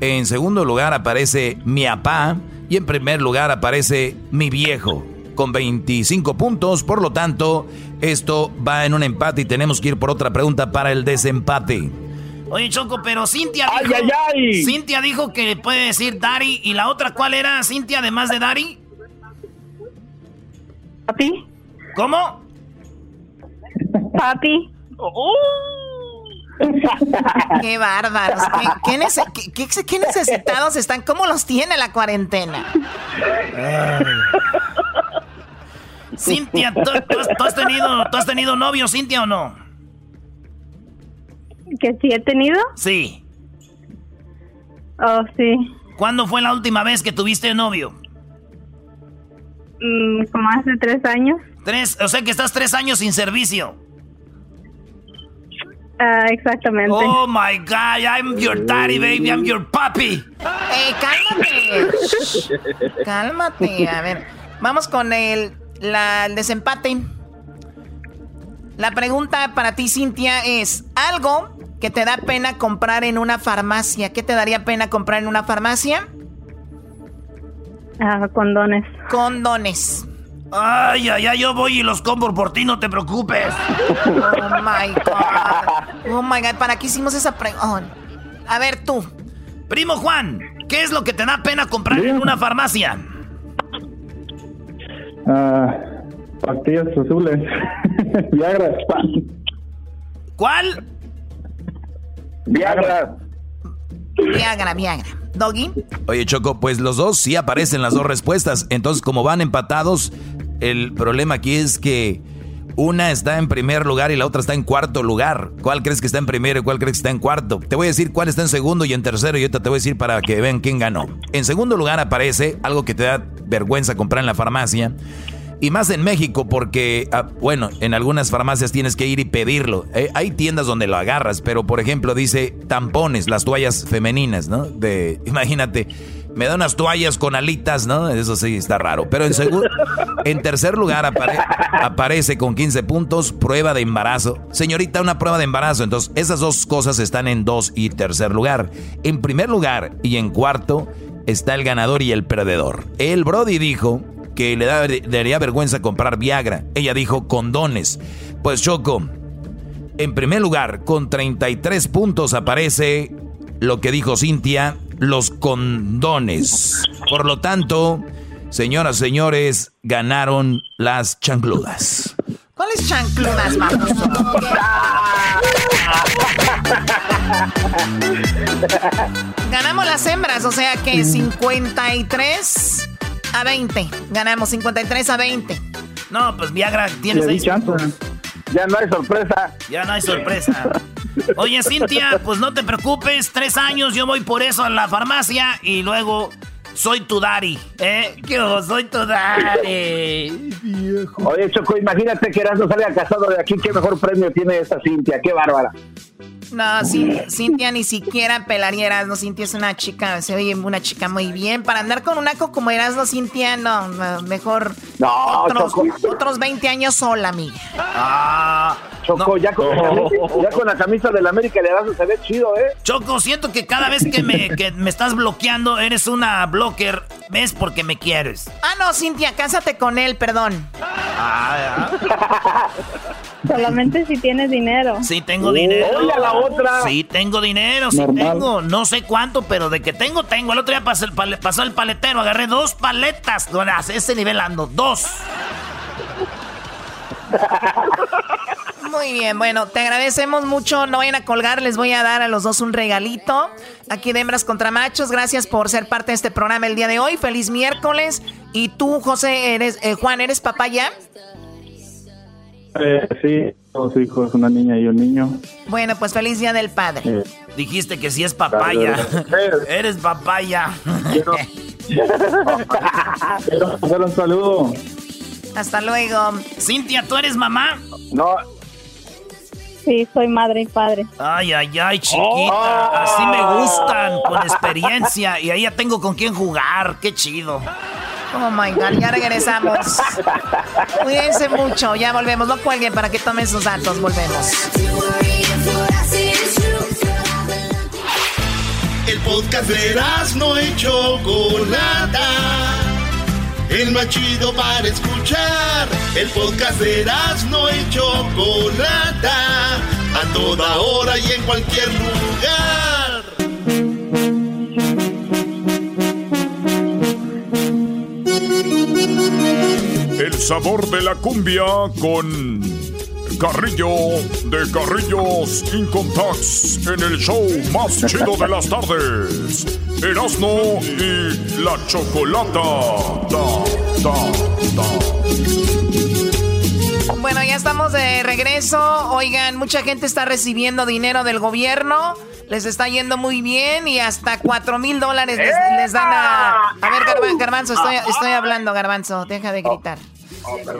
En segundo lugar aparece mi papá. Y en primer lugar aparece mi viejo con 25 puntos. Por lo tanto, esto va en un empate y tenemos que ir por otra pregunta para el desempate. Oye, Choco, pero Cintia dijo, ay, ay, Cintia dijo que puede decir Dari. ¿Y la otra cuál era, Cintia, además de Dari? Papi. ¿Cómo? Papi. Qué bárbaros. ¿Qué, necesitados están? ¿Cómo los tiene la cuarentena? Cintia, ¿tú, has tenido, ¿tú has tenido novio, Cintia, o no? ¿Que sí he tenido? Sí. Oh, sí. ¿Cuándo fue la última vez que tuviste novio? Mm, como hace tres años. Tres, o sea que estás tres años sin servicio. Ah, exactamente. Oh my God, I'm your daddy, baby, I'm your puppy. Eh, cálmate. cálmate. A ver, vamos con el, la, el desempate. La pregunta para ti, Cintia, es algo que te da pena comprar en una farmacia. ¿Qué te daría pena comprar en una farmacia? Ah, condones. Condones. Ay, ay, ay, yo voy y los compro por ti, no te preocupes. Oh my God. Oh my God, ¿para qué hicimos esa pregunta? A ver tú. Primo Juan, ¿qué es lo que te da pena comprar en una farmacia? Ah, pastillas azules. Viagra. ¿Cuál? Viagra. Viagra, Viagra. Doggy. Oye, Choco, pues los dos sí aparecen las dos respuestas. Entonces, como van empatados, el problema aquí es que una está en primer lugar y la otra está en cuarto lugar. ¿Cuál crees que está en primero y cuál crees que está en cuarto? Te voy a decir cuál está en segundo y en tercero y ahorita te voy a decir para que vean quién ganó. En segundo lugar aparece algo que te da vergüenza comprar en la farmacia. Y más en México porque, ah, bueno, en algunas farmacias tienes que ir y pedirlo. Eh, hay tiendas donde lo agarras, pero por ejemplo dice tampones, las toallas femeninas, ¿no? De, imagínate, me da unas toallas con alitas, ¿no? Eso sí está raro. Pero en, en tercer lugar aparece con 15 puntos prueba de embarazo. Señorita, una prueba de embarazo. Entonces, esas dos cosas están en dos y tercer lugar. En primer lugar y en cuarto está el ganador y el perdedor. El Brody dijo que le, daría vergüenza comprar Viagra. Ella dijo condones. Pues Choco, en primer lugar, con 33 puntos aparece lo que dijo Cintia, los condones. Por lo tanto, señoras, señores, ganaron las chancludas. ¿Cuáles chancludas, Ganamos las hembras, o sea que 53 a 20. Ganamos 53 a 20. No, pues Viagra tiene 6 Ya no hay sorpresa. Ya no hay sorpresa. Oye, Cintia, pues no te preocupes. Tres años yo voy por eso a la farmacia y luego soy tu daddy. ¿Eh? Yo soy tu daddy. Oye, Choco, imagínate que Erasmo salga casado de aquí. ¿Qué mejor premio tiene esta Cintia? ¡Qué bárbara! No, Cintia ni siquiera pelaría no Cintia es una chica, se oye una chica muy bien. Para andar con un aco como Erasmo, Cintia, no, mejor no, otros, otros 20 años sola, amiga. Ah, Choco, ya, con la camisa, ya con la camisa del América le das se ve chido, ¿eh? Choco, siento que cada vez que me, que me estás bloqueando, eres una blocker, ¿ves? Porque me quieres. Ah, no, Cintia, cásate con él, perdón. Ah, Solamente si tienes dinero. Sí, tengo dinero. Oye, la otra. Sí, tengo dinero, sí tengo. No sé cuánto, pero de que tengo, tengo. El otro día pasó el, pasó el paletero, agarré dos paletas. ese nivel ando, dos. Muy bien, bueno, te agradecemos mucho. No vayan a colgar, les voy a dar a los dos un regalito. Aquí de Hembras contra Machos, gracias por ser parte de este programa el día de hoy. Feliz miércoles. Y tú, José, eres, eh, Juan, ¿eres papá ya? Eh, sí, dos hijos, una niña y un niño. Bueno, pues feliz día del padre. Eh. Dijiste que sí es papaya. Eres papaya. Quiero, hacer un saludo. Hasta luego. Cintia, ¿tú eres mamá? No. Sí, soy madre y padre. Ay, ay, ay, chiquita. Así me gustan, con experiencia. Y ahí ya tengo con quién jugar. Qué chido. Oh my God, ya regresamos. Cuídense mucho, ya volvemos. No cuelguen para que tomen sus datos. Volvemos. El podcast de no hecho Chocolata. El más chido para escuchar. El podcast de no hecho Chocolata. A toda hora y en cualquier lugar. El sabor de la cumbia con Carrillo de Carrillos Incontax en el show más chido de las tardes. Erasmo y la Chocolata. Bueno, ya estamos de regreso. Oigan, mucha gente está recibiendo dinero del gobierno. Les está yendo muy bien y hasta cuatro mil dólares les, dan a... A ver, Garbanzo, estoy, estoy hablando, Garbanzo. Deja de gritar.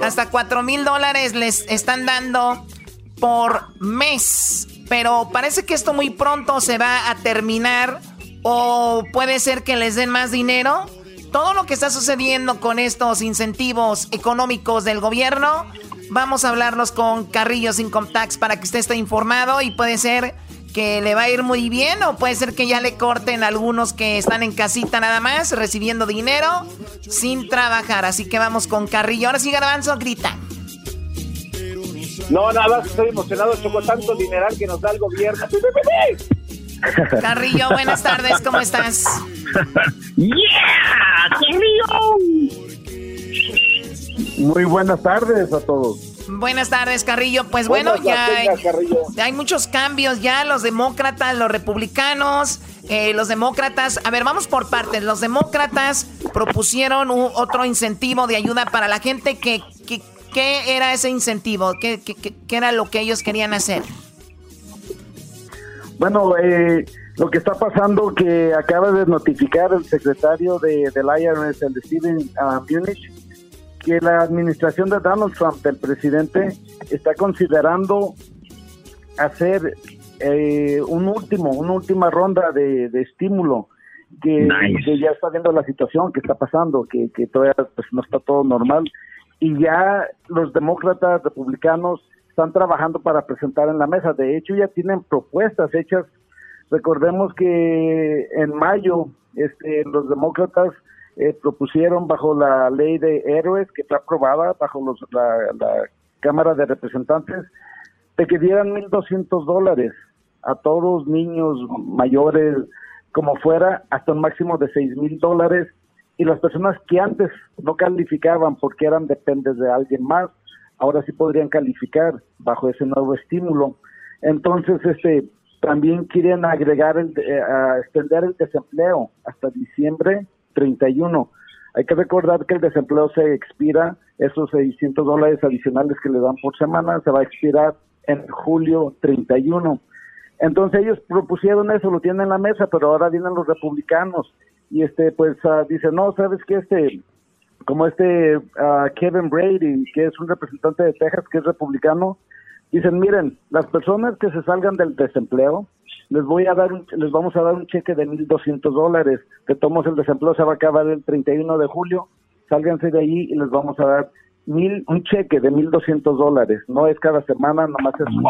Hasta 4 mil dólares les están dando por mes. Pero parece que esto muy pronto se va a terminar. O puede ser que les den más dinero. Todo lo que está sucediendo con estos incentivos económicos del gobierno, vamos a hablarlos con Carrillo Income Tax para que usted esté informado y puede ser que le va a ir muy bien o puede ser que ya le corten algunos que están en casita nada más, recibiendo dinero sin trabajar. Así que vamos con Carrillo. Ahora sí, Garbanzo, grita. No, nada más estoy emocionado, con tanto dineral que nos da el gobierno. Carrillo, buenas tardes, ¿cómo estás? ¡Yeah! ¡Carrillo! Muy buenas tardes a todos. Buenas tardes, Carrillo. Pues bueno, ya hay, muchos cambios ya. Los demócratas, los republicanos, eh, los demócratas. A ver, vamos por partes. Los demócratas propusieron otro incentivo de ayuda para la gente. ¿Qué, qué, era ese incentivo? ¿Qué, ¿Qué, era lo que ellos querían hacer? Bueno, eh, lo que está pasando que acaba de notificar el secretario de, del IRS, el Steven uh, Munich, que la administración de Donald Trump, del presidente, está considerando hacer eh, un último, una última ronda de, estímulo, que, ya está viendo la situación que está pasando, que, que todavía pues, no está todo normal, y ya los demócratas, republicanos, están trabajando para presentar en la mesa. De hecho, ya tienen propuestas hechas. Recordemos que en mayo este, los demócratas eh, propusieron bajo la ley de héroes que está aprobada bajo los, la, Cámara de Representantes de que dieran 1.200 dólares a todos niños mayores como fuera hasta un máximo de mil dólares. Y las personas que antes no calificaban porque eran dependes de alguien más ahora sí podrían calificar bajo ese nuevo estímulo. Entonces este también quieren agregar el eh, extender el desempleo hasta diciembre 31. Hay que recordar que el desempleo se expira, esos 600 dólares adicionales que le dan por semana, se va a expirar en julio 31. Entonces ellos propusieron eso, lo tienen en la mesa, pero ahora vienen los republicanos y este pues uh, dicen, no, sabes que este, como este uh, Kevin Brady, que es un representante de Texas, que es republicano, dicen, miren, las personas que se salgan del desempleo, les voy a dar un, les vamos a dar un cheque de 1.200 dólares, que tomos el desempleo se va a acabar el 31 de julio, sálganse de allí y les vamos a dar mil, un cheque de 1.200 dólares, no es cada semana, nomás es un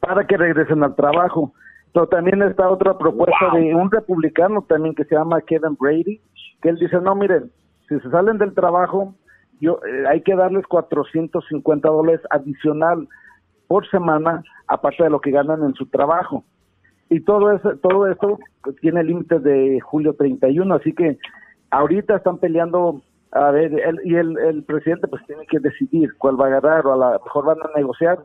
para que regresen al trabajo. Pero también está otra propuesta de un republicano también que se llama Kevin Brady, que él dice, no, miren, si se salen del trabajo, yo eh, hay que darles 450 dólares adicional por semana, aparte de lo que ganan en su trabajo. Y todo eso, todo esto tiene límites de julio 31, así que ahorita están peleando, a ver, y el, el, presidente pues tiene que decidir cuál va a ganar o a lo mejor van a negociar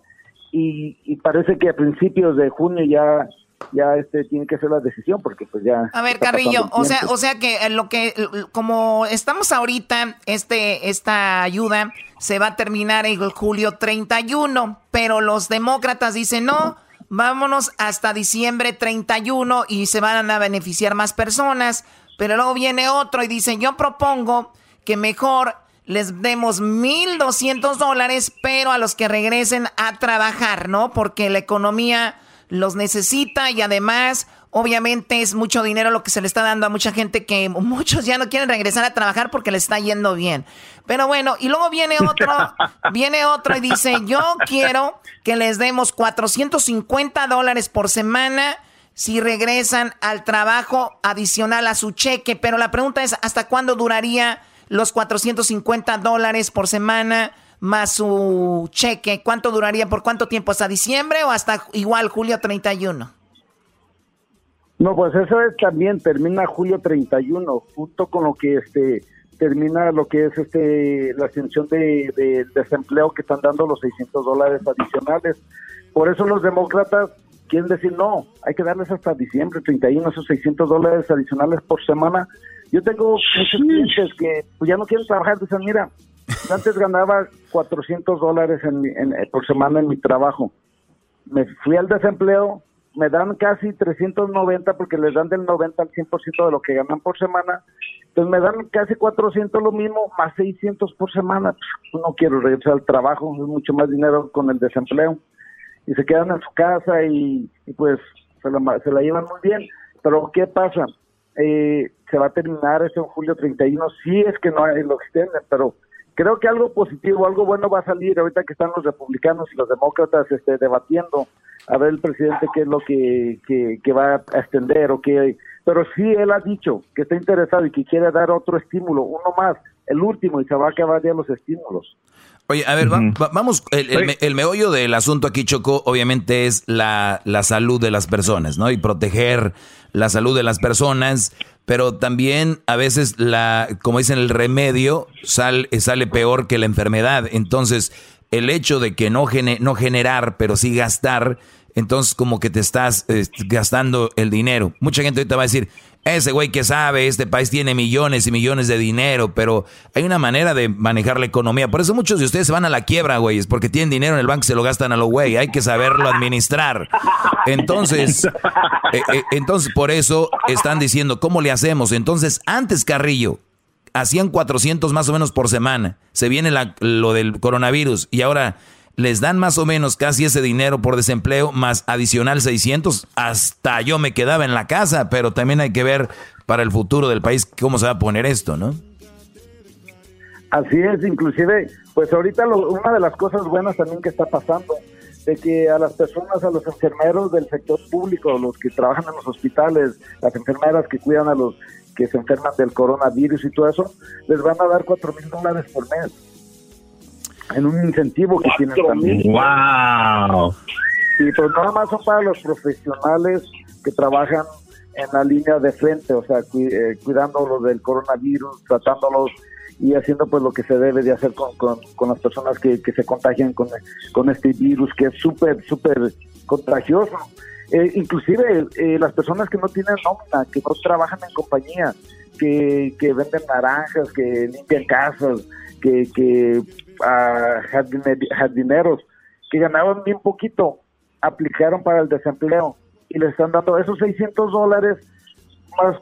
y, y parece que a principios de junio ya ya este tiene que ser la decisión porque pues ya a ver Carrillo o sea o sea que lo que como estamos ahorita este esta ayuda se va a terminar en julio 31 pero los demócratas dicen no vámonos hasta diciembre 31 y se van a beneficiar más personas pero luego viene otro y dice yo propongo que mejor les demos 1.200 dólares, pero a los que regresen a trabajar, ¿no? Porque la economía los necesita y además Obviamente es mucho dinero lo que se le está dando a mucha gente que muchos ya no quieren regresar a trabajar porque le está yendo bien. Pero bueno, y luego viene otro, viene otro y dice, yo quiero que les demos 450 dólares por semana si regresan al trabajo adicional a su cheque. Pero la pregunta es, ¿hasta cuándo duraría los 450 dólares por semana más su cheque? ¿Cuánto duraría? ¿Por cuánto tiempo? ¿Hasta diciembre o hasta igual julio 31? No, pues eso es también termina julio 31, junto con lo que este termina lo que es este la extensión de, desempleo que están dando los 600 dólares adicionales. Por eso los demócratas quieren decir no, hay que darles hasta diciembre 31 esos 600 dólares adicionales por semana. Yo tengo muchos clientes que pues, ya no quieren trabajar, dicen mira, antes ganaba 400 dólares en, por semana en mi trabajo. Me fui al desempleo, me dan casi 390 porque les dan del 90 al 100% de lo que ganan por semana. Entonces me dan casi 400 lo mismo, más 600 por semana. Pues, no quiero regresar al trabajo, es mucho más dinero con el desempleo. Y se quedan en su casa y, pues se la, se la llevan muy bien. Pero ¿qué pasa? Eh, se va a terminar eso en julio 31, sí es que no hay, lo extienden, pero creo que algo positivo, algo bueno va a salir ahorita que están los republicanos y los demócratas este, debatiendo a ver el presidente qué es lo que, que, va a extender o qué. Pero sí él ha dicho que está interesado y que quiere dar otro estímulo, uno más, el último, y se va a acabar ya los estímulos. Oye, a ver, vamos, el, el, meollo del asunto aquí, Choco, obviamente es la, la salud de las personas, ¿no? Y proteger la salud de las personas, pero también a veces, la, como dicen, el remedio sale, sale peor que la enfermedad. Entonces, el hecho de que no, no generar, pero sí gastar, entonces como que te estás gastando el dinero. Mucha gente ahorita va a decir, ese güey que sabe, este país tiene millones y millones de dinero, pero hay una manera de manejar la economía. Por eso muchos de ustedes se van a la quiebra, güey, es porque tienen dinero en el banco y se lo gastan a lo güey. Hay que saberlo administrar. Entonces, eh, eh, entonces por eso están diciendo, ¿cómo le hacemos? Entonces, antes Carrillo, hacían 400 más o menos por semana. Se viene lo del coronavirus y ahora les dan más o menos casi ese dinero por desempleo, más adicional 600. Hasta yo me quedaba en la casa, pero también hay que ver para el futuro del país cómo se va a poner esto, ¿no? Así es, inclusive, pues ahorita una de las cosas buenas también que está pasando, de que a las personas, a los enfermeros del sector público, los que trabajan en los hospitales, las enfermeras que cuidan a los que se enferman del coronavirus y todo eso, les van a dar cuatro mil dólares por mes en un incentivo que tienen también. ¡Wow! Y pues nada más son para los profesionales que trabajan en la línea de frente, o sea, eh, cuidándolos del coronavirus, tratándolos y haciendo pues lo que se debe de hacer con, con, las personas que, que se contagian con, con este virus que es súper, súper contagioso. Eh, inclusive eh, las personas que no tienen nómina, que no trabajan en compañía, que, que venden naranjas, que limpian casas, que, que jardineros que ganaban bien poquito, aplicaron para el desempleo y les están dando esos 600 dólares más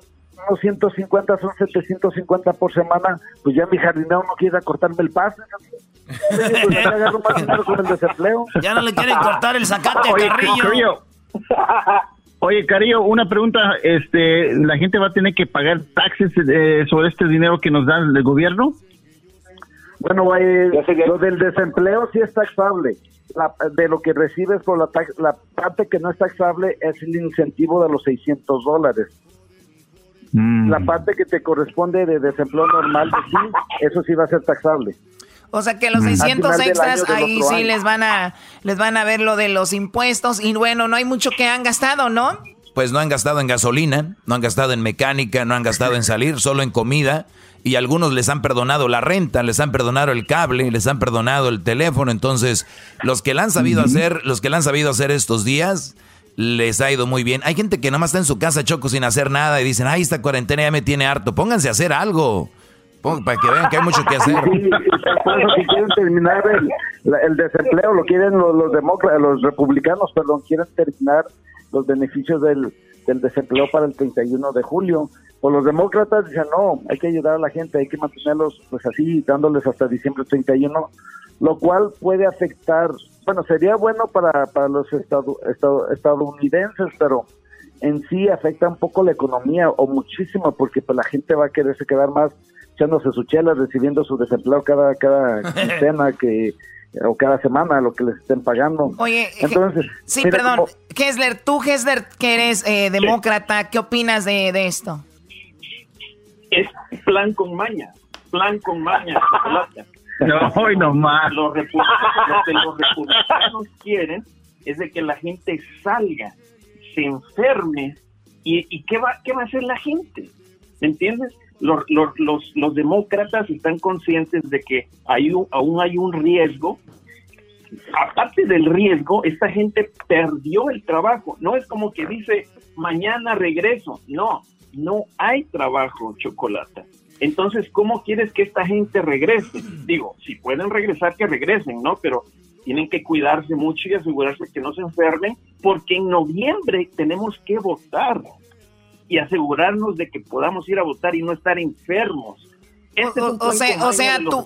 unos 150 son 750 por semana, pues ya mi jardinero no quiere cortarme el paso. Ya no le quieren cortar el zacate a Carrillo. Oye, Carillo, una pregunta, este, ¿la gente va a tener que pagar taxes eh, sobre este dinero que nos da el gobierno? Bueno, lo del desempleo sí es taxable. de lo que recibes por la, la parte que no es taxable es el incentivo de los 600 dólares. Mm. La parte que te corresponde de desempleo normal, sí, eso sí va a ser taxable. O sea que los 600 mm. extras ahí sí les van a les van a ver lo de los impuestos y bueno, no hay mucho que han gastado, ¿no? Pues no han gastado en gasolina, no han gastado en mecánica, no han gastado en salir, solo en comida y algunos les han perdonado la renta, les han perdonado el cable, les han perdonado el teléfono, entonces los que la han sabido hacer, los que la han sabido hacer estos días les ha ido muy bien. Hay gente que nada más está en su casa choco sin hacer nada y dicen, "Ay, esta cuarentena ya me tiene harto." Pónganse a hacer algo para que vean que hay mucho que hacer. si quieren terminar el, desempleo, lo quieren los, los, demócratas, los republicanos, perdón, quieren terminar los beneficios del, del desempleo para el 31 de julio. O los demócratas dicen, no, hay que ayudar a la gente, hay que mantenerlos pues así, dándoles hasta diciembre 31, lo cual puede afectar, bueno, sería bueno para, para los estadounidenses, pero en sí afecta un poco la economía o muchísimo porque pues la gente va a quererse quedar más echándose su chela, recibiendo su desempleo cada cada quincena que o cada semana lo que les estén pagando. Oye, entonces sí, perdón, Kessler, tú Kessler que eres eh, demócrata, ¿qué opinas de, de esto? Es plan con maña, plan con maña. no, hoy nomás. Los lo que los republicanos quieren es de que la gente salga, se enferme y, y ¿qué, va, qué va a hacer la gente? ¿Me entiendes? Los, los, los, los demócratas están conscientes de que hay aún hay un riesgo. Aparte del riesgo, esta gente perdió el trabajo. No es como que dice, mañana regreso. No, no hay trabajo, chocolate. Entonces, ¿cómo quieres que esta gente regrese? Digo, si pueden regresar, que regresen, ¿no? Pero tienen que cuidarse mucho y asegurarse que no se enfermen, porque en noviembre tenemos que votar y asegurarnos de que podamos ir a votar y no estar enfermos. Este o, sea, o sea, tú,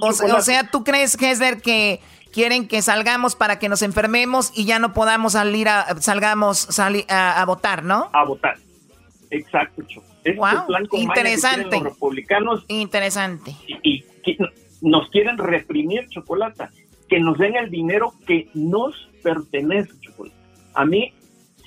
o, sea, tú crees, Hesder, que quieren que salgamos para que nos enfermemos y ya no podamos salir a, salgamos a, votar, ¿no? A votar. Exacto, Este plan interesante. Los republicanos. Interesante. Y, y, nos quieren reprimir, Chocolata que nos den el dinero que nos pertenece, A mí,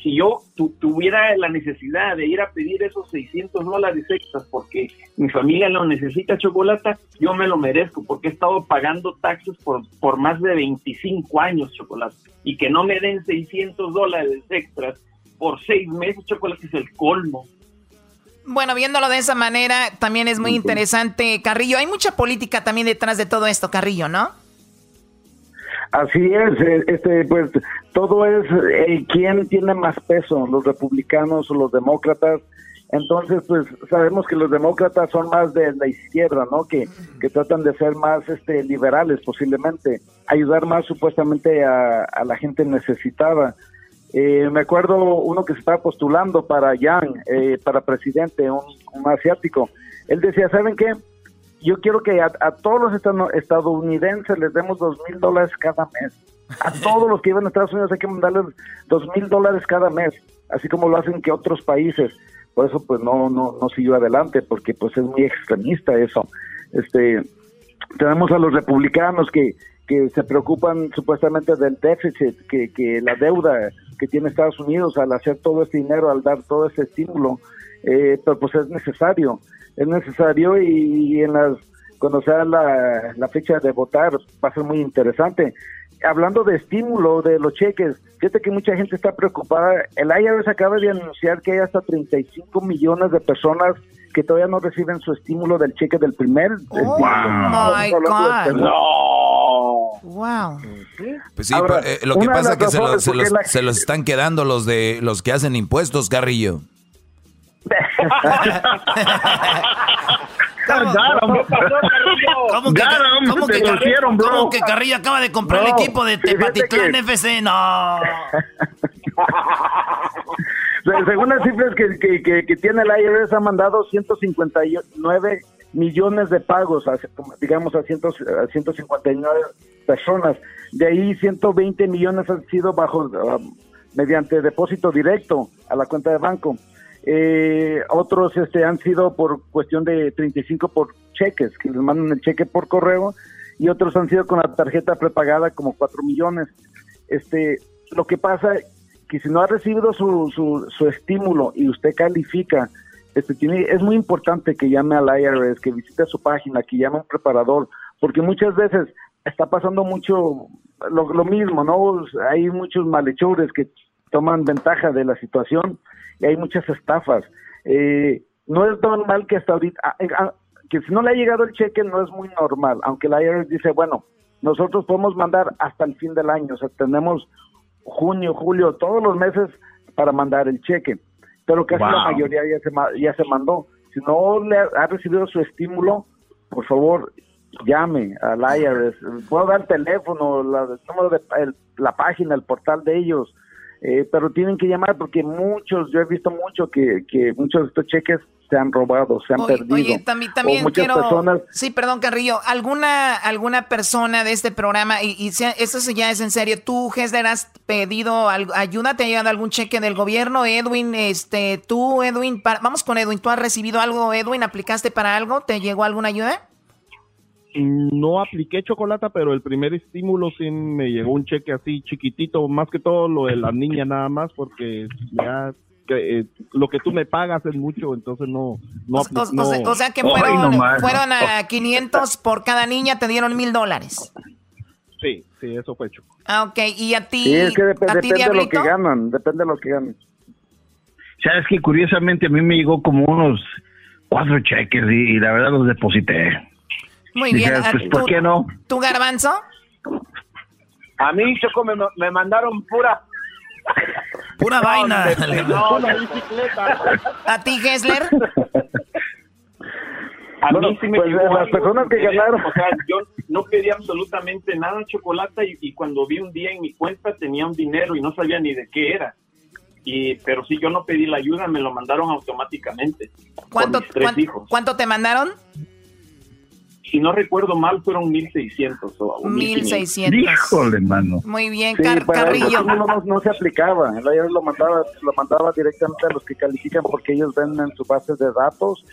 si yo tuviera la necesidad de ir a pedir esos 600 dólares extras porque mi familia lo necesita chocolate, yo me lo merezco porque he estado pagando taxes por, por más de 25 años chocolate y que no me den 600 dólares extras por seis meses chocolate es el colmo. Bueno, viéndolo de esa manera, también es muy interesante, Carrillo. Hay mucha política también detrás de todo esto, Carrillo, ¿no? Así es, eh, este, pues todo es eh, quién tiene más peso, los republicanos o los demócratas. Entonces, pues sabemos que los demócratas son más de la izquierda, ¿no? Que, que tratan de ser más este, liberales posiblemente, ayudar más supuestamente a, la gente necesitada. Eh, me acuerdo uno que se estaba postulando para Yang, para presidente, un, un asiático. Él decía, ¿saben qué? Yo quiero que a, todos los estadounidenses les demos dos mil dólares cada mes. A todos los que viven en Estados Unidos hay que mandarles dos mil dólares cada mes, así como lo hacen que otros países. Por eso pues no, no, no siguió adelante, porque pues es muy extremista eso. Este, tenemos a los republicanos que, que se preocupan supuestamente del déficit, que, que la deuda que tiene Estados Unidos al hacer todo este dinero, al dar todo ese estímulo, eh, pero pues es necesario es necesario y, en las cuando sea la, la, fecha de votar va a ser muy interesante. Hablando de estímulo de los cheques, fíjate que mucha gente está preocupada. El IRS acaba de anunciar que hay hasta 35 millones de personas que todavía no reciben su estímulo del cheque del primer. Oh, my God. No. Wow. Pues sí, eh, lo que pasa es que se, los, se los están quedando los de los que hacen impuestos, Carrillo. ¿Cómo que, ¿cómo que, ¿cómo que Carrillo acaba de comprar el equipo de Tepatitlán FC? No. Según las cifras que, que, que, tiene el IRS, ha mandado 159 millones de pagos, digamos, a, a 159 personas. De ahí 120 millones han sido bajo um, mediante depósito directo a la cuenta de banco. Eh, otros este, han sido por cuestión de 35 por cheques, que les mandan el cheque por correo, y otros han sido con la tarjeta prepagada como 4 millones. Este, lo que pasa que si no ha recibido su, su, su estímulo y usted califica, este, tiene, es muy importante que llame al IRS, que visite su página, que llame a un preparador, porque muchas veces está pasando mucho lo, lo mismo, ¿no? Hay muchos malhechores que toman ventaja de la situación y hay muchas estafas. Eh, no es normal que hasta ahorita, ah, eh, ah, que si no le ha llegado el cheque no es muy normal, aunque la IRS dice, bueno, nosotros podemos mandar hasta el fin del año, o sea, tenemos junio, julio, todos los meses para mandar el cheque, pero casi la mayoría ya se, ya se mandó. Si no le ha, recibido su estímulo, por favor, llame al IRS. Puedo dar teléfono, la, el número de la página, el portal de ellos, eh, pero tienen que llamar porque muchos, yo he visto mucho que, que muchos de estos cheques se han robado, se han perdido. Oye, también, también quiero... Personas... Sí, perdón, Carrillo. ¿Alguna, alguna persona de este programa, y, y esto ya es en serio, tú, Hesler, has pedido ayuda? ¿Te ha llegado algún cheque del gobierno? Edwin, este, tú, Edwin, vamos con Edwin. ¿Tú has recibido algo, Edwin? ¿Aplicaste para algo? ¿Te llegó alguna ayuda? No apliqué chocolate, pero el primer estímulo sí me llegó un cheque así chiquitito, más que todo lo de la niña nada más, porque ya que, eh, lo que tú me pagas es mucho, entonces no... no, o, sea que fueron, fueron a 500 por cada niña, te dieron mil dólares. Sí, sí, eso fue hecho. Ah, ok. ¿Y a ti? Sí, es que depende de lo que ganan, depende de lo que ganan. Sabes que curiosamente a mí me llegó como unos cuatro cheques y, la verdad los deposité. Muy bien. Pues, ¿Por qué no? ¿Tu garbanzo? A mí, Choco, me, me mandaron pura Pura vaina. No, la bicicleta. ¿A ti, Gessler? A mí sí me pues, las personas que ganaron. O sea, yo no pedí absolutamente nada chocolate y, cuando vi un día en mi cuenta tenía un dinero y no sabía ni de qué era. Y, pero si yo no pedí la ayuda, me lo mandaron automáticamente. ¿Cuánto, ¿cuánto, ¿cuánto te mandaron? Si no recuerdo mal, fueron 1600 o 1600. Híjole, mano. Muy bien, Carrillo. No, no, no, se aplicaba, el IRS lo mandaba, lo mandaba directamente a los que califican porque ellos ven en su base de datos.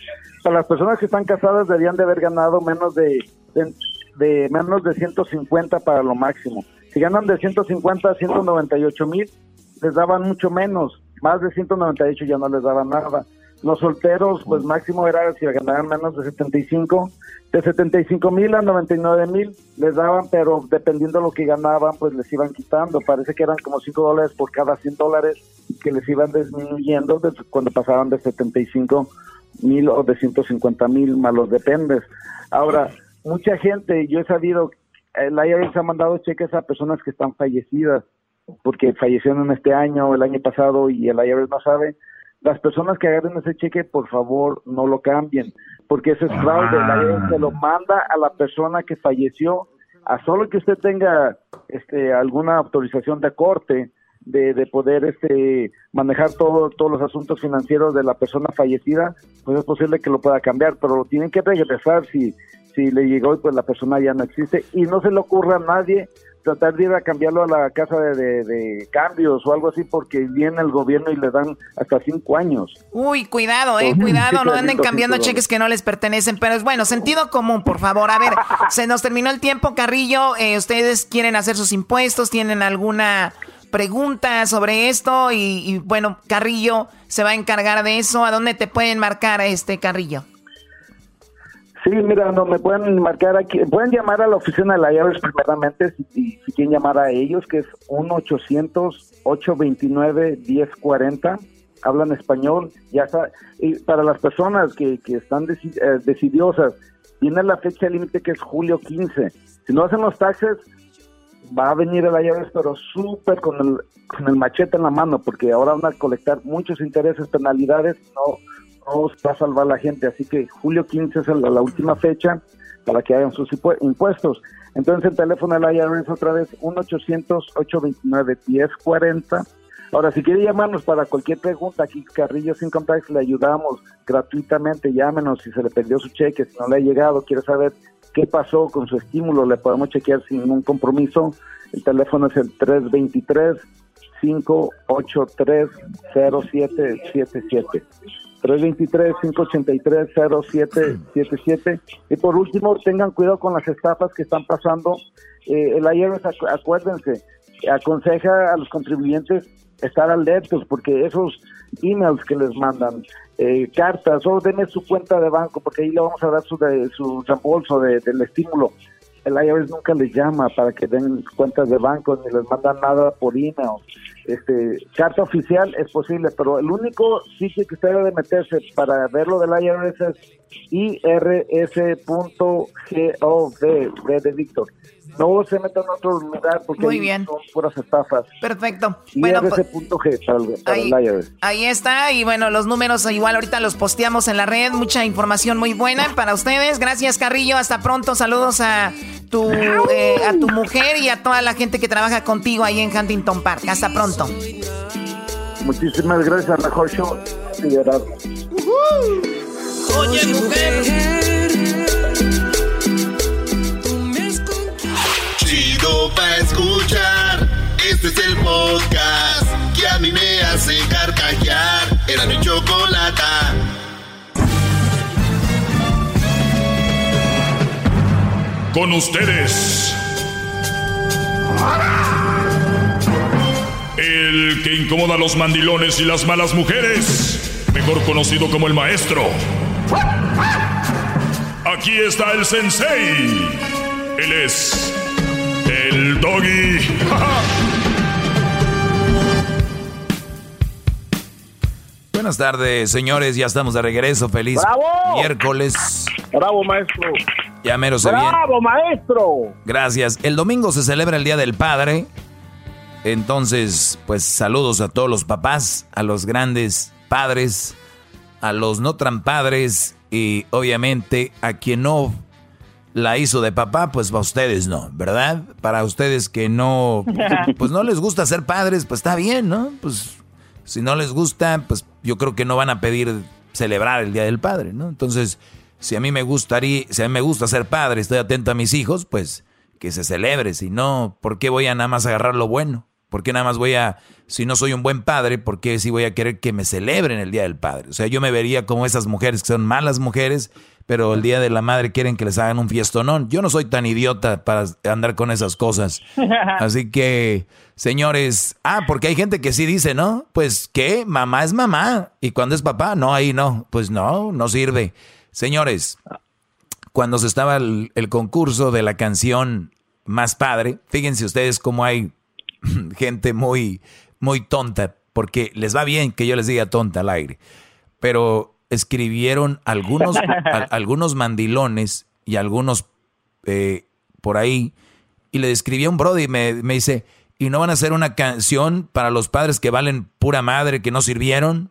Para las personas que están casadas debían de haber ganado menos de, de, menos de 150 para lo máximo. Si ganan de 150 a 198 mil, les daban mucho menos. Más de 198 ya no les daban nada. Los solteros, pues máximo era si ganaban menos de 75 de 75 mil a 99 mil les daban, pero dependiendo de lo que ganaban, pues les iban quitando. Parece que eran como 5 dólares por cada 100 dólares que les iban disminuyendo cuando pasaban de 75 mil o de 150 mil, malos dependes. Ahora, mucha gente, yo he sabido, el IRS ha mandado cheques a personas que están fallecidas, porque fallecieron este año o el año pasado y el IRS no sabe. Las personas que agarren ese cheque, por favor, no lo cambien porque ese es fraude. La ley se lo manda a la persona que falleció, a solo que usted tenga este, alguna autorización de corte de, de poder este, manejar todo, todos los asuntos financieros de la persona fallecida, pues es posible que lo pueda cambiar, pero lo tienen que regresar si, si le llegó y pues la persona ya no existe. Y no se le ocurra a nadie tratar de ir a cambiarlo a la casa de, cambios o algo así porque viene el gobierno y le dan hasta cinco años. Uy, cuidado, eh, cuidado, no anden cambiando cheques que no les pertenecen, pero es bueno, sentido común, por favor. A ver, se nos terminó el tiempo, Carrillo, eh, ustedes quieren hacer sus impuestos, tienen alguna pregunta sobre esto y, y bueno, Carrillo se va a encargar de eso. ¿A dónde te pueden marcar este Carrillo? Sí, mira, no me pueden marcar aquí, pueden llamar a la oficina de la IRS primeramente si, si quieren llamar a ellos, que es 1-800-829-1040, hablan español, ya está. Y para las personas que, que están eh, decidiosas, tiene la fecha límite que es julio 15. Si no hacen los taxes, va a venir el IRS, pero súper con el, con el machete en la mano, porque ahora van a colectar muchos intereses, penalidades, no no va a salvar la gente. Así que julio 15 es la, última fecha para que hagan sus impuestos. Entonces el teléfono del IRS otra vez 1-800-829-1040. Ahora, si quiere llamarnos para cualquier pregunta, aquí Carrillo Sin Tax le ayudamos gratuitamente. Llámenos si se le perdió su cheque, si no le ha llegado, quiere saber qué pasó con su estímulo, le podemos chequear sin ningún compromiso. El teléfono es el 323 583 0777. 323-583-0777. Y por último, tengan cuidado con las estafas que están pasando. Eh, el IRS, acuérdense, aconseja a los contribuyentes estar alertos porque esos emails que les mandan, eh, cartas, o denme su cuenta de banco porque ahí le vamos a dar su, de, su reembolso del estímulo. El IRS nunca les llama para que den cuentas de banco ni les mandan nada por email este, carta oficial es posible, pero el único sitio que usted debe meterse para verlo del IRS es irs.gov, de Víctor. No se metan en otro lugar porque Muy bien. son puras estafas. Perfecto. Bueno, pues, G ahí, ahí está. Y bueno, los números igual ahorita los posteamos en la red. Mucha información muy buena para ustedes. Gracias, Carrillo. Hasta pronto. Saludos a tu, eh, a tu mujer y a toda la gente que trabaja contigo ahí en Huntington Park. Hasta pronto. Muchísimas gracias, mejor show. Oye, mujer. Chido pa' escuchar. Este es el podcast que a mí me hace carcajear. Era mi chocolata. Con ustedes. El que incomoda a los mandilones y las malas mujeres. Mejor conocido como el maestro. Aquí está el sensei. Él es el doggy. Buenas tardes, señores. Ya estamos de regreso. Feliz ¡Bravo! miércoles. Bravo, maestro. Ya mero se viene. ¡Bravo, maestro! Gracias. El domingo se celebra el Día del Padre. Entonces, pues saludos a todos los papás, a los grandes padres, a los no tan padres y obviamente a quien no la hizo de papá, pues a ustedes no, ¿verdad? Para ustedes que no, pues no les gusta ser padres, pues está bien, ¿no? Pues si no les gusta, pues yo creo que no van a pedir celebrar el Día del Padre, ¿no? Entonces, si a mí me gustaría, si a mí me gusta ser padre, estoy atento a mis hijos, pues que se celebre, si no, ¿por qué voy a nada más agarrar lo bueno? ¿Por qué nada más voy a, si no soy un buen padre, por qué sí voy a querer que me celebren el Día del Padre? O sea, yo me vería como esas mujeres que son malas mujeres, pero el Día de la Madre quieren que les hagan un fiestonón. Yo no soy tan idiota para andar con esas cosas. Así que, señores, ah, porque hay gente que sí dice, ¿no? Pues, ¿qué? Mamá es mamá. Y cuando es papá, no, ahí no. Pues no, no sirve. Señores, cuando se estaba el, el concurso de la canción Más Padre, fíjense ustedes cómo hay gente muy, muy tonta, porque les va bien que yo les diga tonta al aire, pero escribieron algunos, a- algunos mandilones y algunos eh, por ahí, y le escribí a un brody y me, me dice, ¿y no van a hacer una canción para los padres que valen pura madre, que no sirvieron?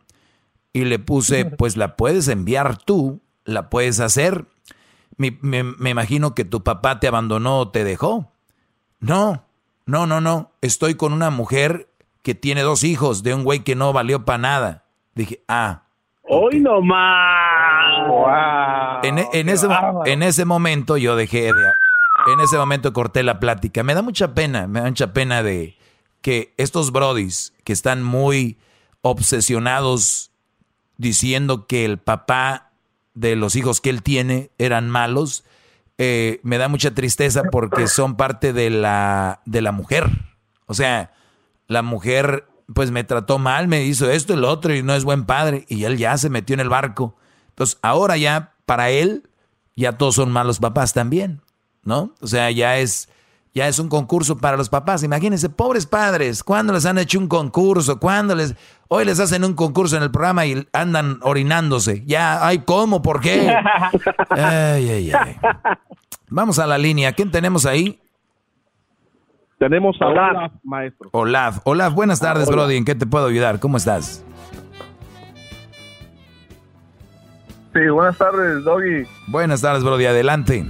Y le puse, pues la puedes enviar tú, la puedes hacer. Me, me- me imagino que tu papá te abandonó o te dejó. No, no, no, no. Estoy con una mujer que tiene dos hijos de un güey que no valió para nada. Dije, ah. Hoy nomás. En, e- en ese, en ese momento yo dejé de... En ese momento corté la plática. Me da mucha pena, me da mucha pena de que estos brodis que están muy obsesionados diciendo que el papá de los hijos que él tiene eran malos, eh, me da mucha tristeza porque son parte de la, de la mujer. O sea, la mujer pues me trató mal, me hizo esto y lo otro y no es buen padre y él ya se metió en el barco. Entonces ahora ya para él ya todos son malos papás también, ¿no? O sea, ya es ya es un concurso para los papás. Imagínense, pobres padres, ¿cuándo les han hecho un concurso? ¿Cuándo les hoy les hacen un concurso en el programa y andan orinándose? Ya, ay, ¿cómo? ¿Por qué? Ay, ay, ay. Vamos a la línea. ¿Quién tenemos ahí? Tenemos a Olaf. Olaf, maestro. Olaf. Olaf, buenas tardes, Hola. Brody. ¿En qué te puedo ayudar? ¿Cómo estás? Sí, buenas tardes, Doggy. Buenas tardes, Brody. Adelante.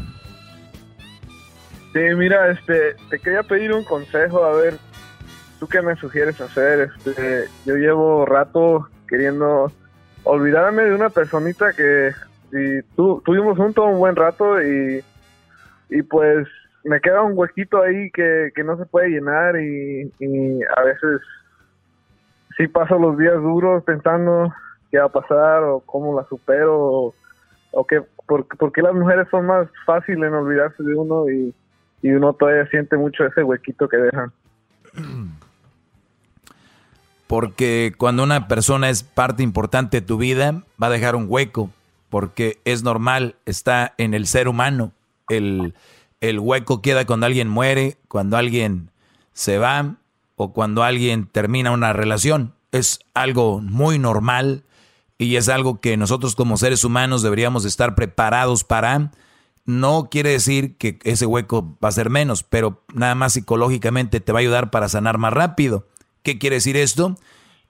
Sí, mira, este, te quería pedir un consejo, a ver, ¿tú qué me sugieres hacer? Este, yo llevo rato queriendo olvidarme de una personita que y tu- tuvimos juntos un buen rato y, y pues me queda un huequito ahí que, que no se puede llenar y, y a veces sí paso los días duros pensando qué va a pasar o cómo la supero o, o qué, por, por qué las mujeres son más fáciles en olvidarse de uno y, y uno todavía siente mucho ese huequito que dejan. Porque cuando una persona es parte importante de tu vida, va a dejar un hueco. Porque es normal, está en el ser humano. El, el hueco queda cuando alguien muere, cuando alguien se va o cuando alguien termina una relación. Es algo muy normal y es algo que nosotros como seres humanos deberíamos estar preparados para. No quiere decir que ese hueco va a ser menos, pero nada más psicológicamente te va a ayudar para sanar más rápido. ¿Qué quiere decir esto?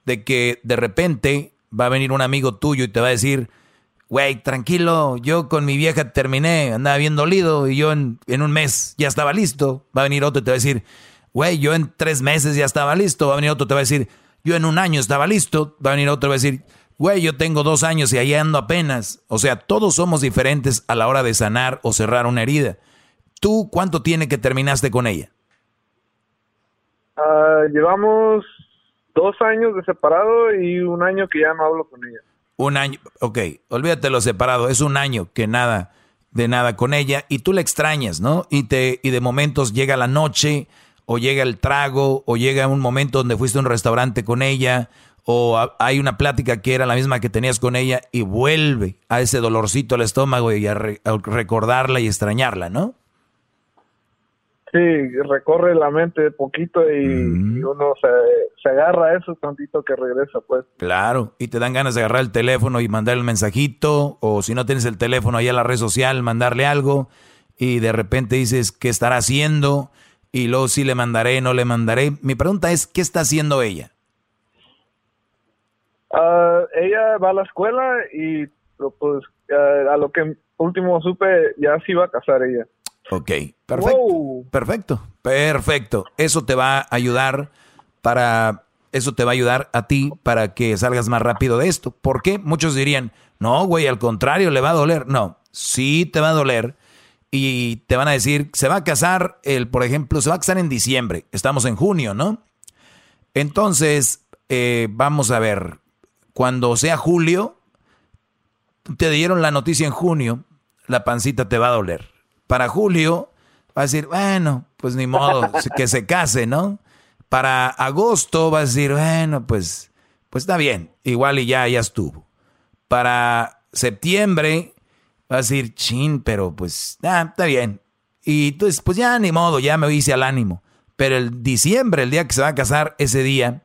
De que de repente va a venir un amigo tuyo y te va a decir, güey, tranquilo, yo con mi vieja terminé, andaba bien dolido y yo en, en un mes ya estaba listo. Va a venir otro y te va a decir, güey, yo en tres meses ya estaba listo. Va a venir otro y te va a decir, yo en un año estaba listo. Va a venir otro y va a decir, güey, yo tengo dos años y ahí ando apenas. O sea, todos somos diferentes a la hora de sanar o cerrar una herida. ¿Tú cuánto tiene que terminaste con ella? Ah, llevamos dos años de separado y un año que ya no hablo con ella. Un año, ok, olvídate lo separado, es un año que nada, de nada con ella y tú la extrañas, ¿no? Y, te, y de momentos llega la noche o llega el trago o llega un momento donde fuiste a un restaurante con ella o hay una plática que era la misma que tenías con ella y vuelve a ese dolorcito al estómago y a recordarla y extrañarla, ¿no? Sí, recorre la mente poquito y, uno se, agarra a eso tantito que regresa, pues. Claro, y te dan ganas de agarrar el teléfono y mandar el mensajito, o si no tienes el teléfono ahí a la red social, mandarle algo, y de repente dices, ¿qué estará haciendo? Y luego sí le mandaré, no le mandaré. Mi pregunta es, ¿qué está haciendo ella? Ah, ella va a la escuela y pues a lo que último supe ya se iba a casar ella. Ok, perfecto. Perfecto, perfecto. Eso te va a ayudar para, eso te va a ayudar a ti para que salgas más rápido de esto. ¿Por qué? Muchos dirían, no, güey, al contrario, le va a doler. No, sí te va a doler. Y te van a decir, se va a casar, el, por ejemplo, se va a casar en diciembre. Estamos en junio, ¿no? Entonces, eh, vamos a ver, cuando sea julio, te dieron la noticia en junio, la pancita te va a doler para julio va a decir, bueno, pues ni modo, que se case, ¿no? Para agosto va a decir, bueno, pues, pues está bien, igual y ya, ya estuvo. Para septiembre va a decir, chin, pero pues, ah, está bien. Y entonces, pues ya ni modo, ya me hice al ánimo. Pero el diciembre, el día que se va a casar, ese día,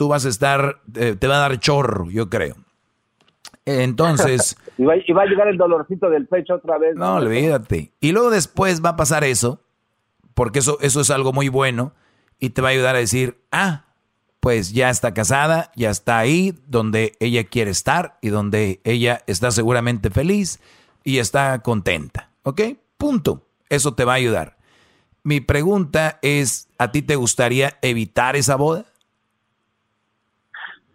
tú vas a estar, eh, te va a dar chorro, yo creo. Entonces. y, va, a llegar el dolorcito del pecho otra vez. No, olvídate. Y luego después va a pasar eso, porque eso, eso es algo muy bueno, y te va a ayudar a decir, ah, pues ya está casada, ya está ahí donde ella quiere estar y donde ella está seguramente feliz y está contenta. ¿Ok? Punto. Eso te va a ayudar. Mi pregunta es, ¿a ti te gustaría evitar esa boda?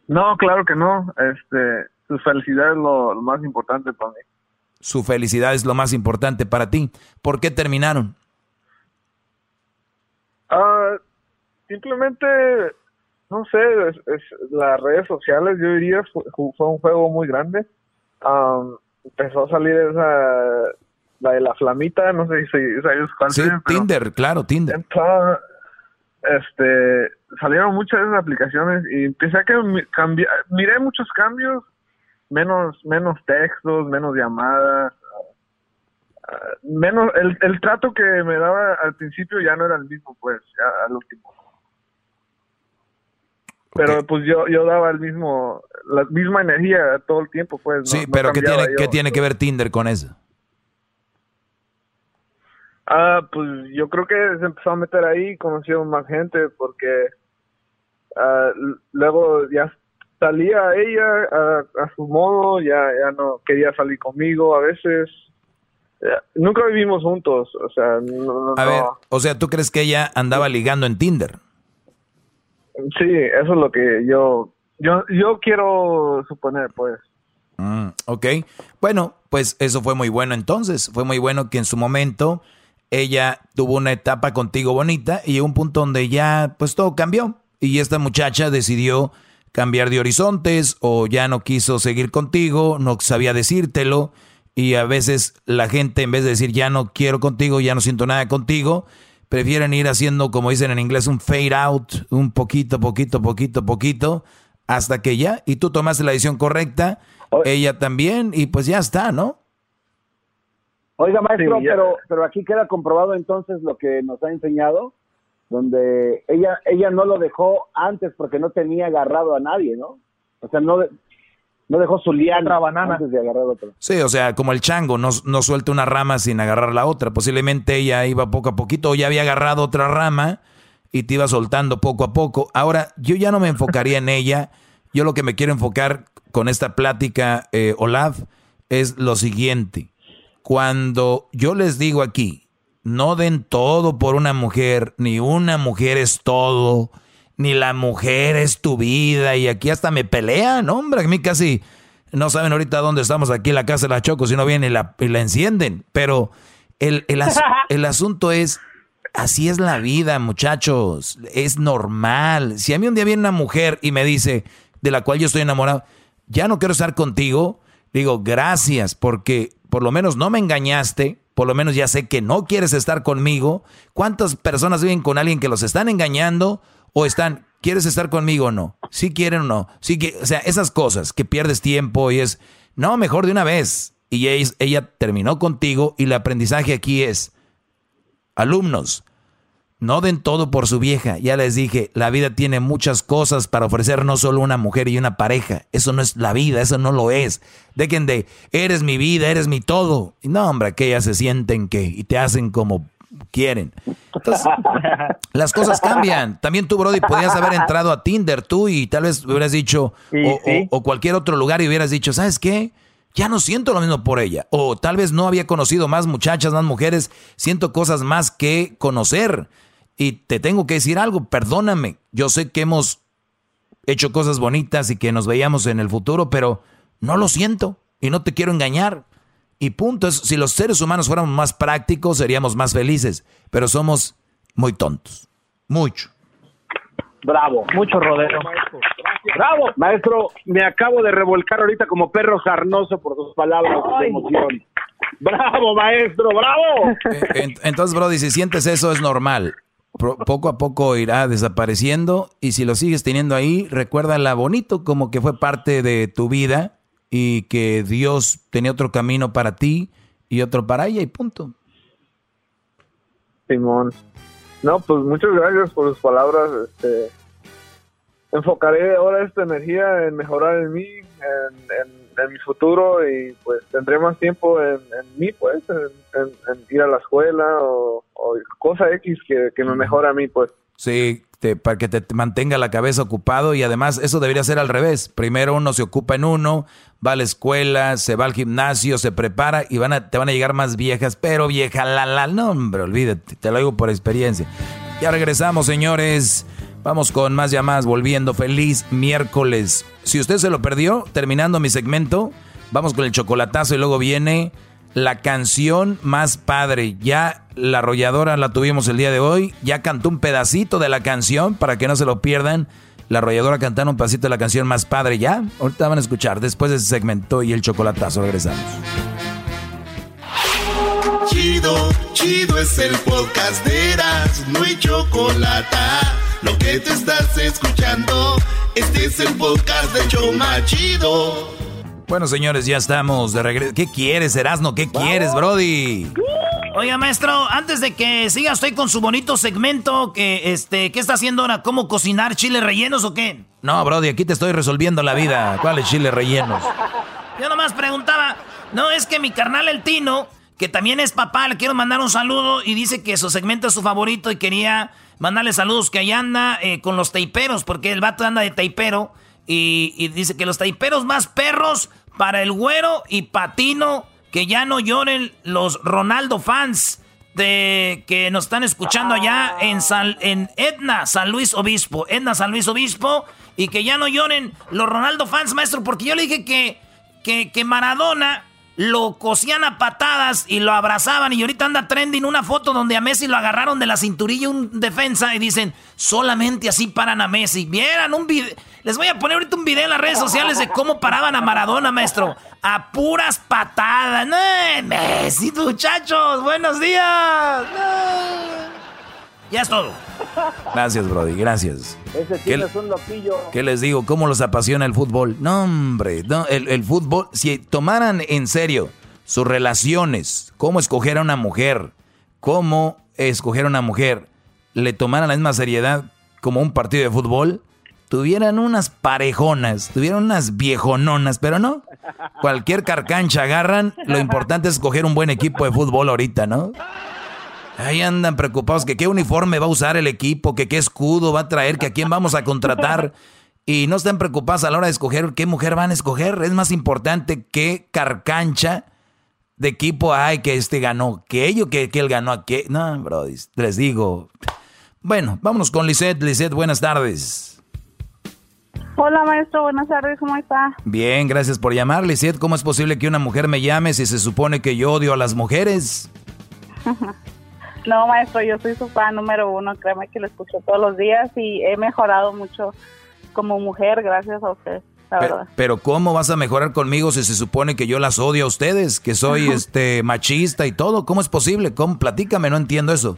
No, claro que no. Este, su felicidad es lo, más importante para mí. Su felicidad es lo más importante para ti. ¿Por qué terminaron? Ah, simplemente, no sé, las redes sociales, yo diría, fue, un juego muy grande. empezó a salir esa, la de la flamita, no sé si sabes cuál Sí, Tinder, claro, Tinder. este, salieron muchas de esas aplicaciones y empecé a que cambiar, miré muchos cambios menos menos textos, menos llamadas, ah, menos el, el trato que me daba al principio ya no era el mismo, pues, al último. Pero pues yo yo daba el mismo la misma energía todo el tiempo, pues. sí, pero ¿qué tiene qué tiene que ver Tinder con eso? Ah, pues yo creo que se empezó a meter ahí, conoció más gente porque uh, luego ya salía ella a, su modo, ya, ya no quería salir conmigo a veces. nunca vivimos juntos, o sea, A ver, o sea, ¿tú crees que ella andaba ligando en Tinder? Sí, eso es lo que yo, yo, yo quiero suponer, pues. Mm, ok, bueno, pues eso fue muy bueno entonces, fue muy bueno que en su momento ella tuvo una etapa contigo bonita y un punto donde ya pues todo cambió y esta muchacha decidió cambiar de horizontes o ya no quiso seguir contigo, no sabía decírtelo y a veces la gente en vez de decir ya no quiero contigo, ya no siento nada contigo, prefieren ir haciendo como dicen en inglés un fade out, un poquito, poquito, poquito, poquito, hasta que ya, y tú tomaste la decisión correcta, ella también, y pues ya está, ¿no? Oiga, maestro, pero, pero aquí queda comprobado entonces lo que nos ha enseñado, donde ella ella no lo dejó antes porque no tenía agarrado a nadie, ¿no? O sea, no, no dejó su liana banana. antes de agarrar a otro. Sí, o sea, como el chango, no, no suelta una rama sin agarrar la otra. Posiblemente ella iba poco a poquito o ya había agarrado otra rama y te iba soltando poco a poco. Ahora, yo ya no me enfocaría en ella. Yo lo que me quiero enfocar con esta plática, eh, Olaf, es lo siguiente. Cuando yo les digo aquí, no den todo por una mujer, ni una mujer es todo, ni la mujer es tu vida y aquí hasta me pelean, hombre, a mí casi no saben ahorita dónde estamos aquí en la casa de la Choco, si no vienen y la, y la encienden, pero el, el, el asunto es, así es la vida, muchachos, es normal. Si a mí un día viene una mujer y me dice, de la cual yo estoy enamorado, ya no quiero estar contigo, digo, gracias, porque por lo menos no me engañaste, por lo menos ya sé que no quieres estar conmigo. ¿Cuántas personas viven con alguien que los están engañando o están, ¿quieres estar conmigo o no? Si quieren o no. Sí que, o sea, esas cosas que pierdes tiempo y es, no, mejor de una vez. Y ella terminó contigo y el aprendizaje aquí es, alumnos, no den todo por su vieja. Ya les dije, la vida tiene muchas cosas para ofrecer, no solo una mujer y una pareja. Eso no es la vida, eso no lo es. Dejen de, eres mi vida, eres mi todo. Y no, hombre, que ellas se sienten que y te hacen como quieren. Entonces, las cosas cambian. También tú, Brody, podías haber entrado a Tinder tú y tal vez hubieras dicho, o, o cualquier otro lugar y hubieras dicho, ¿sabes qué? ya no siento lo mismo por ella. O tal vez no había conocido más muchachas, más mujeres, siento cosas más que conocer. Y te tengo que decir algo, perdóname. Yo sé que hemos hecho cosas bonitas y que nos veíamos en el futuro, pero no lo siento y no te quiero engañar. Y punto, si los seres humanos fuéramos más prácticos, seríamos más felices, pero somos muy tontos. Mucho. Bravo. Mucho rodeo. Bravo. Maestro, me acabo de revolcar ahorita como perro sarnoso por sus palabras de emoción. Bravo, maestro, bravo. Eh, entonces, Brody, si sientes eso es normal poco a poco irá desapareciendo y si lo sigues teniendo ahí, recuérdala bonito como que fue parte de tu vida y que Dios tenía otro camino para ti y otro para ella y punto. Simón. No, pues muchas gracias por sus palabras. Este, enfocaré ahora esta energía en mejorar en mí, en en mi futuro y pues tendré más tiempo en, mí, pues, en, ir a la escuela o, cosa X que, me mejora a mí, pues. Sí, para que te mantenga la cabeza ocupado y además eso debería ser al revés. Primero uno se ocupa en uno, va a la escuela, se va al gimnasio, se prepara y van a, te van a llegar más viejas, pero vieja la la, no hombre, olvídate, te lo digo por experiencia. Ya regresamos, señores. Vamos con más llamadas, volviendo. Feliz miércoles. Si usted se lo perdió, terminando mi segmento, vamos con el chocolatazo y luego viene la canción más padre. Ya la arrolladora la tuvimos el día de hoy. Ya cantó un pedacito de la canción para que no se lo pierdan. La arrolladora cantando un pedacito de la canción más padre. Ya, ahorita van a escuchar después de ese segmento y el chocolatazo. Regresamos. Chido, chido es el podcast de no hay chocolate lo que te estás escuchando, este es el podcast de Choma Chido. Bueno, señores, ya estamos de regreso. ¿Qué quieres, Erasno? ¿Qué quieres, Brody? Oiga, maestro, antes de que siga, estoy con su bonito segmento. Que, este, ¿Qué está haciendo ahora? ¿Cómo cocinar chiles rellenos o qué? No, Brody, aquí te estoy resolviendo la vida. ¿Cuáles chiles rellenos? Yo nomás preguntaba. No, es que mi carnal el Tino, que también es papá, le quiero mandar un saludo y dice que su segmento es su favorito y quería Mandarle saludos que ahí anda eh, con los taiperos, porque el vato anda de taipero. Y, dice que los taiperos más perros para el güero y patino, que ya no lloren los Ronaldo fans de que nos están escuchando allá en, en Etna, San Luis Obispo. Etna, San Luis Obispo. Y que ya no lloren los Ronaldo fans, maestro, porque yo le dije que, que, que Maradona lo cosían a patadas y lo abrazaban. Y ahorita anda trending una foto donde a Messi lo agarraron de la cinturilla un defensa y dicen, solamente así paran a Messi. Vieran un video. Les voy a poner ahorita un video en las redes sociales de cómo paraban a Maradona, maestro. A puras patadas. No, Messi, muchachos. Buenos días. Ya es todo. Gracias, Brody, gracias. Ese tío es un loquillo. ¿Qué les digo? ¿Cómo los apasiona el fútbol? No, hombre, no, el, fútbol, si tomaran en serio sus relaciones, cómo escoger a una mujer, cómo escoger a una mujer, le tomaran la misma seriedad como un partido de fútbol, tuvieran unas parejonas, tuvieran unas viejononas, pero no. Cualquier carcancha agarran, lo importante es escoger un buen equipo de fútbol ahorita, ¿no? Ahí andan preocupados que qué uniforme va a usar el equipo, que qué escudo va a traer, que a quién vamos a contratar. Y no están preocupados a la hora de escoger qué mujer van a escoger. Es más importante qué carcancha de equipo hay que este ganó, que ello que, que él ganó. Que, no, bro, les digo. Bueno, vámonos con Lisette. Lisette, buenas tardes. Hola maestro, buenas tardes, ¿cómo está? Bien, gracias por llamar. Lisette, ¿cómo es posible que una mujer me llame si se supone que yo odio a las mujeres? no, maestro, yo soy su fan número uno, créeme que lo escucho todos los días y he mejorado mucho como mujer gracias a usted. La pero, verdad. pero ¿cómo vas a mejorar conmigo si se supone que yo las odio a ustedes, que soy este machista y todo? ¿Cómo es posible? ¿Cómo? Platícame, no entiendo eso.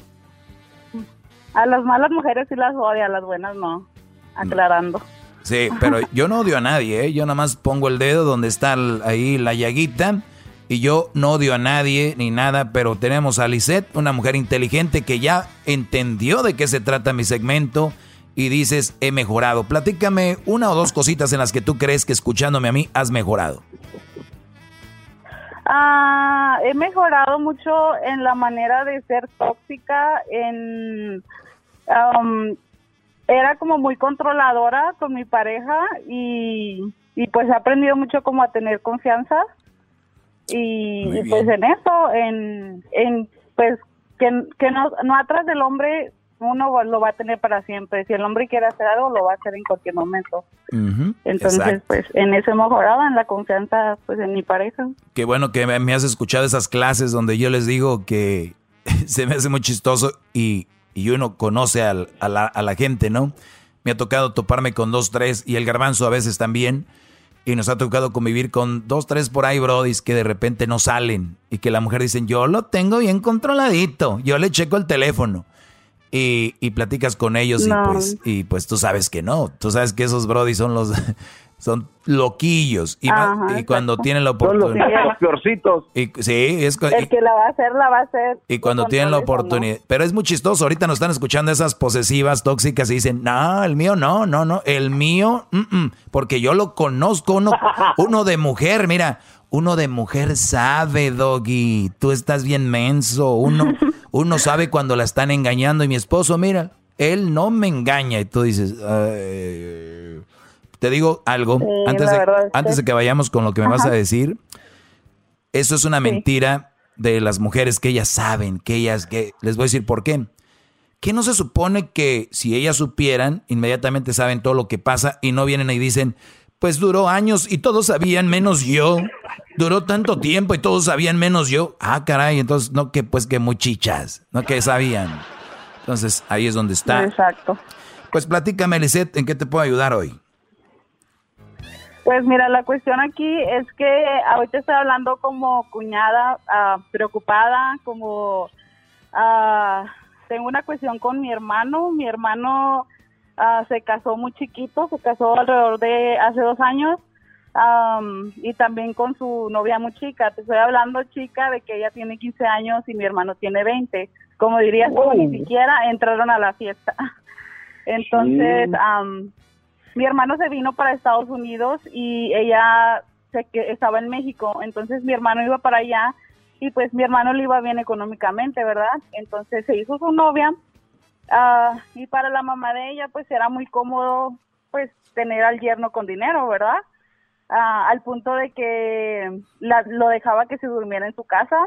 A las malas mujeres sí las odia, a las buenas no. Aclarando. Sí, pero yo no odio a nadie, ¿eh? Yo nada más pongo el dedo donde está ahí la llaguita y yo no odio a nadie ni nada, pero tenemos a Lisette, una mujer inteligente que ya entendió de qué se trata mi segmento y dices, he mejorado. Platícame una o dos cositas en las que tú crees que escuchándome a mí has mejorado. Ah, he mejorado mucho en la manera de ser tóxica, en... Um, era como muy controladora con mi pareja y, y pues he aprendido mucho como a tener confianza y, y pues en eso, en, en pues que, que no, no atrás del hombre uno lo va a tener para siempre. Si el hombre quiere hacer algo, lo va a hacer en cualquier momento. Entonces, exacto. pues en eso he mejorado, en la confianza, pues en mi pareja. Qué bueno que me, me has escuchado esas clases donde yo les digo que se me hace muy chistoso y, y uno conoce al- a, la, a la gente, ¿no? Me ha tocado toparme con dos, tres y el garbanzo a veces también. Y nos ha tocado convivir con dos, tres por ahí, brodis, que de repente no salen. Y que la mujer dicen, yo lo tengo bien controladito. Yo le checo el teléfono. Y, y platicas con ellos No. y pues y pues tú sabes que no. Tú sabes que esos brodis son los... Son loquillos. Y, más- Ajá, y cuando tienen la Son los oportunidad... los peorcitos. Y, sí, es... El que la va a hacer, la va a hacer. y cuando tienen la oportunidad. Pero es muy chistoso. Ahorita nos están escuchando esas posesivas, tóxicas y dicen, no, el mío no, no, no. El mío, mm, mm", porque yo lo conozco. Uno, uno de mujer, mira, uno de mujer sabe, doggy. Tú estás bien menso. Uno, uno sabe cuando la están engañando. Y mi esposo, mira, él no me engaña. Y tú dices, "Ay". Te digo algo. Sí, antes, de, verdad antes de que vayamos con lo que me vas a decir. Eso es una mentira de las mujeres que ellas saben, que ellas, que les voy a decir por qué. Que no se supone que si ellas supieran, inmediatamente saben todo lo que pasa y no vienen y dicen, pues duró años y todos sabían menos yo. Duró tanto tiempo y todos sabían menos yo. Ah, caray, entonces no que pues que muy chichas, no que sabían. Entonces ahí es donde está. Exacto. Pues platícame, Lisette, ¿en qué te puedo ayudar hoy? Pues mira, la cuestión aquí es que ahorita estoy hablando como cuñada ah, preocupada, como ah, tengo una cuestión con mi hermano. Mi hermano ah, se casó muy chiquito, se casó alrededor de hace dos años am, y también con su novia muy chica. Te estoy hablando chica de que ella tiene 15 años y mi hermano tiene 20. Como dirías, tú, ni siquiera entraron a la fiesta. Entonces, Mm. Mi hermano se vino para Estados Unidos y ella se que estaba en México, entonces mi hermano iba para allá y pues mi hermano le iba bien económicamente, ¿verdad? Entonces se hizo su novia ah, y para la mamá de ella pues era muy cómodo pues tener al yerno con dinero, ¿verdad? Ah, al punto de que la- lo dejaba que se durmiera en su casa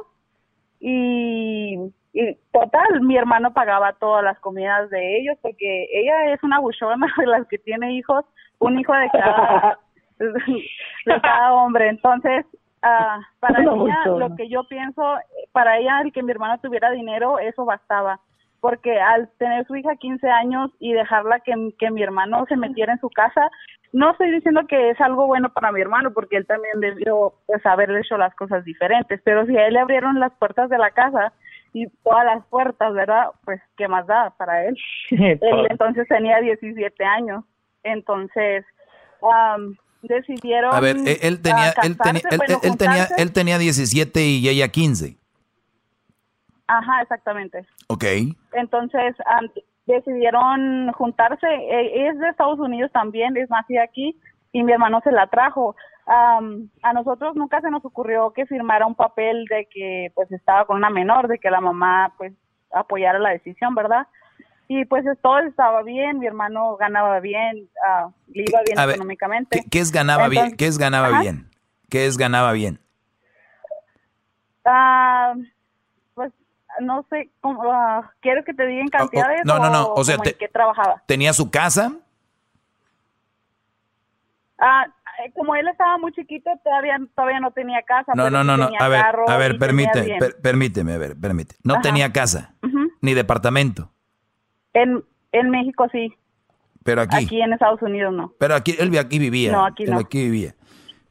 y, y total, mi hermano pagaba todas las comidas de ellos porque ella es una buchona de las que tiene hijos, un hijo de cada, de cada hombre. Entonces, ah, para ella, lo que yo pienso, para ella el que mi hermano tuviera dinero, eso bastaba. Porque al tener su hija 15 años y dejarla que, que mi hermano se metiera en su casa, no estoy diciendo que es algo bueno para mi hermano, porque él también debió pues, haber hecho las cosas diferentes, pero si a él le abrieron las puertas de la casa y todas las puertas, ¿verdad? Pues, ¿qué más da para él? él entonces tenía 17 años, entonces am, decidieron... A ver, él, tenía, ah, él, tenía, casarse, él, bueno, él tenía, él tenía 17 y ella 15. Ajá, exactamente. Ok. Entonces am, decidieron juntarse. Eh, es de Estados Unidos también, es nacida aquí y mi hermano se la trajo. Am, a nosotros nunca se nos ocurrió que firmara un papel de que pues estaba con una menor, de que la mamá pues apoyara la decisión, ¿verdad? Y pues es- todo estaba bien, mi hermano ganaba bien, ah, le iba bien ver, económicamente. ¿Qué, qué es ganaba bien? ¿Qué es ganaba Ajá. bien? ¿Qué es ganaba bien? Ah, pues no sé, cómo, ah, quiero que te digan cantidades. no, no, no, o, sea, te, trabajaba. ¿Tenía su casa? Ah, como él estaba muy chiquito, todavía, todavía no tenía casa. No, no, no, no. A ver, a ver, permíteme, permíteme, a ver, permíteme. No tenía casa, ni departamento. En, en México sí. Pero aquí. Aquí en Estados Unidos no. Pero aquí, él aquí vivía. No, aquí él aquí vivía.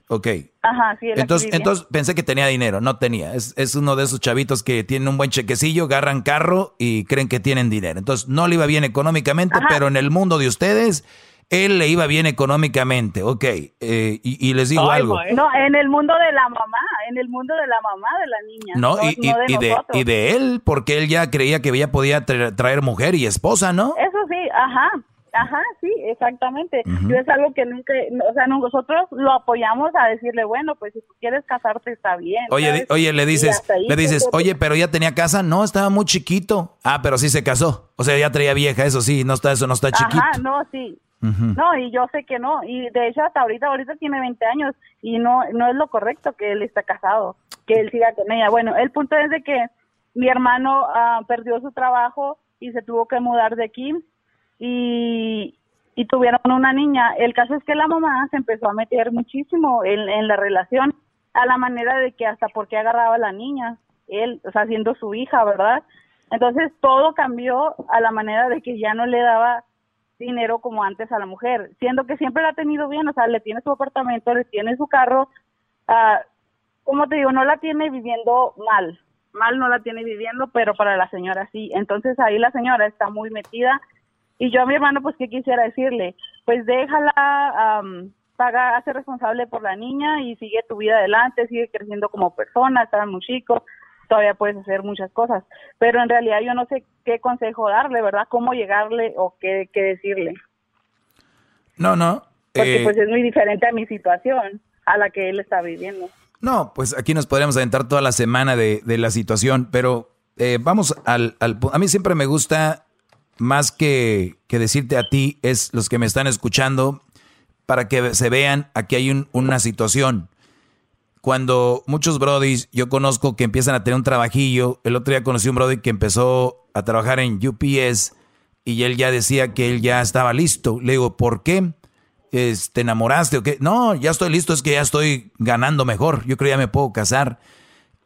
Ok. Ajá, sí. Él entonces, aquí vivía. entonces pensé que tenía dinero, no tenía. Es, es uno de esos chavitos que tienen un buen chequecillo, agarran carro y creen que tienen dinero. Entonces, no le iba bien económicamente, pero en el mundo de ustedes, él le iba bien económicamente. Ok. Eh, y, y, les digo algo. No, en el mundo de la mamá, en el mundo de la mamá de la niña. No, no y, no de y, de, y de él, porque él ya creía que ya podía tra traer mujer y esposa, ¿no? Eso sí, ajá. Ajá, sí, exactamente. Uh -huh. Yo es algo que nunca, o sea, nosotros lo apoyamos a decirle, bueno, pues si tú quieres casarte está bien. Oye, oye, le dices, ahí, le dices, pues, oye, pero ya tenía casa, no, estaba muy chiquito. Ah, pero sí se casó. O sea, ya traía vieja, eso sí, no está, eso no está chiquito. Ajá, no, sí. No, y yo sé que no, y de hecho hasta ahorita, ahorita tiene 20 años y no, no es lo correcto que él está casado, que él siga con ella. Bueno, el punto es de que mi hermano uh, perdió su trabajo y se tuvo que mudar de aquí y, y tuvieron una niña. El caso es que la mamá se empezó a meter muchísimo en, en la relación, a la manera de que hasta porque agarraba a la niña, él, o sea, siendo su hija, ¿verdad? Entonces todo cambió a la manera de que ya no le daba dinero como antes a la mujer, siendo que siempre la ha tenido bien, o sea, le tiene su apartamento, le tiene su carro, uh, como te digo, no la tiene viviendo mal, mal no la tiene viviendo, pero para la señora sí. Entonces ahí la señora está muy metida y yo a mi hermano, pues, ¿qué quisiera decirle? Pues déjala, um, paga, hace responsable por la niña y sigue tu vida adelante, sigue creciendo como persona, está muy chico, todavía puedes hacer muchas cosas. Pero en realidad yo no sé qué consejo darle, ¿verdad? Cómo llegarle o qué, qué decirle. No, no. Porque eh, pues es muy diferente a mi situación, a la que él está viviendo. No, pues aquí nos podríamos aventar toda la semana de, de la situación, pero eh, vamos al, al... A mí siempre me gusta más que, que, decirte a ti, es los que me están escuchando, para que se vean, aquí hay un, una situación. Cuando muchos brodis, yo conozco que empiezan a tener un trabajillo, el otro día conocí un brody que empezó a trabajar en UPS y él ya decía que él ya estaba listo. Le digo, ¿por qué? ¿Te enamoraste o qué? No, ya estoy listo, es que ya estoy ganando mejor, yo creo que ya me puedo casar.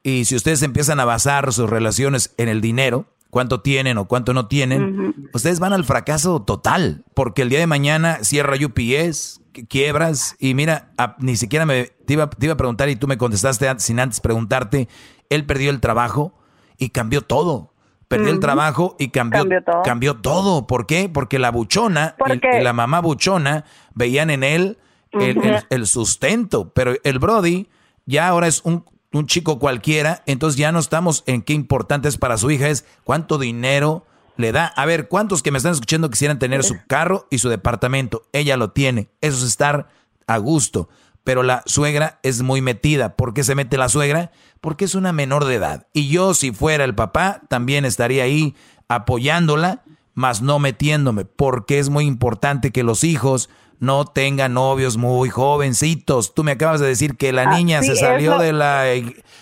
Y si ustedes empiezan a basar sus relaciones en el dinero, cuánto tienen o cuánto no tienen, uh -huh. ustedes van al fracaso total, porque el día de mañana cierra UPS, quiebras, y mira, a, ni siquiera me te iba, te iba, a preguntar y tú me contestaste sin antes preguntarte, él perdió el trabajo y cambió todo. Perdió uh -huh. el trabajo y cambió, cambió todo. cambió, todo. ¿Por qué? Porque la buchona y, la mamá buchona veían en él el, uh -huh. el, el sustento, pero el Brody ya ahora es un un chico cualquiera, entonces ya no estamos en qué importante es para su hija, es cuánto dinero le da. A ver, ¿cuántos que me están escuchando quisieran tener su carro y su departamento? Ella lo tiene, eso es estar a gusto. Pero la suegra es muy metida. ¿Por qué se mete la suegra? Porque es una menor de edad. Y yo, si fuera el papá, también estaría ahí apoyándola, mas no metiéndome, porque es muy importante que los hijos no tenga novios muy jovencitos. Tú me acabas de decir que la niña ah, sí, se salió de la,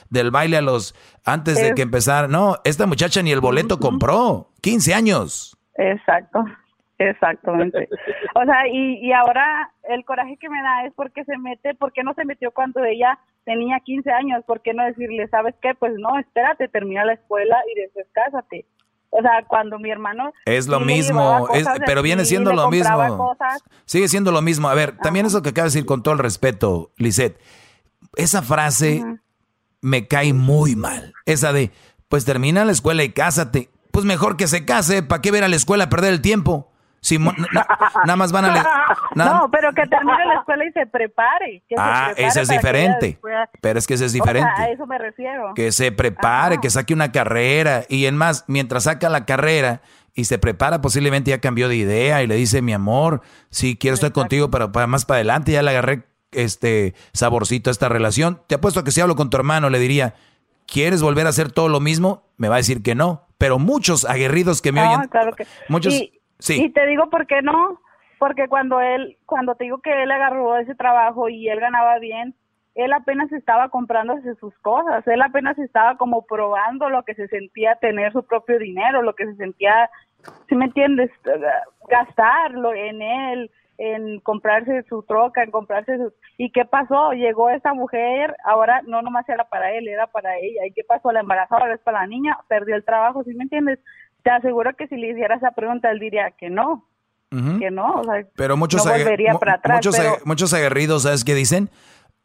del baile a los antes es, de que empezara. No, esta muchacha ni el boleto uh -huh. compró. 15 años. Exacto, exactamente. O sea, y, y ahora el coraje que me da es porque se mete, porque no se metió cuando ella tenía 15 años, ¿por qué no decirle, sabes qué? Pues no, espérate, termina la escuela y después cásate. O sea, cuando mi hermano... Es lo mismo, es, pero viene siendo lo mismo. Cosas. Sigue siendo lo mismo. A ver, Ajá. también eso que acabas de decir con todo el respeto, Lisette. Esa frase Ajá. me cae muy mal. Esa de, pues termina la escuela y cásate. Pues mejor que se case, ¿para qué ver a la escuela a perder el tiempo? Si na, nada más van a... No, pero que termine la escuela y se prepare. Que ah, se prepare ese es diferente. Después... Pero es que ese es diferente. O sea, a eso me refiero. Que se prepare, Ajá. que saque una carrera. Y en más, mientras saca la carrera y se prepara, posiblemente ya cambió de idea y le dice, mi amor, sí, quiero estar Exacto. contigo, pero para más para adelante ya le agarré este saborcito a esta relación. Te apuesto que si hablo con tu hermano le diría, ¿quieres volver a hacer todo lo mismo? Me va a decir que no. Pero muchos aguerridos que me no, oyen, claro que... muchos... Y Y te digo por qué no, porque cuando él, cuando te digo que él agarró ese trabajo y él ganaba bien, él apenas estaba comprándose sus cosas, él apenas estaba como probando lo que se sentía tener su propio dinero, lo que se sentía, si me entiendes, gastarlo en él, en comprarse su troca, en comprarse su... ¿Y qué pasó? Llegó esa mujer, ahora no nomás era para él, era para ella. ¿Y qué pasó? La embarazada ahora es para la niña, perdió el trabajo, ¿sí me entiendes? Te aseguro que si le hiciera esa pregunta, él diría que no. Que no, o sea, pero muchos, no volvería para atrás, muchos, muchos aguerridos, ¿sabes qué dicen?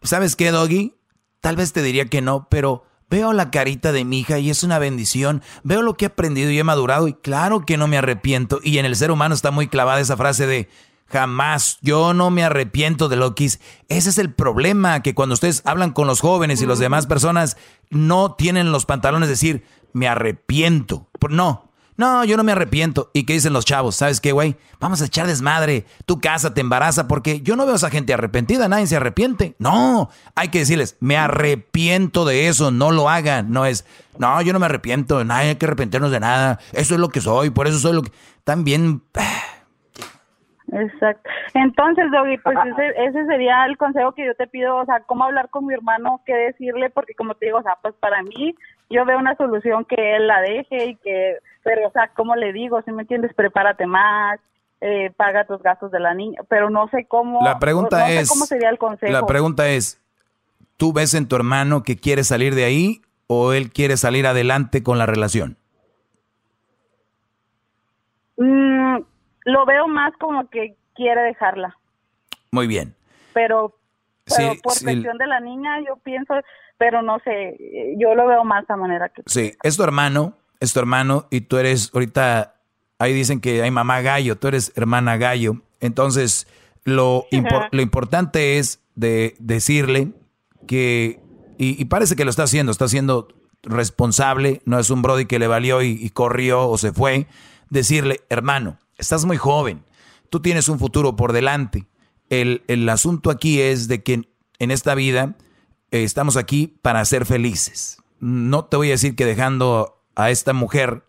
¿Sabes qué, Doggy? Tal vez te diría que no, pero veo la carita de mi hija y es una bendición. Veo lo que he aprendido y he madurado y claro que no me arrepiento. Y en el ser humano está muy clavada esa frase de Jamás. Yo no me arrepiento de lo que hice. Ese es el problema, que cuando ustedes hablan con los jóvenes y las demás personas, no tienen los pantalones de decir, me arrepiento. No, no, yo no me arrepiento. ¿Y qué dicen los chavos? ¿Sabes qué, güey? Vamos a echar desmadre. Tu casa te embaraza porque yo no veo a esa gente arrepentida. Nadie se arrepiente. No, hay que decirles, me arrepiento de eso. No lo hagan. No es, no, yo no me arrepiento. Nadie hay que arrepentirnos de nada. Eso es lo que soy. Por eso soy lo que... También... Exacto. Entonces, Doggy, pues ese, ese sería el consejo que yo te pido, o sea, cómo hablar con mi hermano, qué decirle, porque como te digo, o sea, pues para mí, yo veo una solución que él la deje y que, pero, o sea, ¿cómo le digo? Si me entiendes, prepárate más, eh, paga tus gastos de la niña, pero no sé cómo. La pregunta es. cómo sería el consejo. La pregunta es: ¿tú ves en tu hermano que quiere salir de ahí o él quiere salir adelante con la relación? Mm, lo veo más como que quiere dejarla. Muy bien. Pero, por cuestión de la niña, yo pienso, pero no sé, yo lo veo más de manera que... Sí, es tu hermano, es tu hermano y tú eres, ahorita, ahí dicen que hay mamá gallo, tú eres hermana gallo. Entonces, lo, lo importante es de decirle que, y, parece que lo está haciendo, está siendo responsable, no es un Brody que le valió y corrió o se fue, decirle, hermano, estás muy joven, tú tienes un futuro por delante. El, asunto aquí es de que en esta vida eh, estamos aquí para ser felices. No te voy a decir que dejando a esta mujer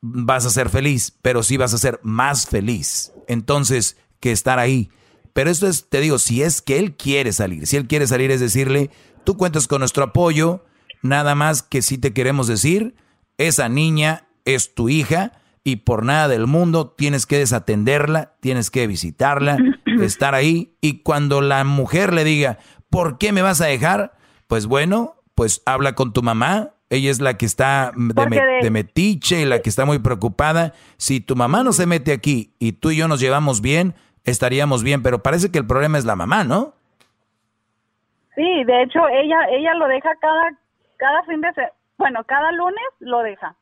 vas a ser feliz, pero sí vas a ser más feliz. Entonces, que estar ahí. Pero esto es, te digo, si es que él quiere salir, si él quiere salir es decirle, tú cuentas con nuestro apoyo, nada más que si te queremos decir, esa niña es tu hija, y por nada del mundo tienes que desatenderla, tienes que visitarla, estar ahí y cuando la mujer le diga, ¿por qué me vas a dejar? Pues bueno, pues habla con tu mamá, ella es la que está de, metiche y la que está muy preocupada. Si tu mamá no se mete aquí y tú y yo nos llevamos bien, estaríamos bien, pero parece que el problema es la mamá, ¿no? Sí, de hecho ella ella lo deja cada cada fin de semana, bueno, cada lunes lo deja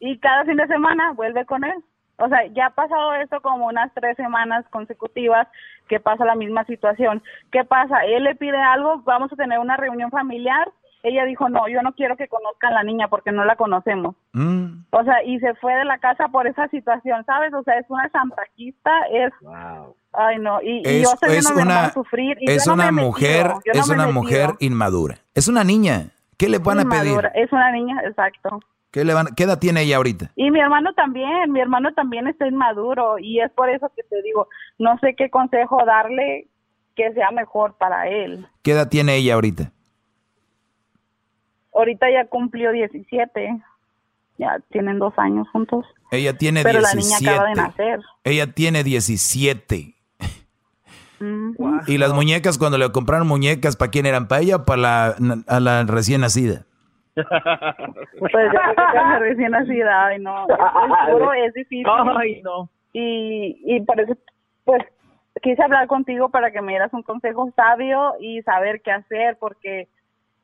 y cada fin de semana vuelve con él. O sea, ya ha pasado esto como unas tres semanas consecutivas que pasa la misma situación. ¿Qué pasa? Él le pide algo, vamos a tener una reunión familiar. Ella dijo, no, yo no quiero que conozcan a la niña porque no la conocemos. Mm. O sea, y se fue de la casa por esa situación, ¿sabes? O sea, es una santaquista, es... Ay, no, y, yo sé no una, a sufrir. es una mujer, es una mujer inmadura. Es una niña. ¿Qué le van a pedir? Es una niña, exacto. ¿Qué, le van, ¿Qué edad tiene ella ahorita? Y mi hermano también, mi hermano también está inmaduro y es por eso que te digo, no sé qué consejo darle que sea mejor para él. ¿Qué edad tiene ella ahorita? Ahorita ya cumplió 17, ya tienen dos años juntos. Ella tiene Pero 17. la niña acaba de nacer. Ella tiene 17. ¿Y las muñecas, cuando le compraron muñecas, para quién eran? ¿Para ella o para la, a la recién nacida? Pues yo creo que recién nacida, y no, es, es difícil. Ay, no. Y, y por eso, pues, quise hablar contigo para que me dieras un consejo sabio y saber qué hacer, porque,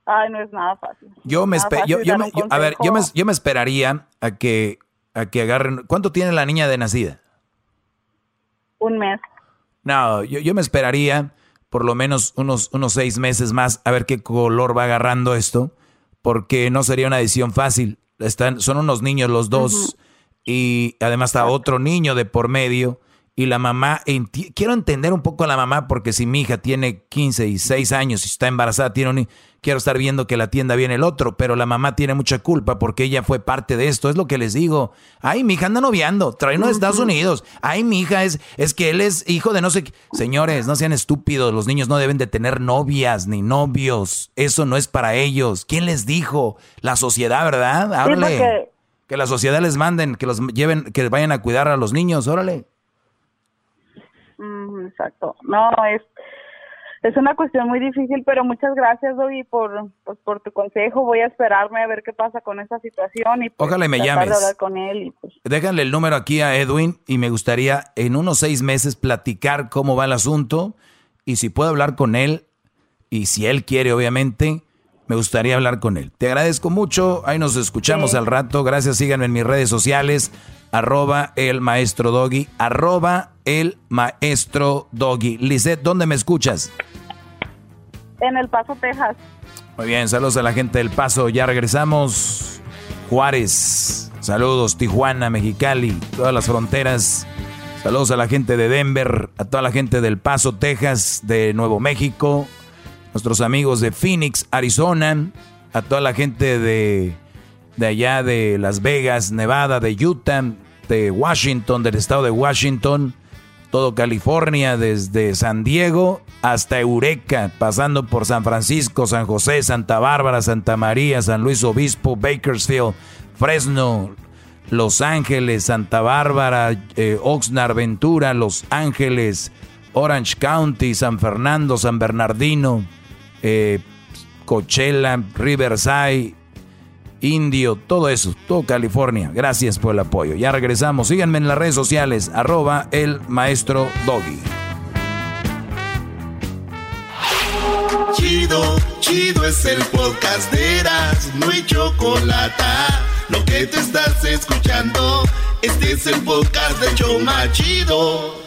ay, no es nada fácil. Yo me, yo, yo, me a ver, yo me, yo me esperaría a que, a que agarren, ¿cuánto tiene la niña de nacida? Un mes. No, yo, yo me esperaría por lo menos unos, unos seis meses más a ver qué color va agarrando esto porque no sería una decisión fácil. Están, son unos niños los dos y además está otro niño de por medio y la mamá, quiero entender un poco a la mamá porque si mi hija tiene 15 y 6 años y está embarazada, tiene un, quiero estar viendo que la atienda bien el otro, pero la mamá tiene mucha culpa porque ella fue parte de esto, es lo que les digo. Ay, mi hija anda noviando, trae uno de Estados Unidos. Ay, mi hija es, es que él es hijo de no sé qué. Señores, no sean estúpidos, los niños no deben de tener novias ni novios, eso no es para ellos. ¿Quién les dijo? La sociedad, ¿verdad? Háblale. Que la sociedad les manden, que los lleven, que vayan a cuidar a los niños, órale exacto. No, es, es una cuestión muy difícil, pero muchas gracias, por, pues, por tu consejo. Voy a esperarme a ver qué pasa con esta situación y pues, Ojalá me llames. con él. Pues. Déjale el número aquí a Edwin y me gustaría en unos seis meses platicar cómo va el asunto y si puedo hablar con él y si él quiere, obviamente, me gustaría hablar con él. Te agradezco mucho. Ahí nos escuchamos al rato. Gracias. Síganme en mis redes sociales arroba el maestro doggy, arroba el maestro doggy. Lisette, ¿dónde me escuchas? En El Paso, Texas. Muy bien, saludos a la gente del Paso. Ya regresamos. Juárez, saludos, Tijuana, Mexicali, todas las fronteras. Saludos a la gente de Denver, a toda la gente del Paso, Texas, de Nuevo México, nuestros amigos de Phoenix, Arizona, a toda la gente de, de allá de Las Vegas, Nevada, de Utah, de Washington, del estado de Washington, todo California, desde San Diego hasta Eureka, pasando por San Francisco, San José, Santa Bárbara, Santa María, San Luis Obispo, Bakersfield, Fresno, Los Ángeles, Santa Bárbara, eh, Oxnard, Ventura, Los Ángeles, Orange County, San Fernando, San Bernardino, eh, Coachella, Riverside, Indio, todo eso, todo California. Gracias por el apoyo. Ya regresamos. Síganme en las redes sociales, arroba el maestro Doggy. Chido, chido es el podcast de Eras, no hay chocolate. Lo que te estás escuchando, este es el podcast de Choma Chido.